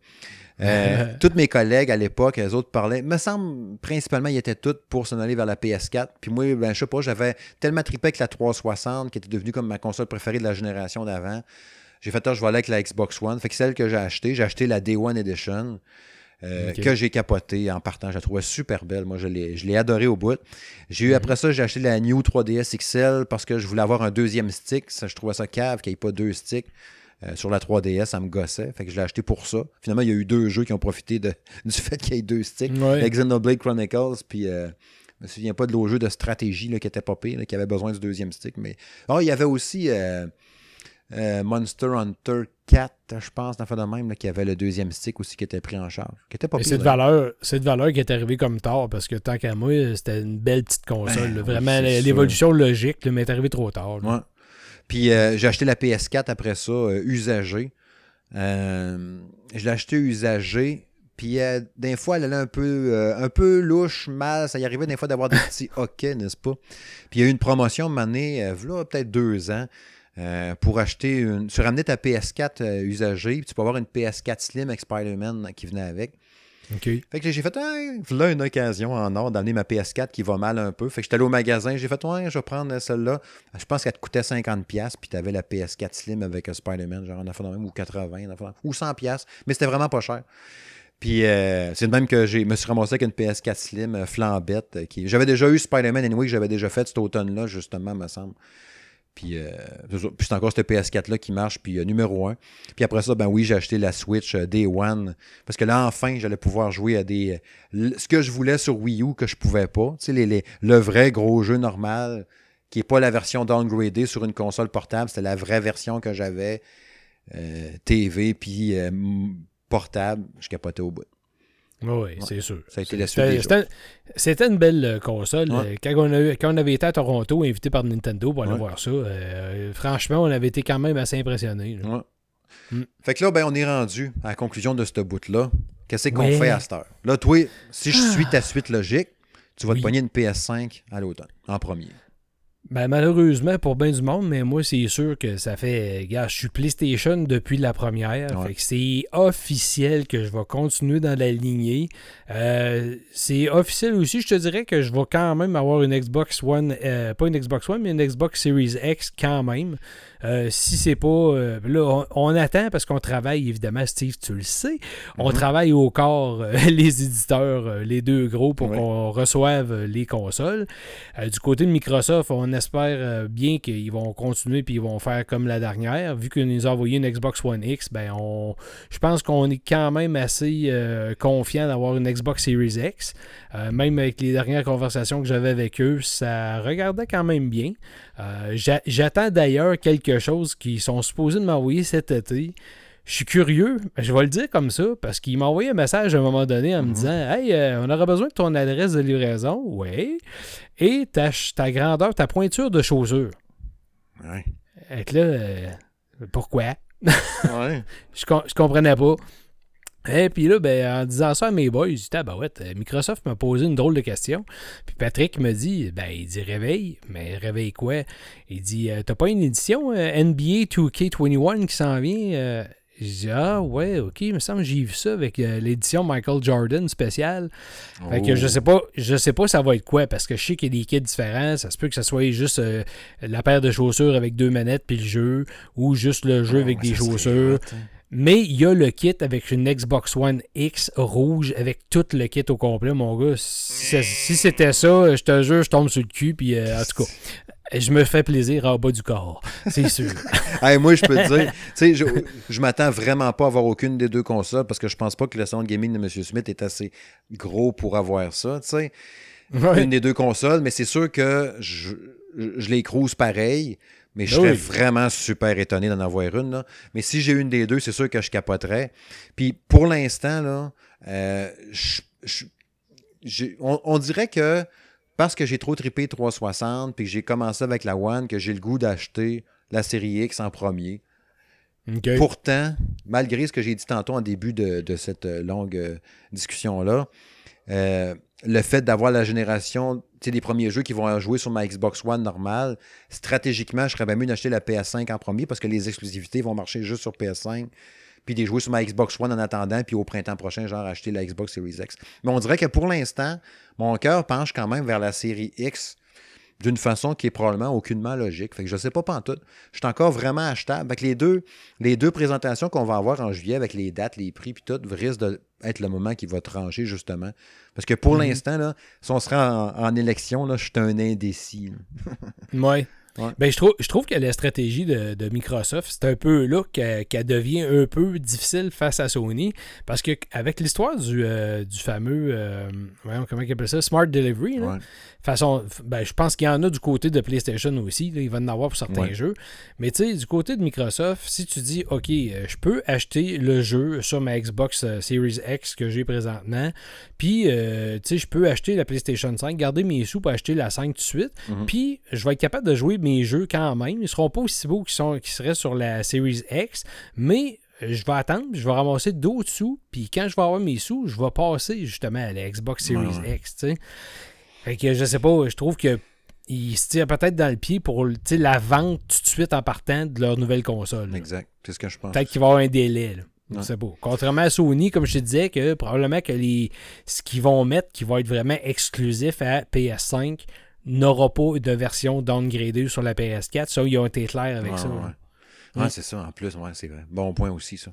S1: euh, (laughs) toutes mes collègues à l'époque, les autres parlaient. Me semble, principalement, ils étaient tous pour s'en aller vers la PS4. Puis moi, ben, je sais pas, j'avais tellement trippé avec la 360 qui était devenue comme ma console préférée de la génération d'avant. J'ai fait, je vais aller avec la Xbox One. Fait que celle que j'ai achetée, j'ai acheté la Day One Edition. Euh, que j'ai capoté en partant. Je la trouvais super belle. Moi, je l'ai adorée au bout. J'ai eu, mhm. après ça, j'ai acheté la New 3DS XL parce que je voulais avoir un deuxième stick. Ça, je trouvais ça cave qu'il n'y ait pas deux sticks. Euh, sur la 3DS, ça me gossait. Fait que je l'ai acheté pour ça. Finalement, il y a eu deux jeux qui ont profité de, (laughs) du fait qu'il y ait deux sticks. Xenoblade Chronicles, puis euh, je me souviens pas de l'autre jeu de stratégie là, qui était popé, là, qui avait besoin du deuxième stick. Mais oh, il y avait aussi euh, Monster Hunter 4, je pense, dans de même, qui avait le deuxième stick aussi qui était pris en charge. Qui était pas
S2: cette valeur, cette valeur qui est arrivée comme tard, parce que tant qu'à moi, c'était une belle petite console. Ben, vraiment, l'évolution logique m'est arrivée trop tard.
S1: Ouais. Puis euh, j'ai acheté la PS4 après ça, euh, usagée. Euh, je l'ai acheté usagée Puis des fois, elle allait un peu, un peu louche, mal. Ça y arrivait des fois d'avoir des petits (laughs) hockey, n'est-ce pas? Puis il y a eu une promotion menée, euh, là, peut-être deux ans, euh, pour acheter une. Tu ramenais ta PS4 euh, usagée, puis tu peux avoir une PS4 Slim avec Spider-Man qui venait avec. Fait que j'ai fait, une occasion en or d'amener ma PS4 qui va mal un peu. Fait que j'étais allé au magasin, j'ai fait, ouais, je vais prendre celle-là. Je pense qu'elle te coûtait 50$, puis tu avais la PS4 Slim avec Spider-Man, genre en affaire même, ou 80, en affaire ou 100$, mais c'était vraiment pas cher. Puis euh, c'est de même que je me suis ramassé avec une PS4 Slim euh, flambette. euh, qui... J'avais déjà eu Spider-Man Anyway, que j'avais déjà fait cet automne-là, justement, me semble. Puis, euh. Puis c'est encore cette PS4-là qui marche, puis euh, numéro un. Puis après ça, ben oui, j'ai acheté la Switch euh, Day One. Parce que là, enfin, j'allais pouvoir jouer à des. euh, ce que je voulais sur Wii U que je pouvais pas. Tu sais, le vrai gros jeu normal, qui n'est pas la version downgradée sur une console portable, c'était la vraie version que j'avais. TV, puis portable, je capotais au bout.
S2: Oui, c'est sûr.
S1: Ça a été la suite
S2: C'était- une belle euh, console.
S1: Ouais.
S2: Euh, Quand, on a- quand on avait été à Toronto, invité par Nintendo pour aller
S1: Ouais.
S2: voir ça, euh, franchement, on avait été quand même assez impressionnés.
S1: Ouais.
S2: Mm.
S1: Fait que là, ben, on est rendu à la conclusion de ce bout-là. Qu'est-ce qu'on
S2: Ouais.
S1: fait à cette heure? Là, toi, si je suis ta suite logique, tu vas
S2: Oui.
S1: te pogner une PS5 à l'automne, en premier.
S2: Ben, malheureusement pour bien du monde, mais moi, c'est sûr que ça fait. Gars, je suis PlayStation depuis la première.
S1: Ouais.
S2: Fait que c'est officiel que je vais continuer dans la lignée. Euh, c'est officiel aussi, je te dirais que je vais quand même avoir une Xbox One, euh, pas une Xbox One, mais une Xbox Series X quand même. Euh, si c'est pas. euh, là, on, on attend parce qu'on travaille, évidemment, Steve, tu le sais. On
S1: Mhm.
S2: travaille au corps, euh, (laughs) les éditeurs, les deux gros, pour qu'on reçoive les consoles. Du côté de Microsoft, on espère bien qu'ils vont continuer puis ils vont faire comme la dernière. Vu qu'ils nous ont envoyé une Xbox One X, ben on, je pense qu'on est quand même assez confiant d'avoir une Xbox Series X. Même avec les dernières conversations que j'avais avec eux, ça regardait quand même bien. J'a- J'attends d'ailleurs quelque chose qu'ils sont supposés de m'envoyer cet été. Je suis curieux, je vais le dire comme ça, parce qu'il m'a envoyé un message à un moment donné en me
S1: Mhm.
S2: disant Hey, euh, on aurait besoin de ton adresse de livraison. Ouais. Et ta, grandeur, ta pointure de chaussure.
S1: Ouais.
S2: Et là, euh, pourquoi?
S1: Ouais. (laughs)
S2: je, com- je comprenais pas. Et puis là, ben, en disant ça à mes boys, je dis, Tabarouette, euh, Microsoft m'a posé une drôle de question. Puis Patrick me dit, ben, il dit réveille. Mais réveille quoi? Il dit, euh, t'as pas une édition euh, NBA 2K21 qui s'en vient? Euh, je dis, ah ouais, ok, il me semble que j'ai vu ça avec euh, l'édition Michael Jordan spéciale. Fait que
S1: Oh.
S2: je sais pas, je sais pas ça va être quoi, parce que je sais qu'il y a des kits différents. Ça se peut que ça soit juste euh, la paire de chaussures avec deux manettes puis le jeu, ou juste le jeu
S1: Oh,
S2: avec
S1: ouais,
S2: des chaussures.
S1: hot, hein.
S2: Mais il y a le kit avec une Xbox One X rouge avec tout le kit au complet, mon gars. Si, si c'était ça, je te jure, je tombe sur le cul. Puis euh, en tout cas, je me fais plaisir en bas du corps. C'est sûr. (laughs)
S1: Hey, moi, je peux te dire, tu sais, je, je m'attends vraiment pas à avoir aucune des deux consoles parce que je pense pas que le de gaming de M. Smith est assez gros pour avoir ça, tu sais.
S2: Ouais.
S1: Une des deux consoles, mais c'est sûr que je, je, je les cruise pareil, mais je
S2: Ben
S1: serais
S2: oui.
S1: vraiment super étonné d'en avoir une. Là. Mais si j'ai une des deux, c'est sûr que je capoterais. Puis pour l'instant, là, euh, je- je- on, on dirait que parce que j'ai trop trippé 360 puis que j'ai commencé avec la One, que j'ai le goût d'acheter la série X en premier. Pourtant, malgré ce que j'ai dit tantôt en début de, de cette euh, longue euh, discussion-là, euh, le fait d'avoir la génération, des premiers jeux qui vont jouer sur ma Xbox One normale, stratégiquement, je serais bien mieux d'acheter la PS5 en premier parce que les exclusivités vont marcher juste sur PS5, puis de les jouer sur ma Xbox One en attendant, puis au printemps prochain, genre acheter la Xbox Series X. Mais on dirait que pour l'instant, mon cœur penche quand même vers la série X d'une façon qui est probablement aucunement logique. Fait que je sais pas pantoute. Je suis encore vraiment achetable. Les deux, les deux présentations qu'on va avoir en juillet avec les dates, les prix puis tout, risque d'être le moment qui va trancher justement. Parce que pour
S2: Mhm.
S1: l'instant, si on sera en, en élection, là, je suis un indécis. là.
S2: Ouais. Ben, je, trouve, je trouve que la stratégie de, de Microsoft, c'est un peu là qu'elle devient un peu difficile face à Sony. Parce que avec l'histoire du, euh, du fameux, euh, comment il appelle ça, Smart Delivery, là,
S1: Ouais.
S2: façon, ben, je pense qu'il y en a du côté de PlayStation aussi. là, il va en avoir pour certains
S1: Ouais.
S2: jeux. Mais tu sais, du côté de Microsoft, si tu dis, OK, euh, je peux acheter le jeu sur ma Xbox Series X que j'ai présentement, puis euh, tu sais, je peux acheter la PlayStation 5, garder mes sous pour acheter la 5 tout de suite,
S1: Mhm.
S2: puis je vais être capable de jouer mes jeux quand même. Ils seront pas aussi beaux qu'ils sont- qu'ils seraient sur la Series X, mais je vais attendre, je vais ramasser d'autres sous, puis quand je vais avoir mes sous, je vais passer justement à la Xbox Series X, tu sais. Fait que je sais pas, je trouve que ils se tirent peut-être dans le pied pour la vente tout de suite en partant de leur nouvelle console.
S1: Exact. C'est ce que je pense.
S2: Peut-être qu'il va y avoir un délai. Là. C'est beau. Contrairement à Sony, comme je te disais, que probablement que les ce qu'ils vont mettre qui va être vraiment exclusif à PS5 n'aura pas de version downgradée sur la PS4. Ça, ils ont été clairs avec ça.
S1: Ouais, c'est ça. En plus, ouais, c'est vrai. Bon point aussi, ça.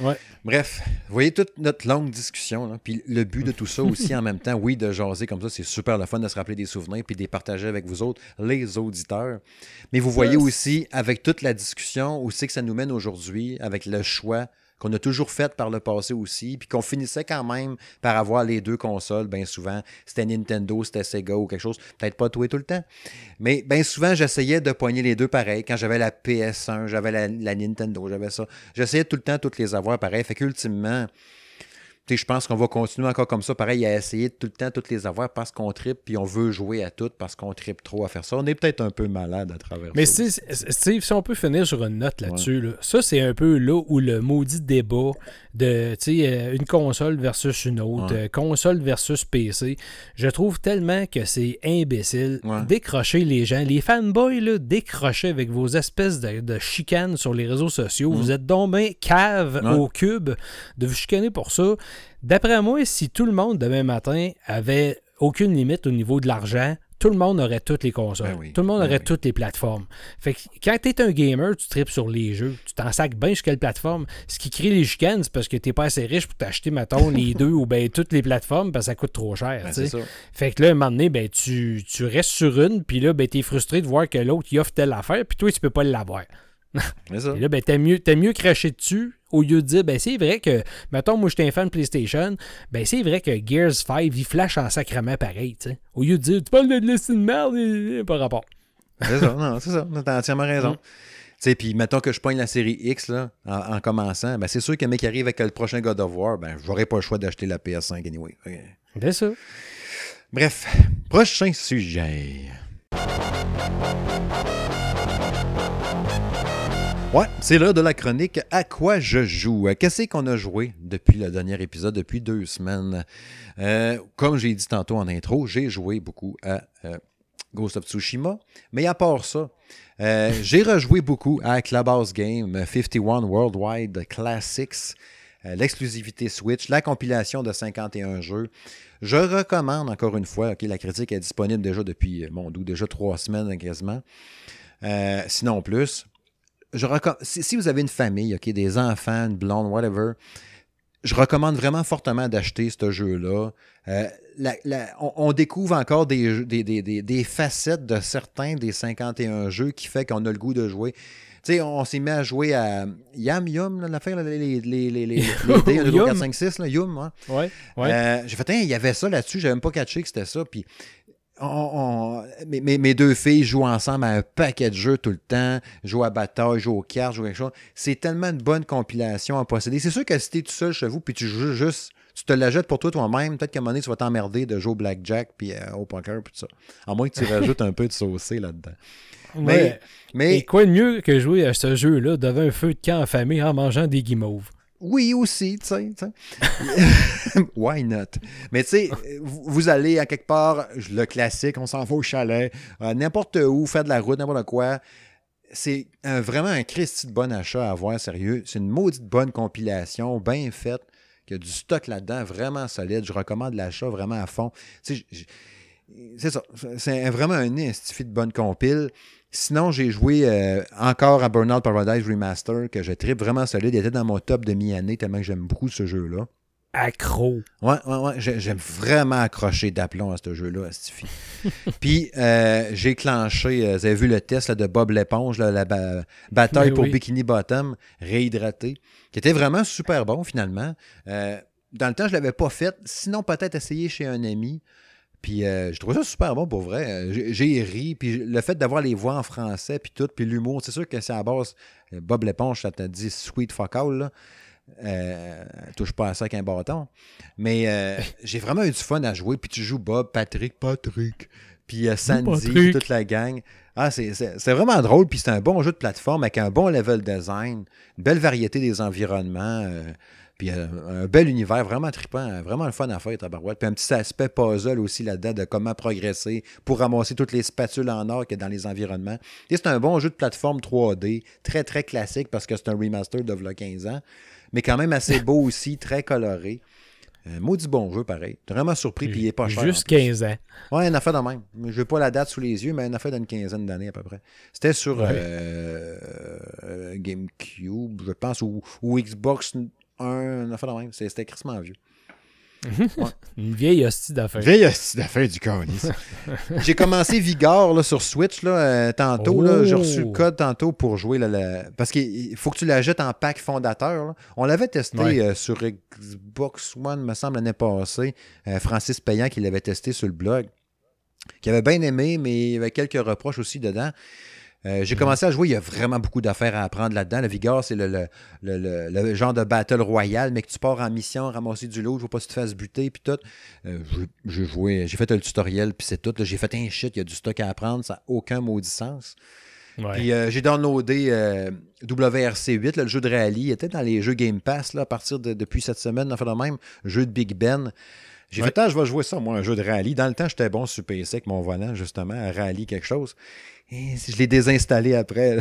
S2: Ouais.
S1: Bref, vous voyez toute notre longue discussion, puis le but de tout ça (laughs) aussi en même temps, oui, de jaser comme ça, c'est super le fun de se rappeler des souvenirs puis de les partager avec vous autres, les auditeurs. Mais vous voyez aussi, avec toute la discussion, où c'est que ça nous mène aujourd'hui, avec le choix qu'on a toujours fait par le passé aussi, puis qu'on finissait quand même par avoir les deux consoles, bien souvent. C'était Nintendo, c'était Sega ou quelque chose. Peut-être pas tout et tout le temps. Mais bien souvent, j'essayais de poigner les deux pareil. Quand j'avais la PS1, j'avais la, Nintendo, j'avais ça. J'essayais tout le temps toutes les avoir pareil. Fait qu'ultimement, je pense qu'on va continuer encore comme ça, pareil, à essayer tout le temps toutes les avoir parce qu'on tripe, puis on veut jouer à toutes parce qu'on tripe trop à faire ça. On est peut-être un peu malade à travers
S2: Mais ça. Mais Steve, si on peut finir sur une note là-dessus, ça, c'est un peu là où le maudit débat de euh, une console versus une autre, euh, console versus PC, je trouve tellement que c'est imbécile. Décrocher les gens, les fanboys, là, décrochez avec vos espèces de, chicanes sur les réseaux sociaux. Vous êtes donc bien cave au cube de vous chicaner pour ça. D'après moi, si tout le monde demain matin avait aucune limite au niveau de l'argent, tout le monde aurait toutes les consoles. Ben tout le monde ben aurait toutes les plateformes. Fait que quand tu es un gamer, tu tripes sur les jeux. Tu t'en sacs bien jusqu'à quelle plateforme. Ce qui crée les chicanes, c'est parce que t'es pas assez riche pour t'acheter, mettons, (laughs) les deux ou ben toutes les plateformes parce que ça coûte trop cher. Ben, fait que là, un moment donné, ben, tu, restes sur une, puis là, ben, t'es frustré de voir que l'autre, il offre telle affaire, puis toi, tu peux pas l'avoir. Et là, ben, t'as mieux, mieux craché dessus au lieu de dire, ben, c'est vrai que, mettons, moi, j'étais un fan de PlayStation, ben, c'est vrai que Gears 5, il flash en sacrement pareil, tu sais. Au lieu de dire, tu parles de laisser de merde, il pas rapport.
S1: C'est ça, non, c'est ça, t'as entièrement raison. Tu sais, puis mettons que je pogne la série X là, en, commençant, ben c'est sûr que mec arrive avec le prochain God of War, ben j'aurais pas le choix d'acheter la PS5 anyway.
S2: C'est ça.
S1: Bref, prochain sujet. Ouais, c'est l'heure de la chronique À quoi je joue Qu'est-ce qu'on a joué depuis le dernier épisode, depuis deux semaines? Euh, Comme j'ai dit tantôt en intro, j'ai joué beaucoup à euh, Ghost of Tsushima. Mais à part ça, euh, j'ai rejoué beaucoup à Clubhouse Game 51 Worldwide Classics, l'exclusivité Switch, la compilation de 51 jeux. Je recommande encore une fois, ok, la critique est disponible déjà depuis, mon doux, déjà trois semaines quasiment. sinon plus je si, vous avez une famille, des enfants, une blonde, whatever, je recommande vraiment fortement d'acheter ce jeu-là. Euh, on, découvre encore des, des, facettes de certains des 51 jeux qui fait qu'on a le goût de jouer. Tu sais, on, s'est mis à jouer à Yam Yum, l'affaire, les, les, les, les, (laughs) les, 4, 5, 6, là, Yum,
S2: hein. ouais. ouais.
S1: Euh, j'ai fait, il y avait ça là-dessus, j'avais même pas catché que c'était ça. Puis mes, deux filles jouent ensemble à un paquet de jeux tout le temps, jouent à bataille, jouent aux cartes, jouent quelque chose. C'est tellement une bonne compilation à posséder. C'est sûr que si es tout seul chez vous puis tu joues juste, tu te la jettes pour toi toi-même, peut-être qu'à un moment donné, tu vas t'emmerder de jouer au blackjack puis euh, au poker puis tout ça. À moins que tu (laughs) rajoutes un peu de saucé là-dedans.
S2: Mais, mais... Et quoi de mieux que jouer à ce jeu-là devant un feu de camp en famille en mangeant des guimauves?
S1: Oui, aussi, tu sais. (laughs) Why not? Mais tu sais, vous allez à quelque part, le classique, on s'en va au chalet, euh, n'importe où, faire de la route, n'importe quoi. C'est vraiment un Christy de bon achat à avoir, sérieux. C'est une maudite bonne compilation, bien faite, qui a du stock là-dedans, vraiment solide. Je recommande l'achat vraiment à fond. C'est ça. C'est vraiment un institut de bonne compile. Sinon, j'ai joué euh, encore à Burnout Paradise Remaster, que je tripe vraiment solide. Il était dans mon top de mi-année, tellement que j'aime beaucoup ce jeu-là.
S2: Accro.
S1: Ouais, ouais, ouais. J'aime vraiment accrocher d'aplomb à ce jeu-là, à Stiffy. (laughs) Puis, euh, j'ai clenché, euh, vous avez vu le test de Bob l'éponge, la bataille pour Bikini Bottom, réhydraté, qui était vraiment super bon finalement. dans le temps, je ne l'avais pas fait. Sinon, peut-être essayer chez un ami. Puis euh, je trouve ça super bon pour vrai. Euh, j'ai ri. Puis le fait d'avoir les voix en français, puis tout, puis l'humour, c'est sûr que c'est à base. Euh, Bob l'éponge, ça t'a dit sweet fuck all, là. touche pas à ça avec un bâton. Mais (laughs) j'ai vraiment eu du fun à jouer. Puis tu joues Bob, Patrick, Patrick. puis euh, Sandy, toute la gang. Ah, c'est vraiment drôle, puis c'est un bon jeu de plateforme avec un bon level design, une belle variété des environnements. Euh, puis un bel univers, vraiment trippant, vraiment le fun à faire, Tabarouette. Puis un petit aspect puzzle aussi là-dedans de comment progresser pour ramasser toutes les spatules en or qu'il y a dans les environnements. Et c'est un bon jeu de plateforme 3D, très très classique parce que c'est un remaster de 15 ans, mais quand même assez beau (laughs) aussi, très coloré. Un maudit bon jeu, pareil. Vraiment surpris, puis il est pas cher.
S2: Juste 15 ans.
S1: Ouais, une affaire de même. Je n'ai pas la date sous les yeux, mais une affaire d'une quinzaine d'années à peu près. C'était sur euh, euh, GameCube, je pense, ou, ou Xbox un, affaire de même. C'était crissement vieux. (laughs)
S2: Une vieille hostie d'affaires.
S1: Vieille hostie d'affaires du conis. (laughs) J'ai commencé Vigor là, sur Switch là, euh, tantôt. J'ai reçu le oh! code tantôt pour jouer. Parce qu'il faut que tu la jettes en pack fondateur. On l'avait testé euh, sur Xbox One, me semble, l'année passée. Euh, Francis Payan qui l'avait testé sur le blog. Qui avait bien aimé, mais il y avait quelques reproches aussi dedans. Euh, j'ai commencé à jouer, il y a vraiment beaucoup d'affaires à apprendre là-dedans. Le Vigor, c'est le, genre de battle royal, mais que tu pars en mission, ramasser du lot, je veux pas si tu te fasses buter, puis tout. Euh, j'ai joué, j'ai fait le tutoriel, puis c'est tout. J'ai fait un shit, il y a du stock à apprendre, ça n'a aucun maudit sens. Puis euh, j'ai downloadé WRC8, le jeu de rallye. Il était dans les jeux Game Pass là, à partir de depuis cette semaine, enfin le même, jeu de Big Ben. J'ai fait, ah, je vais jouer ça, moi, un jeu de rallye. Dans le temps, j'étais bon sur PC avec mon volant, justement, à rallye quelque chose. Et je l'ai désinstallé après.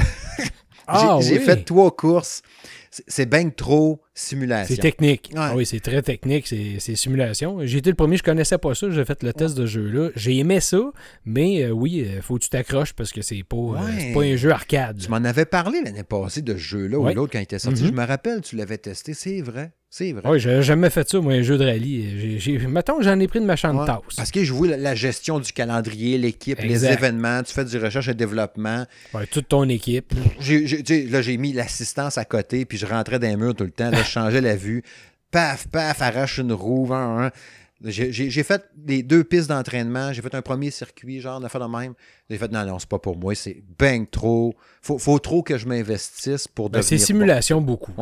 S1: Ah j'ai fait trois courses. C'est bien trop simulation.
S2: C'est technique. Ah oui, c'est très technique, c'est simulation. J'ai été le premier, je connaissais pas ça, j'ai fait le test de jeu-là. J'ai aimé ça, mais euh, oui, il euh, faut que tu t'accroches parce que c'est pas, euh, pas un jeu arcade.
S1: Tu m'en avais parlé l'année passée de ce jeu-là ou l'autre quand il était sorti. Mm-hmm. Je me rappelle, tu l'avais testé, c'est vrai. C'est vrai.
S2: Oui, j'ai jamais fait ça, moi, un jeu de rallye. Mettons que j'en ai pris de ma chambre tasse.
S1: Parce que je vois la gestion du calendrier, l'équipe, les événements, tu fais du recherche et développement.
S2: Oui, toute ton équipe.
S1: là, j'ai mis l'assistance à côté, puis je rentrais dans les murs tout le temps. Là, je (laughs) changeais la vue. Paf, paf, arrache une roue. J'ai fait les deux pistes d'entraînement. J'ai fait un premier circuit, genre, on a fait le même. J'ai fait, non, non, c'est pas pour moi. C'est bang trop. Faut, faut trop que je m'investisse pour
S2: ben, C'est simulation beaucoup.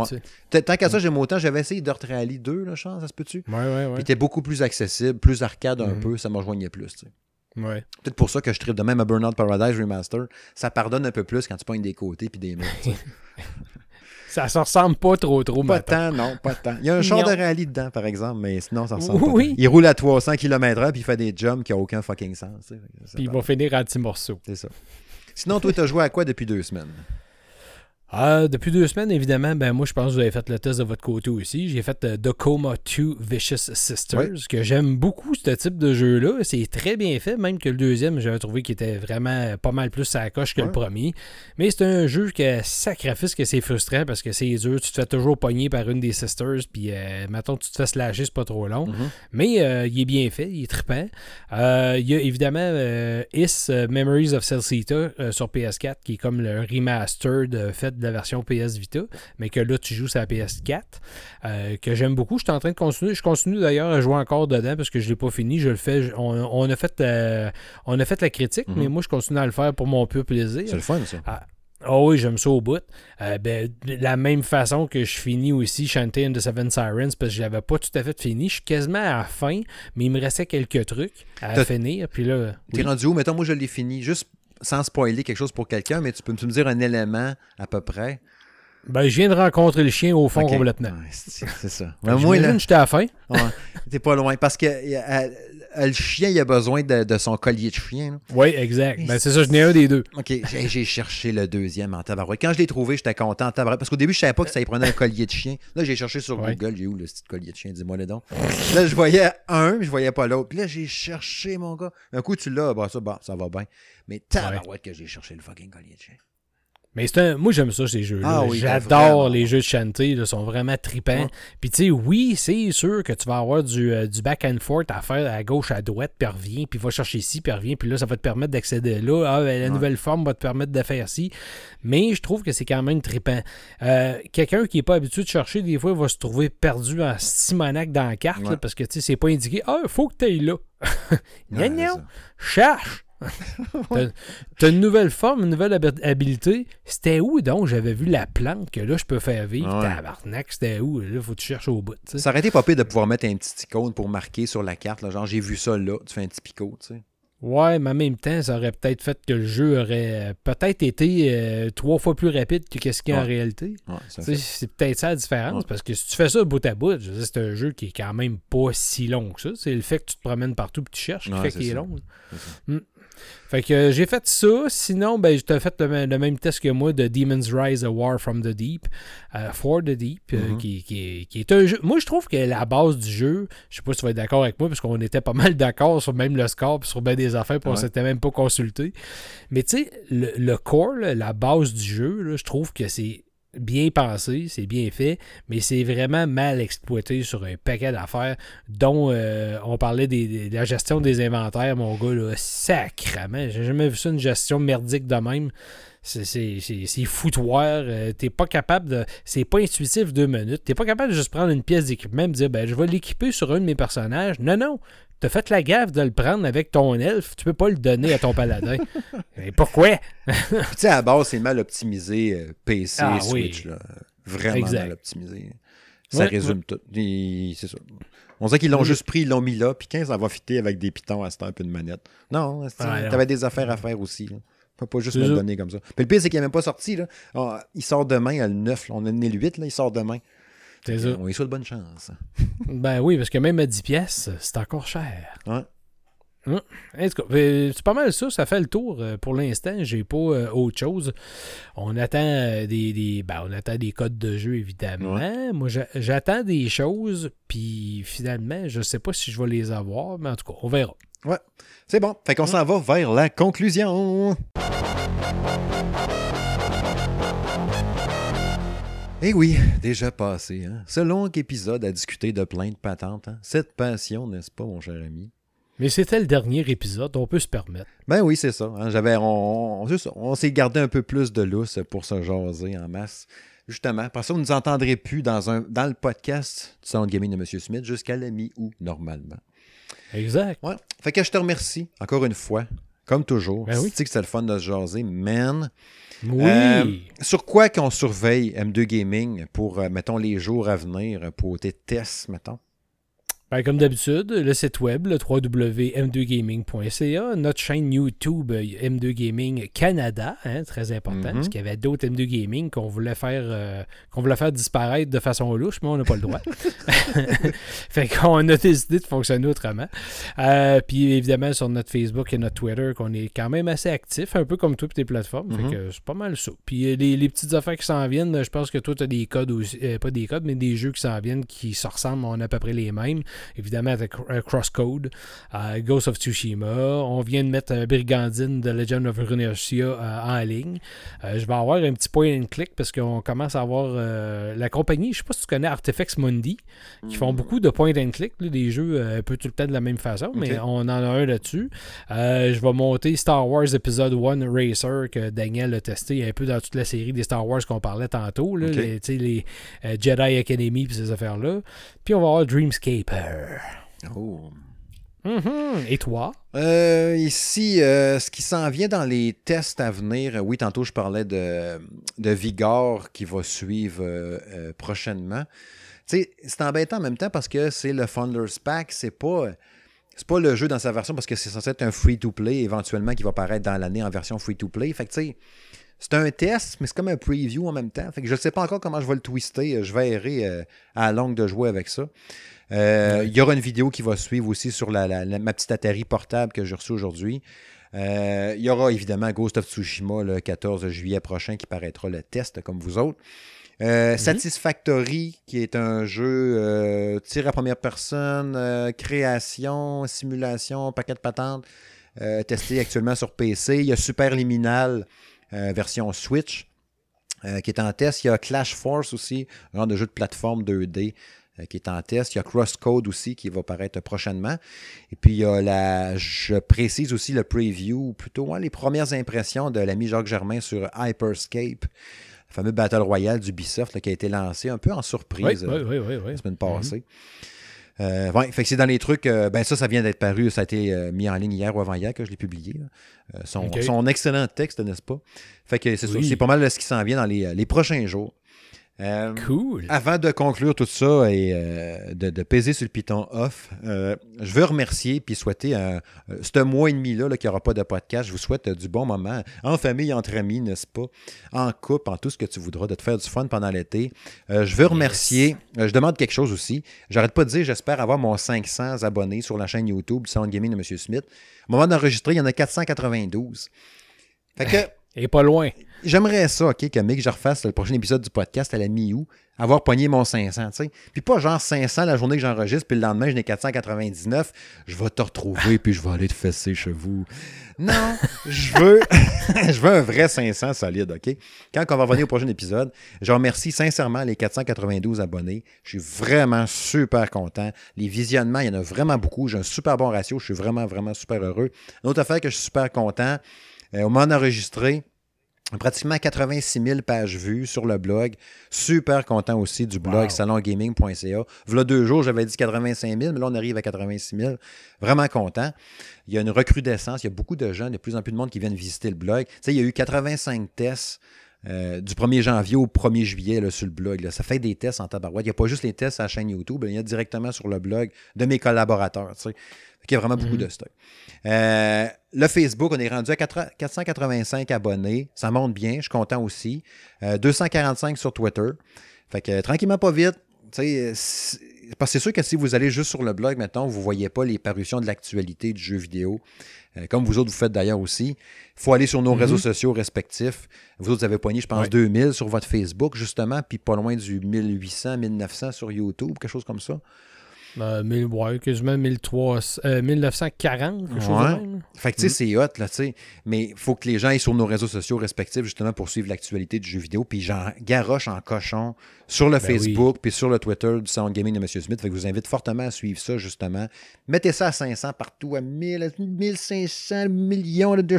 S1: Tant qu'à ça, j'aime autant. J'avais essayé Dirt Rally 2, là, chance, ça se peut-tu?
S2: Ouais, ouais, ouais.
S1: Il était beaucoup plus accessible, plus arcade un mhm. peu. Ça me rejoignait plus, tu sais.
S2: Ouais.
S1: Peut-être pour ça que je tripe de même à Burnout Paradise Remaster. Ça pardonne un peu plus quand tu pognes des côtés puis des murs. (laughs)
S2: Ça se ressemble pas trop, trop.
S1: Pas tant, non, pas tant. Il y a un char de rallye dedans, par exemple, mais sinon, ça ressemble pas. Oui. Il roule à 300 km/h puis il fait des jumps qui n'ont aucun fucking sens.
S2: Puis il va finir à petits morceaux.
S1: C'est ça. Sinon, toi, tu as joué à quoi depuis deux semaines?
S2: Ah, depuis deux semaines, évidemment, ben moi je pense que vous avez fait le test de votre côté aussi. J'ai fait The Coma 2 Vicious Sisters, que j'aime beaucoup ce type de jeu-là. C'est très bien fait, même que le deuxième, j'avais trouvé qu'il était vraiment pas mal plus à la coche que le premier. Mais c'est un jeu qui sacrifice que c'est frustrant parce que c'est dur. Tu te fais toujours pogner par une des sisters, puis euh, maintenant tu te fais slasher, c'est pas trop long. Mm-hmm. Mais euh, il est bien fait, il est trippant. Euh, il y a évidemment Is Memories of Celcita sur PS4, qui est comme le remastered fait de la version PS Vita, mais que là, tu joues sur la PS4, euh, que j'aime beaucoup. Je suis en train de continuer. Je continue d'ailleurs à jouer encore dedans parce que je ne l'ai pas fini. Je le fais. On, a, fait, euh, on a fait la critique, mais mhm. moi, je continue à le faire pour mon pur plaisir.
S1: C'est le fun, ça.
S2: Ah, oh oui, j'aime ça au bout. Euh, ben, la même façon que je finis aussi Shantae and the Seven Sirens, parce que je l'avais pas tout à fait fini. Je suis quasiment à la fin, mais il me restait quelques trucs à finir. Puis là.
S1: T'es rendu où? Mettons, moi, je l'ai fini. Juste sans spoiler quelque chose pour quelqu'un, mais tu peux me dire un élément à peu près?
S2: Ben, je viens de rencontrer le chien au fond complètement.
S1: c'est ça.
S2: Ben, moi, là, j'étais à la fin.
S1: T'es pas loin. Parce que le chien, il a besoin de, son collier de chien.
S2: Oui, exact. Ben, c'est ça, je n'ai un des deux.
S1: OK, j'ai cherché le deuxième en tabarouette. Quand je l'ai trouvé, j'étais content en tabarouette. Parce qu'au début, je savais pas que ça y prenait un collier de chien. Là, j'ai cherché sur Google. J'ai où le petit collier de chien? Dis-moi le donc. là, je voyais un, mais je voyais pas l'autre. Puis là, j'ai cherché, mon gars. Un coup, tu l'as. Bah, ça, bah, ça va bien. Mais tabarouette que j'ai cherché le fucking collier de chien.
S2: Mais c'est un... moi, j'aime ça, ces jeux-là. Ah J'adore les jeux de Shanty. Ils sont vraiment tripants. Puis, tu sais, oui, c'est sûr que tu vas avoir du, euh, du, back and forth à faire à gauche, à droite, puis revient, puis va chercher ici, puis revient, puis là, ça va te permettre d'accéder là. Ah, ben, la nouvelle forme va te permettre de faire ci. Mais je trouve que c'est quand même trippant. Euh, quelqu'un qui n'est pas habitué de chercher, des fois, il va se trouver perdu en simonac dans la carte, parce que, tu sais, c'est pas indiqué. Ah, il faut que tu ailles là. (laughs) non, non, cherche. (laughs) T'as une nouvelle forme, une nouvelle habilité. C'était où donc? J'avais vu la plante que là je peux faire vivre? Ah Tabarnak, c'était où? Là, faut que tu cherches au bout.
S1: Ça aurait été pas pire de pouvoir mettre un petit icône pour marquer sur la carte. Là, genre, j'ai vu ça là, tu fais un petit picot. Tu sais.
S2: Ouais, mais en même temps, ça aurait peut-être fait que le jeu aurait peut-être été euh, trois fois plus rapide que ce qu'il y a en réalité. c'est peut-être ça la différence, parce que si tu fais ça bout à bout, c'est un jeu qui est quand même pas si long que ça. C'est le fait que tu te promènes partout et tu cherches qui fait qu'il est, long. Fait que euh, j'ai fait ça. Sinon, ben, j'ai fait le, même test que moi de Demon's Rise A War from the Deep, euh, For the Deep, euh, mm-hmm. qui, est un jeu. Moi, je trouve que la base du jeu, je sais pas si tu vas être d'accord avec moi, parce qu'on était pas mal d'accord sur même le score sur bien des affaires, puis on s'était même pas consulté. Mais tu sais, le, core, la base du jeu, je trouve que c'est bien pensé, c'est bien fait, mais c'est vraiment mal exploité sur un paquet d'affaires, dont euh, on parlait de la gestion des inventaires, mon gars, là, sacrement. J'ai jamais vu ça, une gestion merdique de même. C'est foutoir. Euh, t'es pas capable de. C'est pas intuitif deux minutes. T'es pas capable de juste prendre une pièce d'équipement et me dire ben je vais l'équiper sur un de mes personnages. Non, non. T'as fait la gaffe de le prendre avec ton elfe, tu peux pas le donner à ton paladin. (laughs) Mais pourquoi?
S1: tu sais, à la base, c'est mal optimisé euh, PC, ah Switch. Là. Vraiment mal optimisé. Ça résume tout. C'est ça. On dirait qu'ils l'ont juste pris, ils l'ont mis là, puis 15 ça va fitter avec des pitons à ce temps, un peu de manette. Non, t'avais des affaires à faire aussi. Là. Faut pas juste me le donner comme ça. Puis le pire, c'est qu'il n'est même pas sorti. Là. Ah, il sort demain, le 9. On a né le 8, là, il sort demain. On est de bonne chance. (laughs)
S2: ben oui, parce que même à 10 pièces, c'est encore cher.
S1: Ouais.
S2: Hum. C'est pas mal ça, ça fait le tour euh, pour l'instant. J'ai pas euh, autre chose. On attend euh, des, ben, on attend des codes de jeu, évidemment. Moi, j'attends des choses, puis finalement, je sais pas si je vais les avoir, mais en tout cas, on verra.
S1: Ouais, c'est bon. Fait qu'on hum. s'en va vers la conclusion. Eh oui, déjà passé. Hein? Ce long épisode a discuté de plein de patentes. Hein? Cette passion, n'est-ce pas, mon cher ami?
S2: Mais c'était le dernier épisode, on peut se permettre.
S1: Ben oui, c'est ça. Hein? J'avais, on, on, s'est gardé un peu plus de lousse pour se jaser en masse. Justement, parce que vous ne nous entendrez plus dans, un, dans le podcast du Sound Gaming de M. Smith jusqu'à la mi-août, normalement.
S2: Exact.
S1: Ouais. Fait que je te remercie encore une fois, comme toujours. Ben oui. Tu sais que c'est le fun de se jaser, man.
S2: Oui. Euh,
S1: sur quoi qu'on surveille M2 Gaming pour, euh, mettons, les jours à venir, pour tes tests, mettons?
S2: Ben, comme d'habitude, le site web, le www.m2gaming.ca, notre chaîne YouTube euh, M2 Gaming Canada, hein, très important, parce mhm. qu'il y avait d'autres M2 Gaming qu'on voulait faire euh, qu'on voulait faire disparaître de façon louche, mais on n'a pas le droit. (laughs) (laughs) fait qu'on a décidé de fonctionner autrement. Euh, puis évidemment, sur notre Facebook et notre Twitter, qu'on est quand même assez actifs, un peu comme toutes tes plateformes. Fait mhm. que c'est pas mal ça. Puis les, les, petites affaires qui s'en viennent, je pense que toi, tu as des codes aussi, pas des codes, mais des jeux qui s'en viennent qui se ressemblent, on a à peu près les mêmes évidemment avec euh, Crosscode, euh, Ghost of Tsushima. On vient de mettre euh, Brigandine de Legend of Runeterra en ligne. je vais avoir un petit point and click parce qu'on commence à avoir la compagnie, je sais pas si tu connais Artifacts Mundi, qui font mm. beaucoup de point and click, des jeux un peu tout le temps de la même façon, mais on en a un là-dessus. je vais monter Star Wars Episode 1 Racer que Daniel a testé un peu dans toute la série des Star Wars qu'on parlait tantôt, les, les Jedi Academy et ces affaires-là. Puis on va avoir Dreamscaper.
S1: Oh.
S2: Mm-hmm. Et toi?
S1: Euh, ici, euh, ce qui s'en vient dans les tests à venir, euh, oui, tantôt je parlais de, de Vigor qui va suivre prochainement. c'est embêtant en même temps parce que c'est le Founders Pack, c'est pas. C'est pas le jeu dans sa version parce que c'est censé être un free-to-play éventuellement qui va paraître dans l'année en version free-to-play. Fait que tu sais, c'est un test, mais c'est comme un preview en même temps. Fait que je ne sais pas encore comment je vais le twister. Je vais errer euh, à la longue de jouer avec ça. Euh, il y aura une vidéo qui va suivre aussi sur la, ma petite Atari portable que j'ai reçue aujourd'hui. Euh, il y aura évidemment Ghost of Tsushima le 14 juillet prochain qui paraîtra le test comme vous autres. Mhm. Satisfactory, qui est un jeu tir à première personne, création, simulation, paquet de patentes, testé actuellement sur PC. Il y a Superliminal, euh, version Switch, euh, qui est en test. Il y a Clash Force aussi, un genre de jeu de plateforme 2D euh, qui est en test. Il y a Crosscode aussi qui va paraître prochainement. Et puis il y a la, je précise aussi le preview, ou plutôt hein, les premières impressions de l'ami Jacques Germain sur Hyperscape, le fameux Battle Royale d'Ubisoft qui a été lancé un peu en surprise
S2: la semaine
S1: passée. Euh, ouais, fait que c'est dans les trucs. Euh, ben ça, ça vient d'être paru. Ça a été euh, mis en ligne hier ou avant-hier que je l'ai publié. Euh, son, excellent texte, n'est-ce pas? Fait que c'est pas mal ce qui s'en vient dans les, prochains jours. Euh,
S2: cool.
S1: Avant de conclure tout ça et euh, de, de, peser sur le piton off, euh, je veux remercier puis souhaiter ce mois et demi-là -là, qu'il n'y aura pas de podcast. Je vous souhaite du bon moment en famille, entre amis, n'est-ce pas? En couple, en tout ce que tu voudras, de te faire du fun pendant l'été. je veux remercier, je demande quelque chose aussi. J'arrête pas de dire, j'espère avoir mon 500 abonnés sur la chaîne YouTube Sound Gaming de M. Smith. Au moment d'enregistrer, il y en a 492. Fait que.
S2: Et pas loin.
S1: J'aimerais ça, OK, que Mick, je refasse le prochain épisode du podcast à la mi-août, avoir pogné mon 500, tu sais. Puis pas genre 500 la journée que j'enregistre, puis le lendemain, je n'ai 499. Je vais te retrouver, puis je vais aller te fesser chez vous. Non, je veux, (laughs) je veux un vrai 500 solide, OK? Quand on va revenir au prochain épisode, je remercie sincèrement les 492 abonnés. Je suis vraiment super content. Les visionnements, il y en a vraiment beaucoup. J'ai un super bon ratio. Je suis vraiment, vraiment super heureux. Une autre affaire que je suis super content, euh, au moment d'enregistrer, pratiquement 86 000 pages vues sur le blog. Super content aussi du blog wow. salongaming.ca. Voilà deux jours, j'avais dit 85 000, mais là, on arrive à 86 000. Vraiment content. Il y a une recrudescence. Il y a beaucoup de gens, de plus en plus de monde qui viennent visiter le blog. Tu sais, il y a eu 85 tests. Euh, du 1er janvier au 1er juillet là, sur le blog. Là. Ça fait des tests en tabarouette. Il n'y a pas juste les tests à la chaîne YouTube, il y a directement sur le blog de mes collaborateurs. Tu sais. Il y a vraiment beaucoup mm -hmm. de stock. Euh, le Facebook, on est rendu à 485 abonnés. Ça monte bien. Je suis content aussi. Euh, 245 sur Twitter. Fait que tranquillement, pas vite. Parce que c'est sûr que si vous allez juste sur le blog, maintenant, vous ne voyez pas les parutions de l'actualité du jeu vidéo, euh, comme vous autres vous faites d'ailleurs aussi. Il faut aller sur nos mm -hmm. réseaux sociaux respectifs. Vous autres, vous avez poigné, je pense, ouais. 2000 sur votre Facebook, justement, puis pas loin du 1800, 1900 sur YouTube, quelque chose comme ça.
S2: Euh, 1000, ouais, quasiment 1300, euh, 1940, quelque chose
S1: ouais.
S2: de même.
S1: Fait que, tu sais, mm. c'est hot, là, tu sais. Mais il faut que les gens aillent sur nos réseaux sociaux respectifs, justement, pour suivre l'actualité du jeu vidéo. Puis j'en garoche en cochon sur le ben Facebook, oui. puis sur le Twitter du Sound Gaming de M. Smith. Fait que je vous invite fortement à suivre ça, justement. Mettez ça à 500 partout, à 1000, 1500 millions de...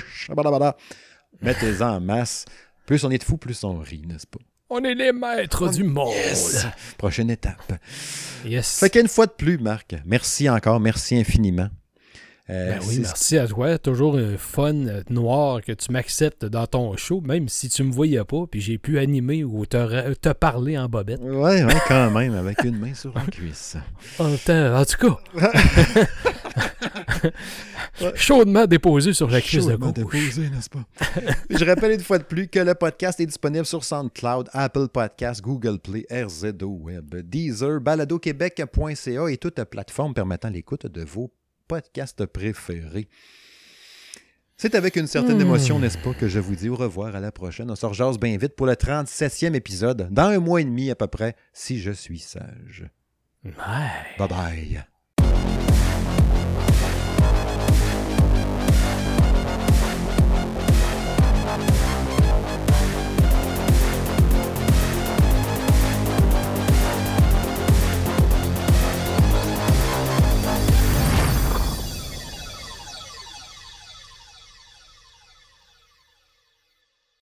S1: Mettez-en en masse. Plus on est de fous, plus on rit, n'est-ce pas?
S2: On est les maîtres du monde.
S1: Yes. Prochaine étape.
S2: Yes.
S1: Fait qu'une fois de plus, Marc, merci encore, merci infiniment.
S2: Euh, ben oui, merci à toi. Toujours un fun noir que tu m'acceptes dans ton show, même si tu me voyais pas, puis j'ai pu animer ou te, te, parler en bobette.
S1: Ouais, ouais, quand (laughs) même, avec une main sur la cuisse.
S2: En, en tout cas. (laughs) (laughs) Chaudement déposé sur la cuisse de gauche.
S1: déposé, n'est-ce pas? Je rappelle une fois de plus que le podcast est disponible sur SoundCloud, Apple Podcasts, Google Play, RZO Web, Deezer, baladoquebec.ca et toute plateforme permettant l'écoute de vos podcasts préférés. C'est avec une certaine émotion, n'est-ce pas, que je vous dis au revoir à la prochaine. On se rejase bien vite pour le 37e épisode, dans un mois et demi à peu près, si je suis sage.
S2: Bye.
S1: Bye bye.